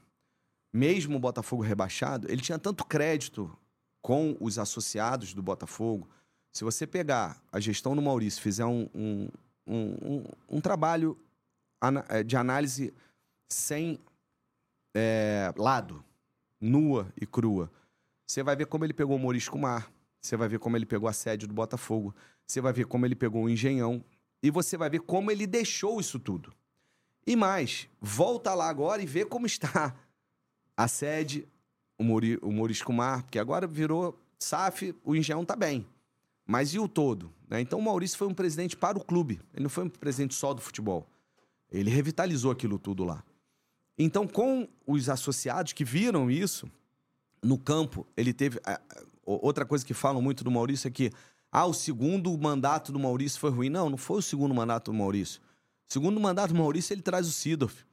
mesmo o Botafogo rebaixado, ele tinha tanto crédito com os associados do Botafogo. Se você pegar a gestão do Maurício, fizer um, um, um, um, trabalho eh, de análise sem é, lado, nua e crua, você vai ver como ele pegou o Maurício Kumar, você vai ver como ele pegou a sede do Botafogo, você vai ver como ele pegou o Engenhão, e você vai ver como ele deixou isso tudo. E mais, volta lá agora e vê como está a sede, o, Muri, o Maurício Kumar, porque agora virou SAF, o Engenhão tá bem. Mas e o todo? né? Então o Maurício foi um presidente para o clube, ele não foi um presidente só do futebol. Ele revitalizou aquilo tudo lá. Então, com os associados que viram isso, no campo, ele teve. Outra coisa que falam muito do Maurício é que ah, o segundo mandato do Maurício foi ruim. Não, não foi o segundo mandato do Maurício. O segundo mandato do Maurício, ele traz o Sidorf.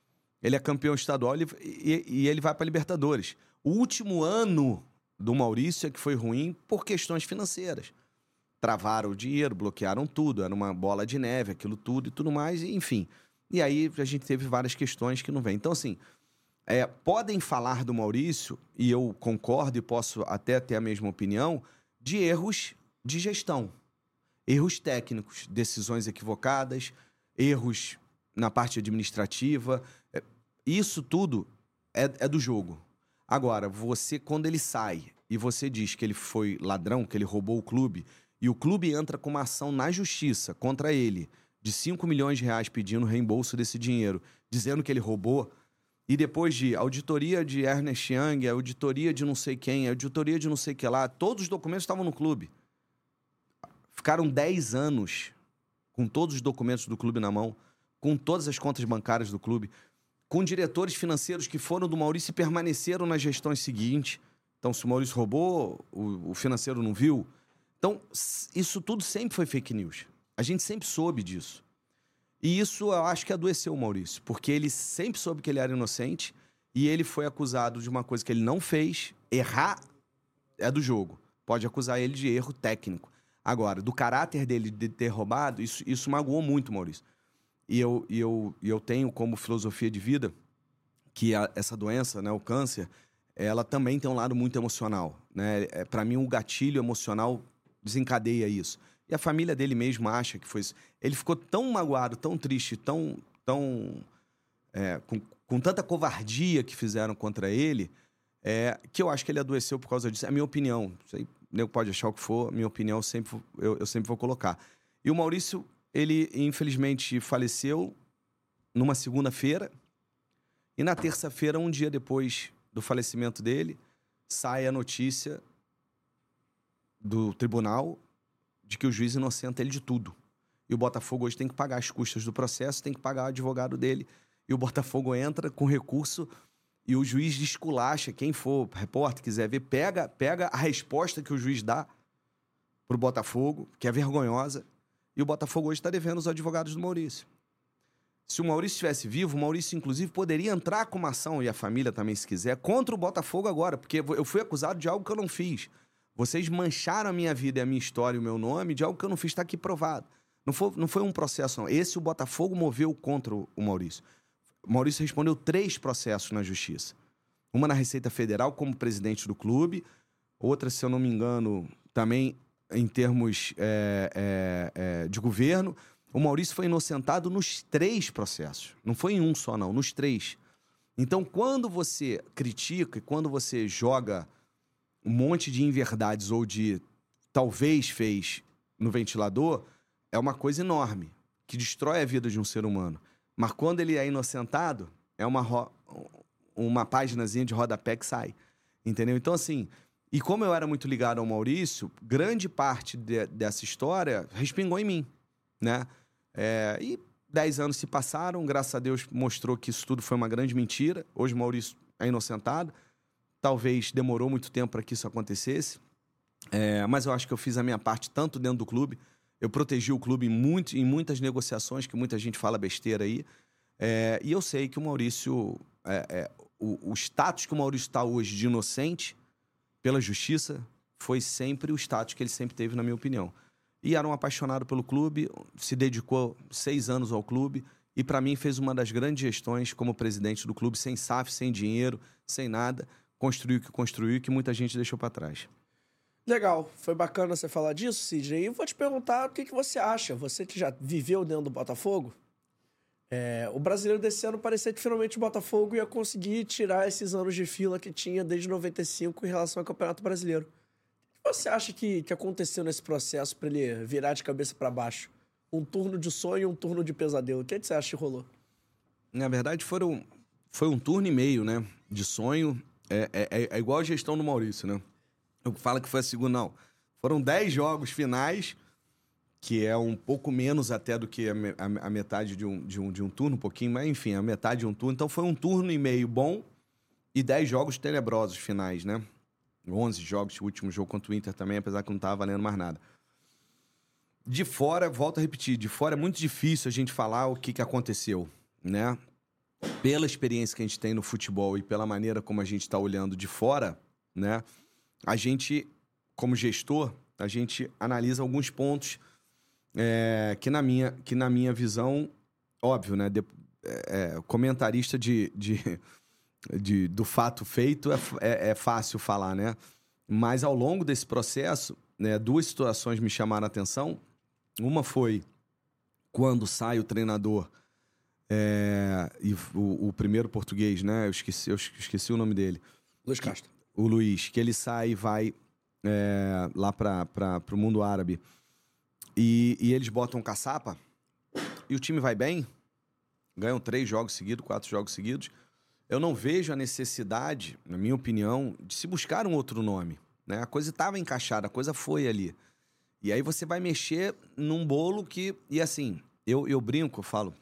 Ele é campeão estadual e, e- e ele vai para Libertadores. O último ano do Maurício é que foi ruim por questões financeiras. Travaram o dinheiro, bloquearam tudo, era uma bola de neve, aquilo tudo e tudo mais, e, enfim. E aí a gente teve várias questões que não vêm. Então, assim, é, podem falar do Maurício, e eu concordo e posso até ter a mesma opinião, de erros de gestão. Erros técnicos, decisões equivocadas, erros na parte administrativa. Isso tudo é, é do jogo. Agora, você, quando ele sai e você diz que ele foi ladrão, que ele roubou o clube, e o clube entra com uma ação na justiça contra ele de 5 milhões de reais pedindo reembolso desse dinheiro, dizendo que ele roubou, e depois de auditoria de Ernest Young, auditoria de não sei quem, auditoria de não sei que lá, todos os documentos estavam no clube. Ficaram 10 anos com todos os documentos do clube na mão, com todas as contas bancárias do clube, com diretores financeiros que foram do Maurício e permaneceram nas gestões seguintes. Então, se o Maurício roubou, o, o financeiro não viu. Então, isso tudo sempre foi fake news. A gente sempre soube disso. E isso eu acho que adoeceu o Maurício, porque ele sempre soube que ele era inocente e ele foi acusado de uma coisa que ele não fez. Errar é do jogo. Pode acusar ele de erro técnico. Agora, do caráter dele de ter roubado, isso, isso magoou muito o Maurício. E eu, e eu, e eu tenho como filosofia de vida que a- essa doença, né, o câncer, ela também tem um lado muito emocional. Né? É, para mim, o gatilho emocional desencadeia isso. E a família dele mesmo acha que foi isso. Ele ficou tão magoado, tão triste, tão. tão é, com, com tanta covardia que fizeram contra ele, é, que eu acho que ele adoeceu por causa disso. É a minha opinião. Nego pode achar o que for, minha opinião sempre, eu, eu sempre vou colocar. E o Maurício, ele infelizmente faleceu numa segunda-feira. E na terça-feira, um dia depois do falecimento dele, sai a notícia do tribunal de que o juiz inocenta ele de tudo. E o Botafogo hoje tem que pagar as custas do processo, tem que pagar o advogado dele. E o Botafogo entra com recurso e o juiz desculacha. Quem for repórter, quiser ver, pega, pega a resposta que o juiz dá pro Botafogo, que é vergonhosa. E o Botafogo hoje está devendo os advogados do Maurício. Se o Maurício estivesse vivo, o Maurício, inclusive, poderia entrar com uma ação, e a família também, se quiser, contra o Botafogo agora, porque eu fui acusado de algo que eu não fiz. Vocês mancharam a minha vida e a minha história e o meu nome de algo que eu não fiz, está aqui provado. Não foi, não foi um processo, não. Esse o Botafogo moveu contra o Maurício. O Maurício respondeu três processos na justiça. Uma na Receita Federal, como presidente do clube, outra, se eu não me engano, também em termos é, é, é, de governo. O Maurício foi inocentado nos três processos. Não foi em um só, não, nos três. Então, quando você critica e quando você joga um monte de inverdades ou de talvez fez no ventilador, é uma coisa enorme, que destrói a vida de um ser humano. Mas quando ele é inocentado, é uma, uma páginazinha de rodapé que sai. Entendeu? Então, assim, e como eu era muito ligado ao Maurício, grande parte de- dessa história respingou em mim, né? É, e dez anos se passaram, graças a Deus mostrou que isso tudo foi uma grande mentira. Hoje o Maurício é inocentado. Talvez demorou muito tempo para que isso acontecesse. É, mas eu acho que eu fiz a minha parte tanto dentro do clube. Eu protegi o clube em, muito, em muitas negociações, que muita gente fala besteira aí. É, e eu sei que o Maurício. é, é, o, o status que o Maurício está hoje de inocente, pela justiça, foi sempre o status que ele sempre teve, na minha opinião. E era um apaixonado pelo clube, se dedicou seis anos ao clube e para mim fez uma das grandes gestões como presidente do clube, sem SAF, sem dinheiro, sem nada, construiu o que construiu que muita gente deixou para trás. Legal, foi bacana você falar disso, Sidney. E vou te perguntar o que, que você acha. Você que já viveu dentro do Botafogo, é, o brasileiro desse ano parecia que finalmente o Botafogo ia conseguir tirar esses anos de fila que tinha desde 95 em relação ao Campeonato Brasileiro. O que você acha que, que aconteceu nesse processo para ele virar de cabeça para baixo? Um turno de sonho e um turno de pesadelo. O que, que você acha que rolou? Na verdade, foram, foi um turno e meio, né? De sonho. É, é, é igual a gestão do Maurício, né? Eu falo que foi a segunda, não. Foram 10 jogos finais, que é um pouco menos até do que a, a, a, metade de um, de, um, de um turno, um pouquinho, mas enfim, a metade de um turno. Então foi um turno e meio bom e 10 jogos tenebrosos finais, né? 11 jogos, último jogo contra o Inter também, apesar que não estava valendo mais nada. De fora, volto a repetir, de fora é muito difícil a gente falar o que, que aconteceu, né? Pela experiência que a gente tem no futebol e pela maneira como a gente está olhando de fora, né? a gente, como gestor, a gente analisa alguns pontos é, que, na minha, que na minha visão, óbvio, né? De, é, comentarista de, de, de, do fato feito é, é, é, fácil falar, né? Mas ao longo desse processo, né, duas situações me chamaram a atenção. Uma foi quando sai o treinador é, e o, o, primeiro português, né? Eu esqueci, eu esqueci o nome dele. Luiz Castro o Luiz, que ele sai e vai é, lá para o mundo árabe e, e eles botam caçapa e o time vai bem, ganham três jogos seguidos, quatro jogos seguidos, eu não vejo a necessidade, na minha opinião, de se buscar um outro nome. Né? A coisa estava encaixada, a coisa foi ali. E aí você vai mexer num bolo que. E assim, eu, eu brinco, eu falo.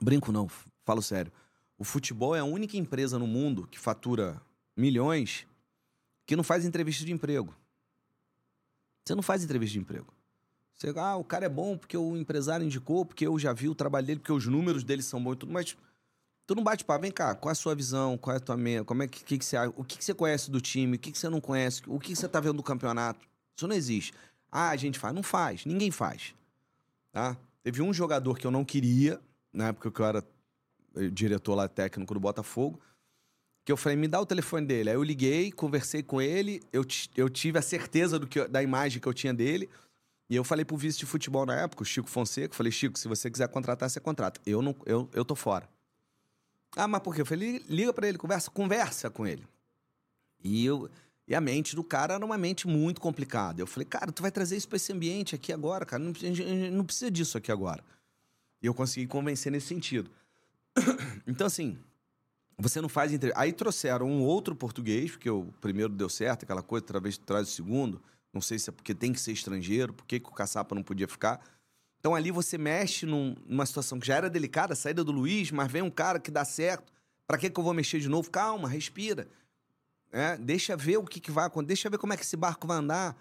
Brinco não, falo sério. O futebol é a única empresa no mundo que fatura milhões que não faz entrevista de emprego. Você não faz entrevista de emprego. Você, ah, o cara é bom porque o empresário indicou, porque eu já vi o trabalho dele, porque os números dele são bons e tudo, mas tu não bate para vem cá, qual é a sua visão, qual é a tua mente, como é que, que, que você, o que, que você conhece do time, o que, que você não conhece, o que, que você tá vendo do campeonato. Isso não existe. Ah, a gente faz, não faz, ninguém faz. Tá? Teve um jogador que eu não queria, na época que eu era eh, diretor lá técnico do Botafogo, que eu falei, me dá o telefone dele. Aí eu liguei, conversei com ele, eu, eu tive a certeza do que, da imagem que eu tinha dele. E eu falei pro vice de futebol na época, o Chico Fonseca, falei, Chico, se você quiser contratar, você contrata. Eu não, eu, eu tô fora. Ah, mas por quê? Eu falei, liga para ele, conversa, conversa com ele. E eu e a mente do cara era uma mente muito complicada. Eu falei, cara, tu vai trazer isso para esse ambiente aqui agora, cara, não, não precisa disso aqui agora. E eu consegui convencer nesse sentido. então assim, você não faz entrevista. Aí trouxeram um outro português, porque o primeiro deu certo, aquela coisa, talvez traz o segundo. Não sei se é porque tem que ser estrangeiro, por que o caçapa não podia ficar. Então ali você mexe num, numa situação que já era delicada, a saída do Luiz, mas vem um cara que dá certo. Para que, que eu vou mexer de novo? Calma, respira. É, deixa ver o que, que vai acontecer, deixa ver como é que esse barco vai andar.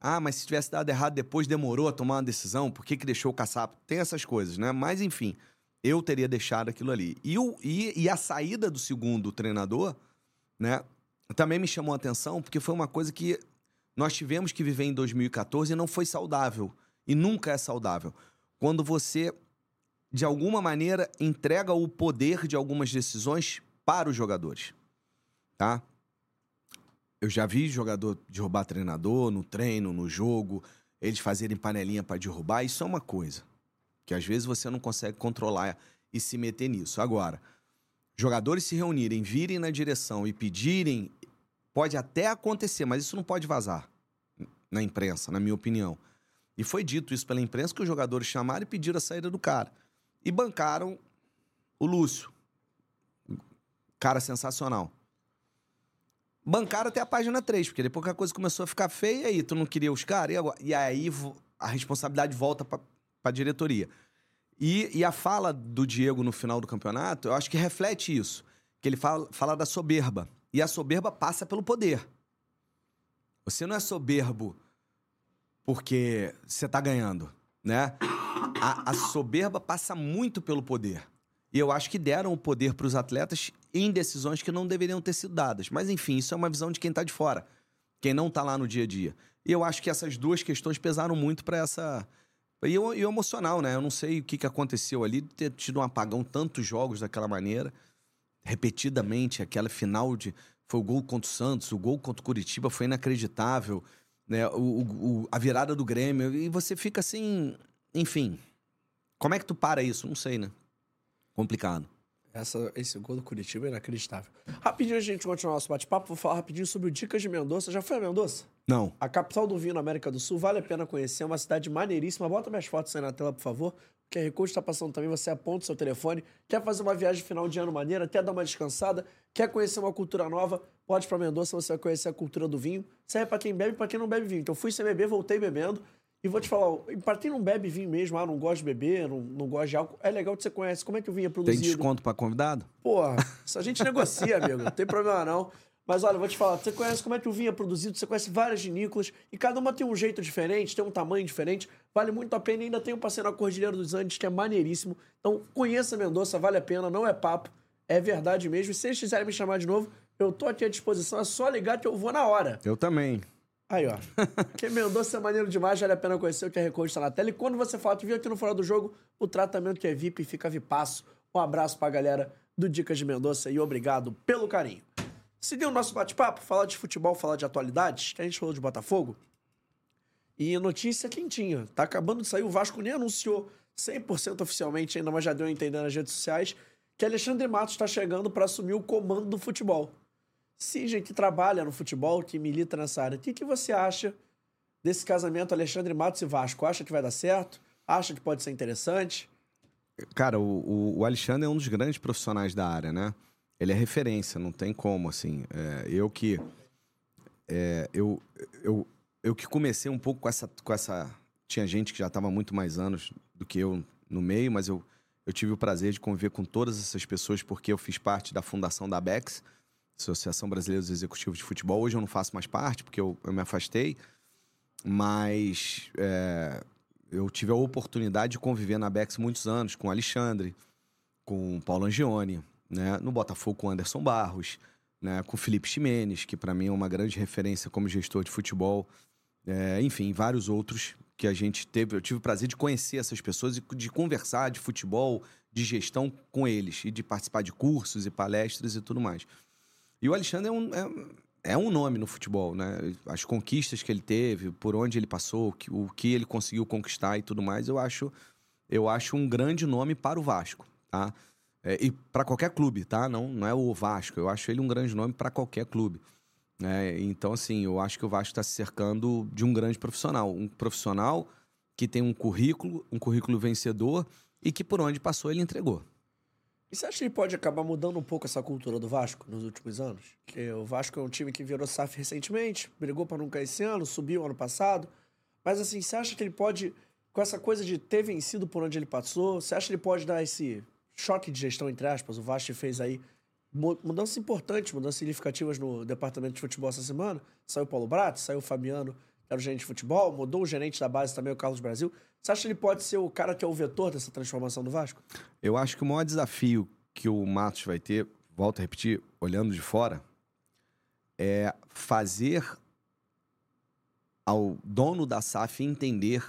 Ah, mas se tivesse dado errado depois, demorou a tomar uma decisão, por que, que deixou o caçapa? Tem essas coisas, né? Mas enfim eu teria deixado aquilo ali. E, o, e, e a saída do segundo treinador, né, também me chamou a atenção, porque foi uma coisa que nós tivemos que viver em 2014 e não foi saudável. E nunca é saudável. Quando você, de alguma maneira, entrega o poder de algumas decisões para os jogadores. Tá? Eu já vi jogador derrubar treinador no treino, no jogo, eles fazerem panelinha para derrubar. Isso é uma coisa que às vezes você não consegue controlar e se meter nisso. Agora, jogadores se reunirem, virem na direção e pedirem, pode até acontecer, mas isso não pode vazar na imprensa, na minha opinião. E foi dito isso pela imprensa que os jogadores chamaram e pediram a saída do cara. E bancaram o Lúcio. Cara sensacional. Bancaram até a página 3, porque depois que a coisa começou a ficar feia, e aí tu não queria os caras, e, e aí a responsabilidade volta para a diretoria. E, e, a fala do Diego no final do campeonato, eu acho que reflete isso. Que ele fala, fala da soberba. E a soberba passa pelo poder. Você não é soberbo porque você está ganhando, né? A, a, soberba passa muito pelo poder. E eu acho que deram o poder para os atletas em decisões que não deveriam ter sido dadas. Mas enfim, isso é uma visão de quem está de fora, quem não está lá no dia a dia. E eu acho que essas duas questões pesaram muito para essa E o, e o emocional, né? Eu não sei o que, que aconteceu ali, ter tido um apagão tantos jogos daquela maneira, repetidamente, aquela final de. Foi o gol contra o Santos, o gol contra o Curitiba foi inacreditável, né? O, o- a virada do Grêmio. E você fica assim. Enfim. Como é que tu para isso? Não sei, né? Complicado. Essa, esse gol do Curitiba é inacreditável. Rapidinho, a gente continuar nosso bate-papo, vou falar rapidinho sobre o Dicas de Mendonça. Já foi a Mendonça? Não. A capital do vinho na América do Sul, vale a pena conhecer, é uma cidade maneiríssima. Bota minhas fotos aí na tela, por favor. O QR Code está passando também, você aponta o seu telefone. Quer fazer uma viagem final de ano maneira, quer dar uma descansada, quer conhecer uma cultura nova, pode ir pra Mendonça, você vai conhecer a cultura do vinho. Serve pra quem bebe e pra quem não bebe vinho. Então fui sem beber, voltei bebendo. E vou te falar, ó, pra quem não bebe vinho mesmo, ah, não gosta de beber, não, não gosta de álcool, é legal que você conhece como é que o vinho é Tem produzido. desconto pra convidado? Porra, isso a gente negocia, amigo. Não tem problema não. Mas olha, vou te falar, você conhece como é que o vinho é produzido, você conhece várias vinícolas e cada uma tem um jeito diferente, tem um tamanho diferente, vale muito a pena. E ainda tem um passeio na Cordilheira dos Andes que é maneiríssimo. Então conheça Mendoza, vale a pena, não é papo, é verdade mesmo. E se eles quiserem me chamar de novo, eu tô aqui à disposição, é só ligar que eu vou na hora. Eu também. Aí, ó. Porque Mendonça é maneiro demais, vale a pena conhecer o QR Code está na tela. E quando você fala que viu aqui no Fora do Jogo, o tratamento que é VIP fica vipaço. Um abraço pra galera do Dicas de Mendonça e obrigado pelo carinho. Seguindo o nosso bate-papo, falar de futebol, falar de atualidades, que a gente falou de Botafogo. E notícia quentinha. Tá acabando de sair, o Vasco nem anunciou 100% oficialmente ainda, mas já deu a entender nas redes sociais, que Alexandre Matos está chegando para assumir o comando do futebol. Sigen, que trabalha no futebol, que milita nessa área, o que, que você acha desse casamento Alexandre Matos e Vasco? Acha que vai dar certo? Acha que pode ser interessante? Cara, o, o- o Alexandre é um dos grandes profissionais da área, né? Ele é referência, não tem como, assim. É, eu que. é, eu, eu, eu que comecei um pouco com essa, com essa. Tinha gente que já estava muito mais anos do que eu no meio, mas eu, eu tive o prazer de conviver com todas essas pessoas porque eu fiz parte da fundação da ABEX, Associação Brasileira dos Executivos de Futebol. Hoje eu não faço mais parte porque eu, eu me afastei, mas é, eu tive a oportunidade de conviver na Bex muitos anos com Alexandre, com Paulo Angione, né? no Botafogo com Anderson Barros, né? com Felipe Ximenes, que para mim é uma grande referência como gestor de futebol, é, enfim, vários outros que a gente teve. Eu tive o prazer de conhecer essas pessoas e de conversar de futebol, de gestão com eles e de participar de cursos e palestras e tudo mais. E o Alexandre é um, é, é um nome no futebol, né? As conquistas que ele teve, por onde ele passou, o que, o que ele conseguiu conquistar e tudo mais, eu acho, eu acho um grande nome para o Vasco, tá? É, e para qualquer clube, tá? Não, não é o Vasco. Eu acho ele um grande nome para qualquer clube. Né? então, assim, eu acho que o Vasco está se cercando de um grande profissional. Um profissional que tem um currículo, um currículo vencedor e que por onde passou ele entregou. E você acha que ele pode acabar mudando um pouco essa cultura do Vasco nos últimos anos? Porque o Vasco é um time que virou SAF recentemente, brigou para não cair esse ano, subiu ano passado. Mas assim, você acha que ele pode, com essa coisa de ter vencido por onde ele passou, você acha que ele pode dar esse choque de gestão, entre aspas? O Vasco fez aí mudanças importantes, mudanças significativas no departamento de futebol essa semana. Saiu o Paulo Brat, saiu o Fabiano, que era o gerente de futebol, mudou o gerente da base também, o Carlos Brasil. Você acha que ele pode ser o cara que é o vetor dessa transformação do Vasco? Eu acho que o maior desafio que o Matos vai ter, volto a repetir, olhando de fora, é fazer ao dono da SAF entender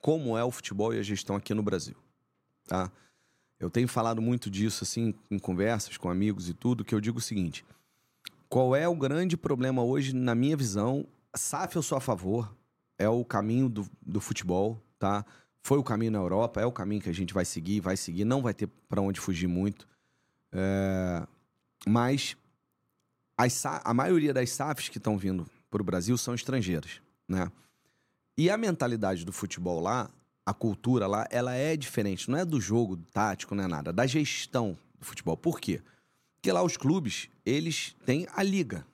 como é o futebol e a gestão aqui no Brasil, tá? Eu tenho falado muito disso assim em conversas com amigos e tudo, que eu digo o seguinte: qual é o grande problema hoje, na minha visão? SAF eu sou a favor, é o caminho do, do futebol, tá? Foi o caminho na Europa, é o caminho que a gente vai seguir, vai seguir, não vai ter para onde fugir muito. É, Mas as a maioria das SAFs que estão vindo para o Brasil são estrangeiras, né? E a mentalidade do futebol lá, a cultura lá, ela é diferente. Não é do jogo tático, não é nada. Da gestão do futebol. Por quê? Porque lá os clubes, eles têm a liga.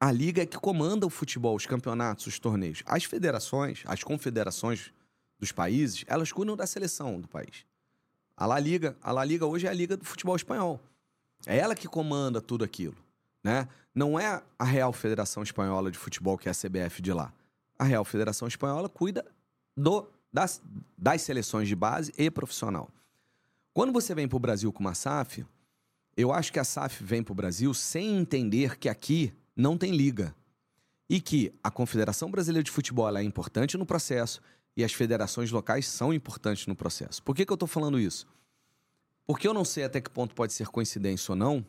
A liga é que comanda o futebol, os campeonatos, os torneios. As federações, as confederações dos países, elas cuidam da seleção do país. A La Liga, a La Liga hoje é a liga do futebol espanhol. É ela que comanda tudo aquilo, né? Não é a Real Federação Espanhola de Futebol que é a CBF de lá. A Real Federação Espanhola cuida do, das, das seleções de base e profissional. Quando você vem para o Brasil com uma SAF, eu acho que a SAF vem para o Brasil sem entender que aqui não tem liga. E que a Confederação Brasileira de Futebol é importante no processo e as federações locais são importantes no processo. Por que, que eu estou falando isso? Porque eu não sei até que ponto pode ser coincidência ou não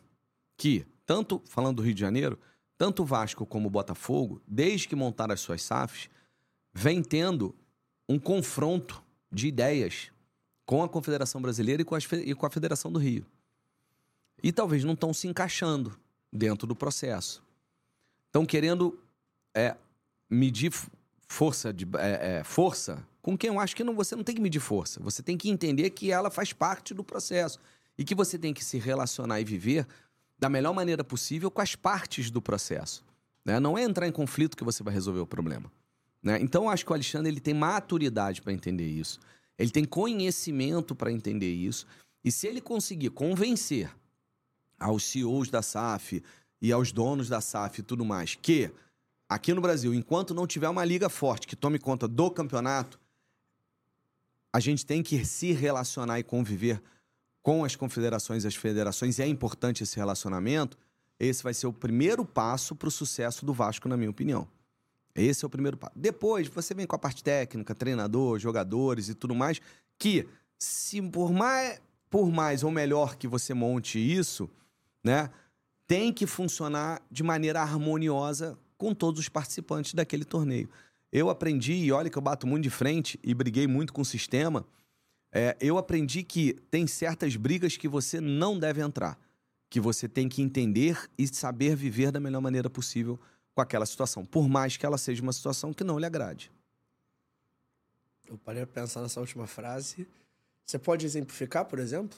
que, tanto falando do Rio de Janeiro, tanto o Vasco como o Botafogo, desde que montaram as suas SAFs, vem tendo um confronto de ideias com a Confederação Brasileira e com, as, e com a Federação do Rio. E talvez não estão se encaixando dentro do processo. Estão querendo é, medir força, de, é, é, força com quem eu acho que não, você não tem que medir força. Você tem que entender que ela faz parte do processo e que você tem que se relacionar e viver da melhor maneira possível com as partes do processo. Né? Não é entrar em conflito que você vai resolver o problema. Né? Então, acho que o Alexandre ele tem maturidade para entender isso. Ele tem conhecimento para entender isso. E se ele conseguir convencer aos CEOs da SAF e aos donos da SAF e tudo mais que aqui no Brasil, enquanto não tiver uma liga forte que tome conta do campeonato, a gente tem que se relacionar e conviver com as confederações e as federações, e é importante esse relacionamento. Esse vai ser o primeiro passo para o sucesso do Vasco, na minha opinião. Esse é o primeiro passo. Depois, você vem com a parte técnica, treinador, jogadores e tudo mais, que se por mais, por mais ou melhor que você monte isso, né, tem que funcionar de maneira harmoniosa com todos os participantes daquele torneio. Eu aprendi, e olha que eu bato muito de frente e briguei muito com o sistema, é, eu aprendi que tem certas brigas que você não deve entrar, que você tem que entender e saber viver da melhor maneira possível com aquela situação, por mais que ela seja uma situação que não lhe agrade. Eu parei a pensar nessa última frase. Você pode exemplificar, por exemplo?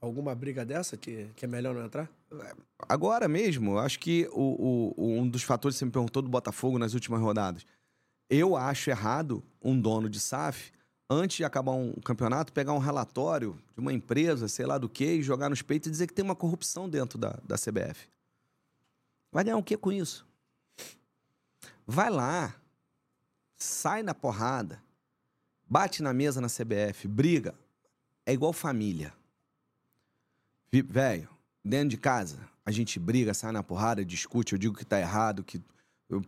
Alguma briga dessa que, que é melhor não entrar? Agora mesmo, acho que o, o, um dos fatores que você me perguntou do Botafogo nas últimas rodadas. Eu acho errado um dono de SAF, antes de acabar um campeonato, pegar um relatório de uma empresa, sei lá do que, e jogar nos peitos e dizer que tem uma corrupção dentro da, da CBF. Vai ganhar o que com isso? Vai lá, sai na porrada, bate na mesa na CBF, briga. É igual família. Velho, dentro de casa, a gente briga, sai na porrada, discute, eu digo que tá errado, que,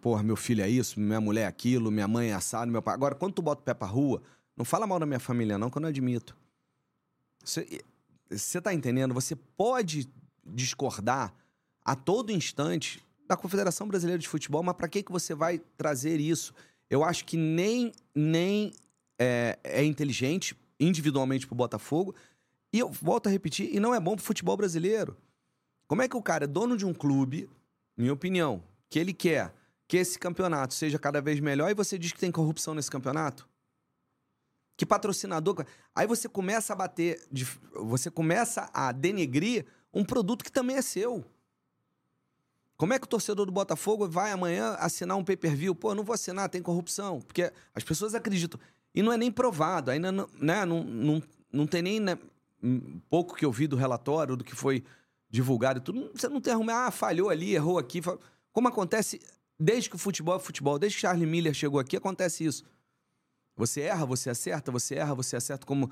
porra, meu filho é isso, minha mulher é aquilo, minha mãe é assado, meu pai. Agora, quando tu bota o pé pra rua, não fala mal da minha família, não, que eu não admito. Você tá entendendo? Você pode discordar a todo instante da Confederação Brasileira de Futebol, mas para que, que você vai trazer isso? Eu acho que nem, nem é, é inteligente individualmente pro Botafogo. E eu volto a repetir, e não é bom pro futebol brasileiro. Como é que o cara é dono de um clube, minha opinião, que ele quer que esse campeonato seja cada vez melhor e você diz que tem corrupção nesse campeonato? Que patrocinador. Aí você começa a bater, você começa a denegrir um produto que também é seu. Como é que o torcedor do Botafogo vai amanhã assinar um pay-per-view? Pô, não vou assinar, tem corrupção. Porque as pessoas acreditam. E não é nem provado, ainda não, né, não, não, não tem nem né, pouco que eu vi do relatório, do que foi divulgado e tudo. Você não tem arrumado, ah, falhou ali, errou aqui. Como acontece desde que o futebol é futebol, desde que Charlie Miller chegou aqui, acontece isso. Você erra, você acerta, você erra, você acerta, como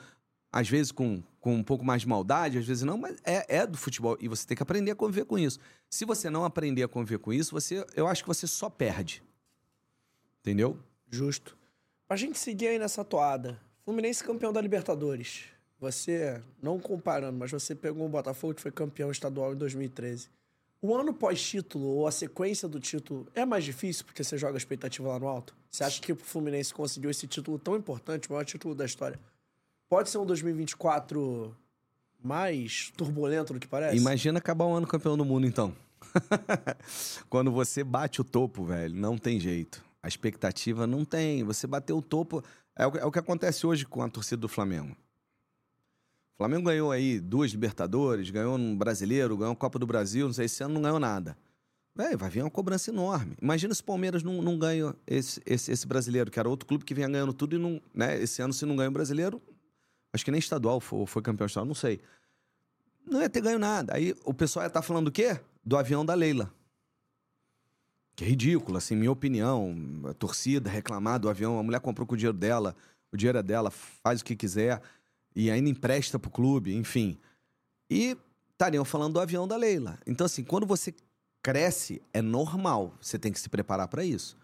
às vezes com, com um pouco mais de maldade, às vezes não, mas é, é do futebol. E você tem que aprender a conviver com isso. Se você não aprender a conviver com isso, você, eu acho que você só perde. Entendeu? Justo. Pra gente seguir aí nessa toada, Fluminense campeão da Libertadores. Você, não comparando, mas você pegou um Botafogo que foi campeão estadual em 2013. O ano pós-título, ou a sequência do título, é mais difícil porque você joga a expectativa lá no alto? Você acha que o Fluminense conseguiu esse título tão importante, o maior título da história? Pode ser um 2024 mais turbulento do que parece? Imagina acabar um ano campeão do mundo, então. Quando você bate o topo, velho, não tem jeito. A expectativa não tem. Você bateu o topo. É o, é o que acontece hoje com a torcida do Flamengo. O Flamengo ganhou aí duas Libertadores, ganhou um brasileiro, ganhou a Copa do Brasil, não sei, esse ano não ganhou nada. Véio, vai vir uma cobrança enorme. Imagina se o Palmeiras não, não ganha esse, esse, esse brasileiro, que era outro clube que vinha ganhando tudo e não. Né, esse ano, se não ganha o brasileiro, Acho que nem estadual foi, foi campeão estadual, não sei. Não ia ter ganho nada. Aí o pessoal ia estar tá falando o quê? Do avião da Leila. Que é ridículo, assim, minha opinião. A torcida reclamar do avião, a mulher comprou com o dinheiro dela, o dinheiro é dela, faz o que quiser e ainda empresta pro clube, enfim. E estariam falando do avião da Leila. Então, assim, quando você cresce, é normal, você tem que se preparar para isso.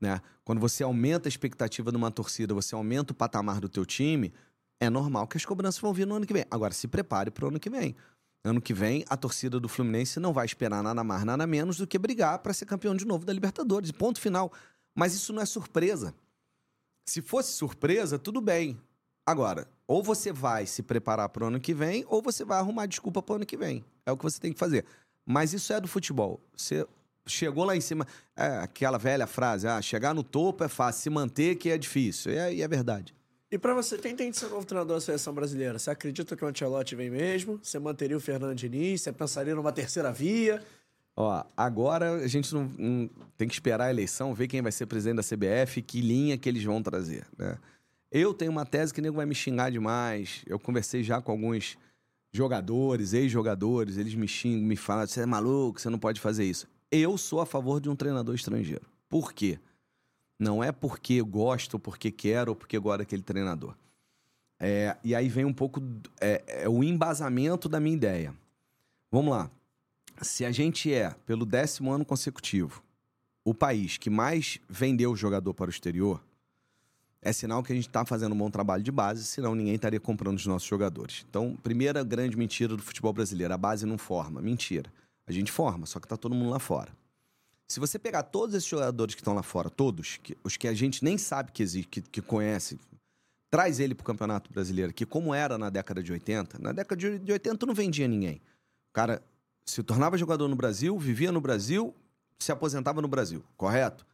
né? Quando você aumenta a expectativa de uma torcida, você aumenta o patamar do teu time, é normal que as cobranças vão vir no ano que vem. Agora, se prepare para o ano que vem. Ano que vem, a torcida do Fluminense não vai esperar nada mais, nada menos do que brigar para ser campeão de novo da Libertadores. Ponto final. Mas isso não é surpresa. Se fosse surpresa, tudo bem. Agora, ou você vai se preparar para o ano que vem, ou você vai arrumar desculpa para o ano que vem. É o que você tem que fazer. Mas isso é do futebol. Você chegou lá em cima. É aquela velha frase: ah, chegar no topo é fácil, se manter que é difícil. E é, e é verdade. E para você, quem tem de ser novo treinador da seleção brasileira? Você acredita que o Ancelotti vem mesmo? Você manteria o Fernando Diniz? Você pensaria numa terceira via? Ó, agora a gente não, não, tem que esperar a eleição, ver quem vai ser presidente da CBF, que linha que eles vão trazer, né? Eu tenho uma tese que o nego vai me xingar demais. Eu conversei já com alguns jogadores, ex-jogadores, eles me xingam, me falam: você é maluco, você não pode fazer isso. Eu sou a favor de um treinador estrangeiro. Por quê? Não é porque eu gosto, porque quero, ou porque gosto daquele treinador. É, e aí vem um pouco é, é o embasamento da minha ideia. Vamos lá. Se a gente é, pelo décimo ano consecutivo, o país que mais vendeu jogador para o exterior, é sinal que a gente está fazendo um bom trabalho de base, senão ninguém estaria comprando os nossos jogadores. Então, primeira grande mentira do futebol brasileiro: a base não forma. Mentira. A gente forma, só que está todo mundo lá fora. Se você pegar todos esses jogadores que estão lá fora, todos, que, os que a gente nem sabe que existe, que, que conhece, traz ele para o Campeonato Brasileiro, que como era na década de 80, na década de 80 não vendia ninguém. O cara se tornava jogador no Brasil, vivia no Brasil, se aposentava no Brasil, correto?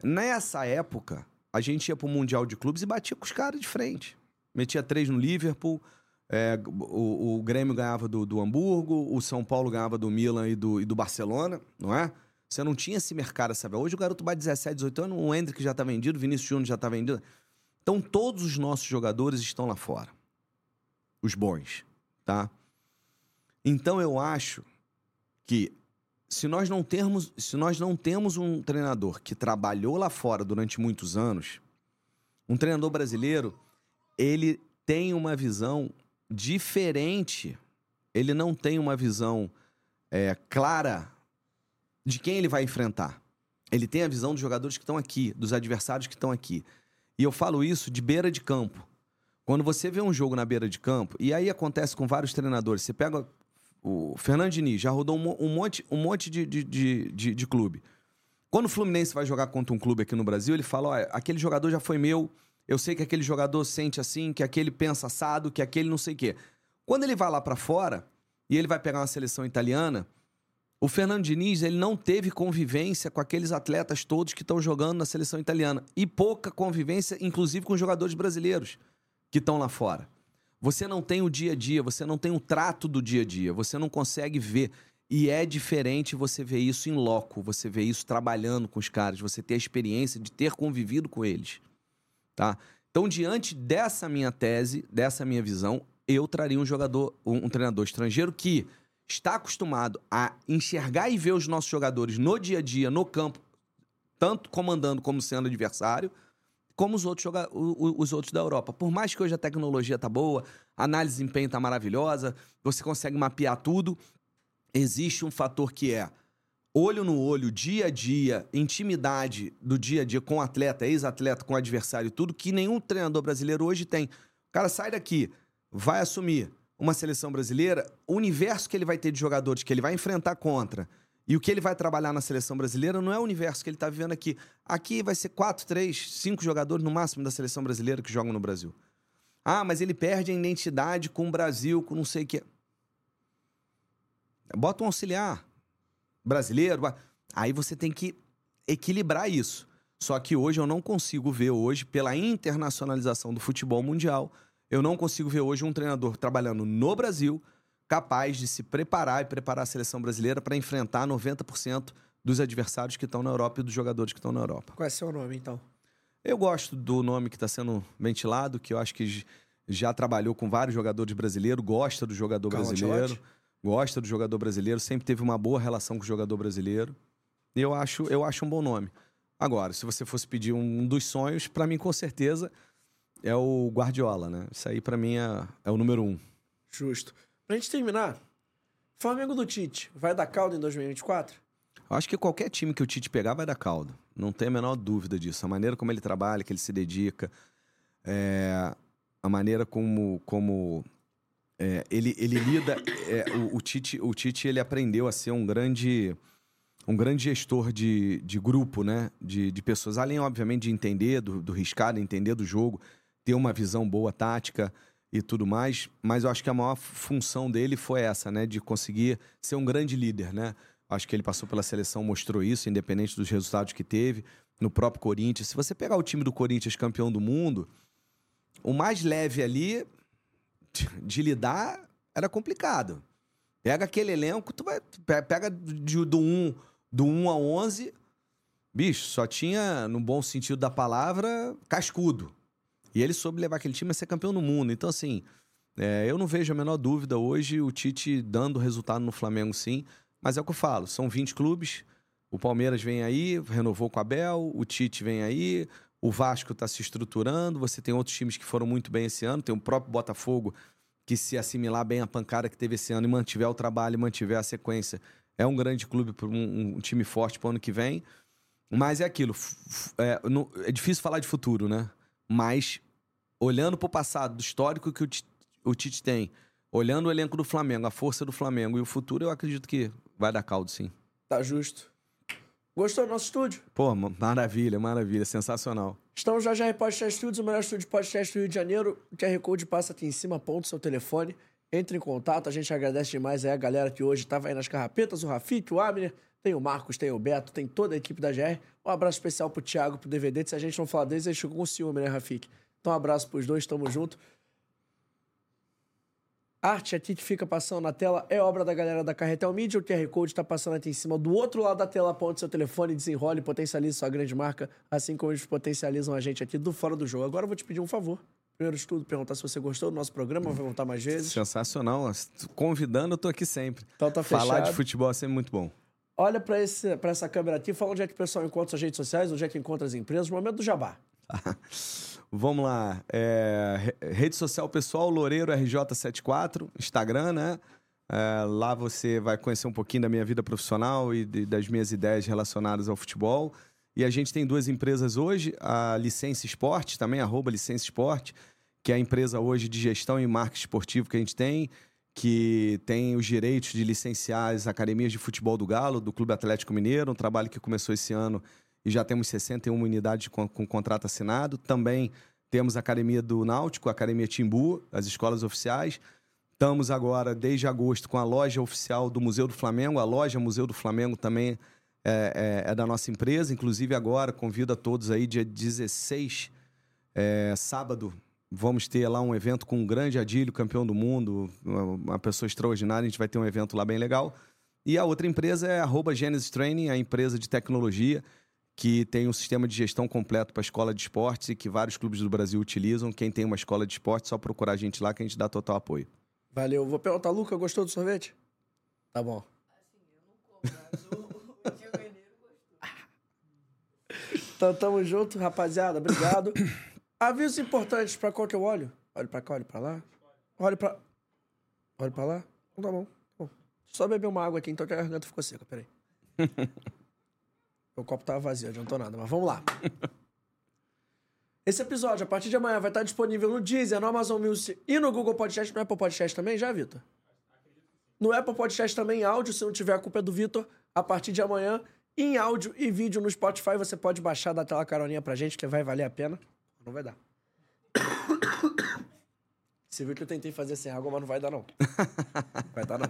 Nessa época, a gente ia para o Mundial de Clubes e batia com os caras de frente. Metia três no Liverpool, é, o, o, Grêmio ganhava do, do, Hamburgo, o São Paulo ganhava do Milan e do, e do Barcelona, não é? Você não tinha esse mercado, sabe? Hoje o garoto bate 17, 18 anos, o Hendrick já está vendido, o Vinícius Júnior já está vendido. Então todos os nossos jogadores estão lá fora. Os bons, tá? Então eu acho que se nós não termos, se nós não temos um treinador que trabalhou lá fora durante muitos anos, um treinador brasileiro, ele tem uma visão diferente. Ele não tem uma visão é, clara de quem ele vai enfrentar. Ele tem a visão dos jogadores que estão aqui, dos adversários que estão aqui. E eu falo isso de beira de campo. Quando você vê um jogo na beira de campo, e aí acontece com vários treinadores, você pega o Fernando Diniz já rodou um, monte, um monte de, de, de, de, de clube. Quando o Fluminense vai jogar contra um clube aqui no Brasil, ele fala: olha, aquele jogador já foi meu, eu sei que aquele jogador sente assim, que aquele pensa assado, que aquele não sei o quê. Quando ele vai lá para fora e ele vai pegar uma seleção italiana, o Fernando Diniz ele não teve convivência com aqueles atletas todos que estão jogando na seleção italiana e pouca convivência, inclusive com os jogadores brasileiros que estão lá fora. Você não tem o dia a dia, você não tem o trato do dia a dia, você não consegue ver. E é diferente você ver isso em loco, você ver isso trabalhando com os caras, você ter a experiência de ter convivido com eles. Tá? Então, diante dessa minha tese, dessa minha visão, eu traria um jogador, um, um treinador estrangeiro que está acostumado a enxergar e ver os nossos jogadores no dia a dia, no campo, tanto comandando como sendo adversário, como os outros, os outros da Europa. Por mais que hoje a tecnologia tá boa, a análise de desempenho tá maravilhosa, você consegue mapear tudo, existe um fator que é olho no olho, dia a dia, intimidade do dia a dia com o atleta, ex-atleta, com o adversário, tudo que nenhum treinador brasileiro hoje tem. O cara sai daqui, vai assumir uma seleção brasileira, o universo que ele vai ter de jogadores que ele vai enfrentar contra e o que ele vai trabalhar na seleção brasileira não é o universo que ele está vivendo aqui. Aqui vai ser quatro, três, cinco jogadores no máximo da seleção brasileira que jogam no Brasil. Ah, mas ele perde a identidade com o Brasil, com não sei o quê. Bota um auxiliar brasileiro. Aí você tem que equilibrar isso. Só que hoje eu não consigo ver hoje, pela internacionalização do futebol mundial, eu não consigo ver hoje um treinador trabalhando no Brasil capaz de se preparar e preparar a seleção brasileira para enfrentar 90% dos adversários que estão na Europa e dos jogadores que estão na Europa. Qual é o seu nome, então? Eu gosto do nome que está sendo ventilado, que eu acho que já trabalhou com vários jogadores brasileiros, gosta do jogador Calma, brasileiro, gosta do jogador brasileiro, sempre teve uma boa relação com o jogador brasileiro. E eu acho, eu acho um bom nome. Agora, se você fosse pedir um dos sonhos, para mim, com certeza, é o Guardiola, né? Isso aí, para mim, é, é o número um. Justo. Pra gente terminar, Flamengo do Tite vai dar caldo em 2024? Eu acho que qualquer time que o Tite pegar vai dar caldo. Não tem a menor dúvida disso. A maneira como ele trabalha, que ele se dedica, é, a maneira como, como é, ele, ele lida. É, o, o, Tite, o Tite ele aprendeu a ser um grande um grande gestor de, de grupo, né? De, de pessoas, além, obviamente, de entender do, do riscado, entender do jogo, ter uma visão boa tática e tudo mais. Mas eu acho que a maior função dele foi essa, né? De conseguir ser um grande líder, né? Acho que ele passou pela seleção, mostrou isso, independente dos resultados que teve. No próprio Corinthians. Se você pegar o time do Corinthians campeão do mundo, o mais leve ali de lidar era complicado. Pega aquele elenco, tu vai, pega de, do 1 do 1 a 11, bicho, só tinha, no bom sentido da palavra, cascudo. E ele soube levar aquele time a ser campeão do mundo. Então, assim, é, eu não vejo a menor dúvida hoje o Tite dando resultado no Flamengo, sim. Mas é o que eu falo, são 20 clubes. O Palmeiras vem aí, renovou com a Bel, o Tite vem aí, o Vasco está se estruturando, você tem outros times que foram muito bem esse ano, tem o próprio Botafogo que se assimilar bem a pancada que teve esse ano e mantiver o trabalho e mantiver a sequência, é um grande clube um, um, time forte para o ano que vem. Mas é aquilo, é, é, difícil falar de futuro, né? Mas olhando para o passado, do histórico que o, o Tite tem, olhando o elenco do Flamengo, a força do Flamengo e o futuro, eu acredito que vai dar caldo, sim. Tá justo. Gostou do nosso estúdio? Pô, maravilha, maravilha, sensacional. Estamos já já em Podcast Studios, o melhor estúdio de podcast do Rio de Janeiro. O QR Code passa aqui em cima, aponta o seu telefone. Entre em contato, a gente agradece demais aí a galera que hoje estava aí nas carrapetas, o Rafik, o Abner, tem o Marcos, tem o Beto, tem toda a equipe da GR. Um abraço especial pro Thiago, pro DVD. Se a gente não falar deles, eles ficam com ciúme, né, Rafik? Então um abraço pros dois, tamo junto arte aqui que fica passando na tela é obra da galera da Carretel Media. O QR Code está passando aqui em cima. Do outro lado da tela, aponte seu telefone, desenrole potencialize sua grande marca, assim como eles potencializam a gente aqui do Fora do Jogo. Agora eu vou te pedir um favor. Primeiro de tudo, perguntar se você gostou do nosso programa, vai voltar mais vezes. Sensacional. Convidando, eu tô aqui sempre. Então tá fechado. Falar de futebol é sempre muito bom. Olha para essa câmera aqui, fala onde é que o pessoal encontra suas redes sociais, onde é que encontra as empresas. Momento do jabá. Vamos lá. É, rede social pessoal, Loureiro RJ74, Instagram, né? É, lá você vai conhecer um pouquinho da minha vida profissional e de, das minhas ideias relacionadas ao futebol. E a gente tem duas empresas hoje, a Licença Esporte, também, arroba Licença Esporte, que é a empresa hoje de gestão e marketing esportivo que a gente tem, que tem os direitos de licenciar as academias de futebol do Galo, do Clube Atlético Mineiro, um trabalho que começou esse ano e já temos 61 unidades com, com contrato assinado. Também temos a Academia do Náutico, a Academia Timbu, as escolas oficiais. Estamos agora, desde agosto, com a loja oficial do Museu do Flamengo. A loja Museu do Flamengo também é, é, é da nossa empresa. Inclusive, agora, convido a todos aí, dia 16, é, sábado, vamos ter lá um evento com um grande Adílio, campeão do mundo, uma pessoa extraordinária. A gente vai ter um evento lá bem legal. E a outra empresa é a Genesis Training, a empresa de tecnologia que tem um sistema de gestão completo para a escola de esportes e que vários clubes do Brasil utilizam. Quem tem uma escola de esportes, só procurar a gente lá que a gente dá total apoio. Valeu. Vou perguntar, Luca, gostou do sorvete? Tá bom. Assim, eu não como, mas o, o gostou. então, tamo junto, rapaziada. Obrigado. Avisos importantes para qual que eu olho? Olhe para cá, olhe para lá. Olhe para... Olhe para lá. Então, tá bom. bom. Só beber uma água aqui, então que a garganta ficou seca. Peraí. O copo tava vazio, adiantou nada, mas vamos lá. Esse episódio, a partir de amanhã, vai estar disponível no Deezer, no Amazon Music e no Google Podcast. No Apple Podcast também, já, Vitor? No Apple Podcast também em áudio, se não tiver a culpa é do Vitor. A partir de amanhã, em áudio e vídeo no Spotify, você pode baixar, dar aquela caroninha pra gente, que vai valer a pena. Não vai dar. Você viu que eu tentei fazer sem água, mas não vai dar, não. Vai dar, não.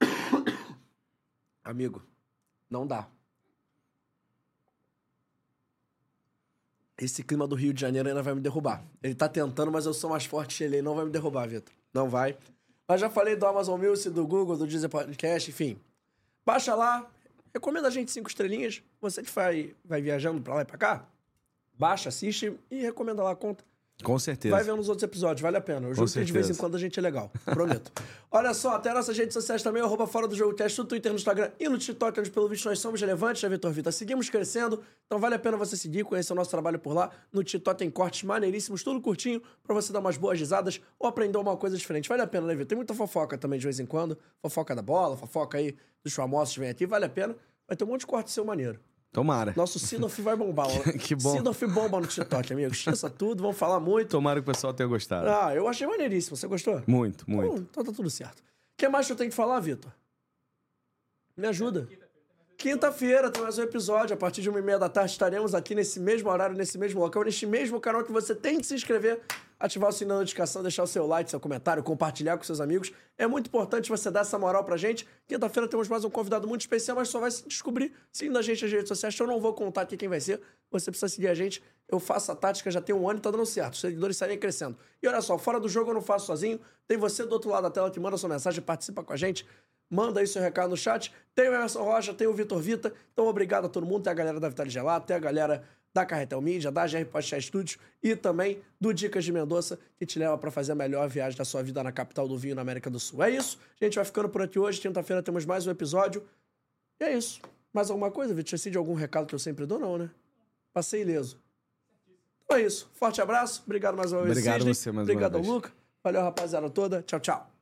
Amigo, não dá. Esse clima do Rio de Janeiro ainda vai me derrubar. Ele tá tentando, mas eu sou mais forte que ele. Não vai me derrubar, Vitor. Não vai. Mas já falei do Amazon Music, do Google, do Deezer Podcast, enfim. Baixa lá. Recomenda a gente cinco estrelinhas. Você que vai, vai viajando pra lá e pra cá, baixa, assiste e recomenda lá a conta. Com certeza. Vai vendo os outros episódios, vale a pena. Eu juro que de vez em quando a gente é legal. Prometo. Olha só, até nossas redes sociais também, arroba fora do jogo teste, no Twitter, no Instagram e no TikTok, onde pelo visto nós somos relevantes, né, Vitor Vita? Seguimos crescendo, então vale a pena você seguir, conhecer o nosso trabalho por lá. No TikTok tem cortes maneiríssimos, tudo curtinho, pra você dar umas boas risadas ou aprender uma coisa diferente. Vale a pena, né, Vitor? Tem muita fofoca também de vez em quando. Fofoca da bola, fofoca aí dos famosos que vem aqui, vale a pena. Vai ter um monte de corte seu maneiro. Tomara. Nosso Sidoff vai bombar. Que bom. Sidoff bomba no TikTok, amigo. Esqueça tudo, vamos falar muito. Tomara que o pessoal tenha gostado. Ah, eu achei maneiríssimo. Você gostou? Muito, muito. Bom, então tá tudo certo. O que mais que eu tenho que falar, Vitor? Me ajuda. Quinta-feira tem mais um episódio. A partir de uma e meia da tarde estaremos aqui nesse mesmo horário, nesse mesmo local, neste mesmo canal que você tem que se inscrever, ativar o sininho da notificação, deixar o seu like, seu comentário, compartilhar com seus amigos. É muito importante você dar essa moral pra gente. Quinta-feira temos mais um convidado muito especial, mas só vai se descobrir seguindo a gente nas redes sociais. Eu não vou contar aqui quem vai ser. Você precisa seguir a gente. Eu faço a tática já tem um ano e tá dando certo. Os seguidores saem crescendo. E olha só, fora do jogo eu não faço sozinho. Tem você do outro lado da tela que manda sua mensagem, participa com a gente. Manda aí seu recado no chat. Tem o Emerson Rocha, tem o Vitor Vita. Então, obrigado a todo mundo. Tem a galera da Vitale Gelato, tem a galera da Carretel Mídia, da GR Podcast Studios e também do Dicas de Mendonça, que te leva para fazer a melhor viagem da sua vida na capital do vinho, na América do Sul. É isso. A gente vai ficando por aqui hoje. Quinta-feira temos mais um episódio. E é isso. Mais alguma coisa, Vitor? Esqueci de algum recado que eu sempre dou, não, né? Passei ileso. Então é isso. Forte abraço. Obrigado mais uma vez, Obrigado Sidney. você mais uma Obrigado ao vez. Luca. Valeu, rapaziada toda. Tchau, tchau.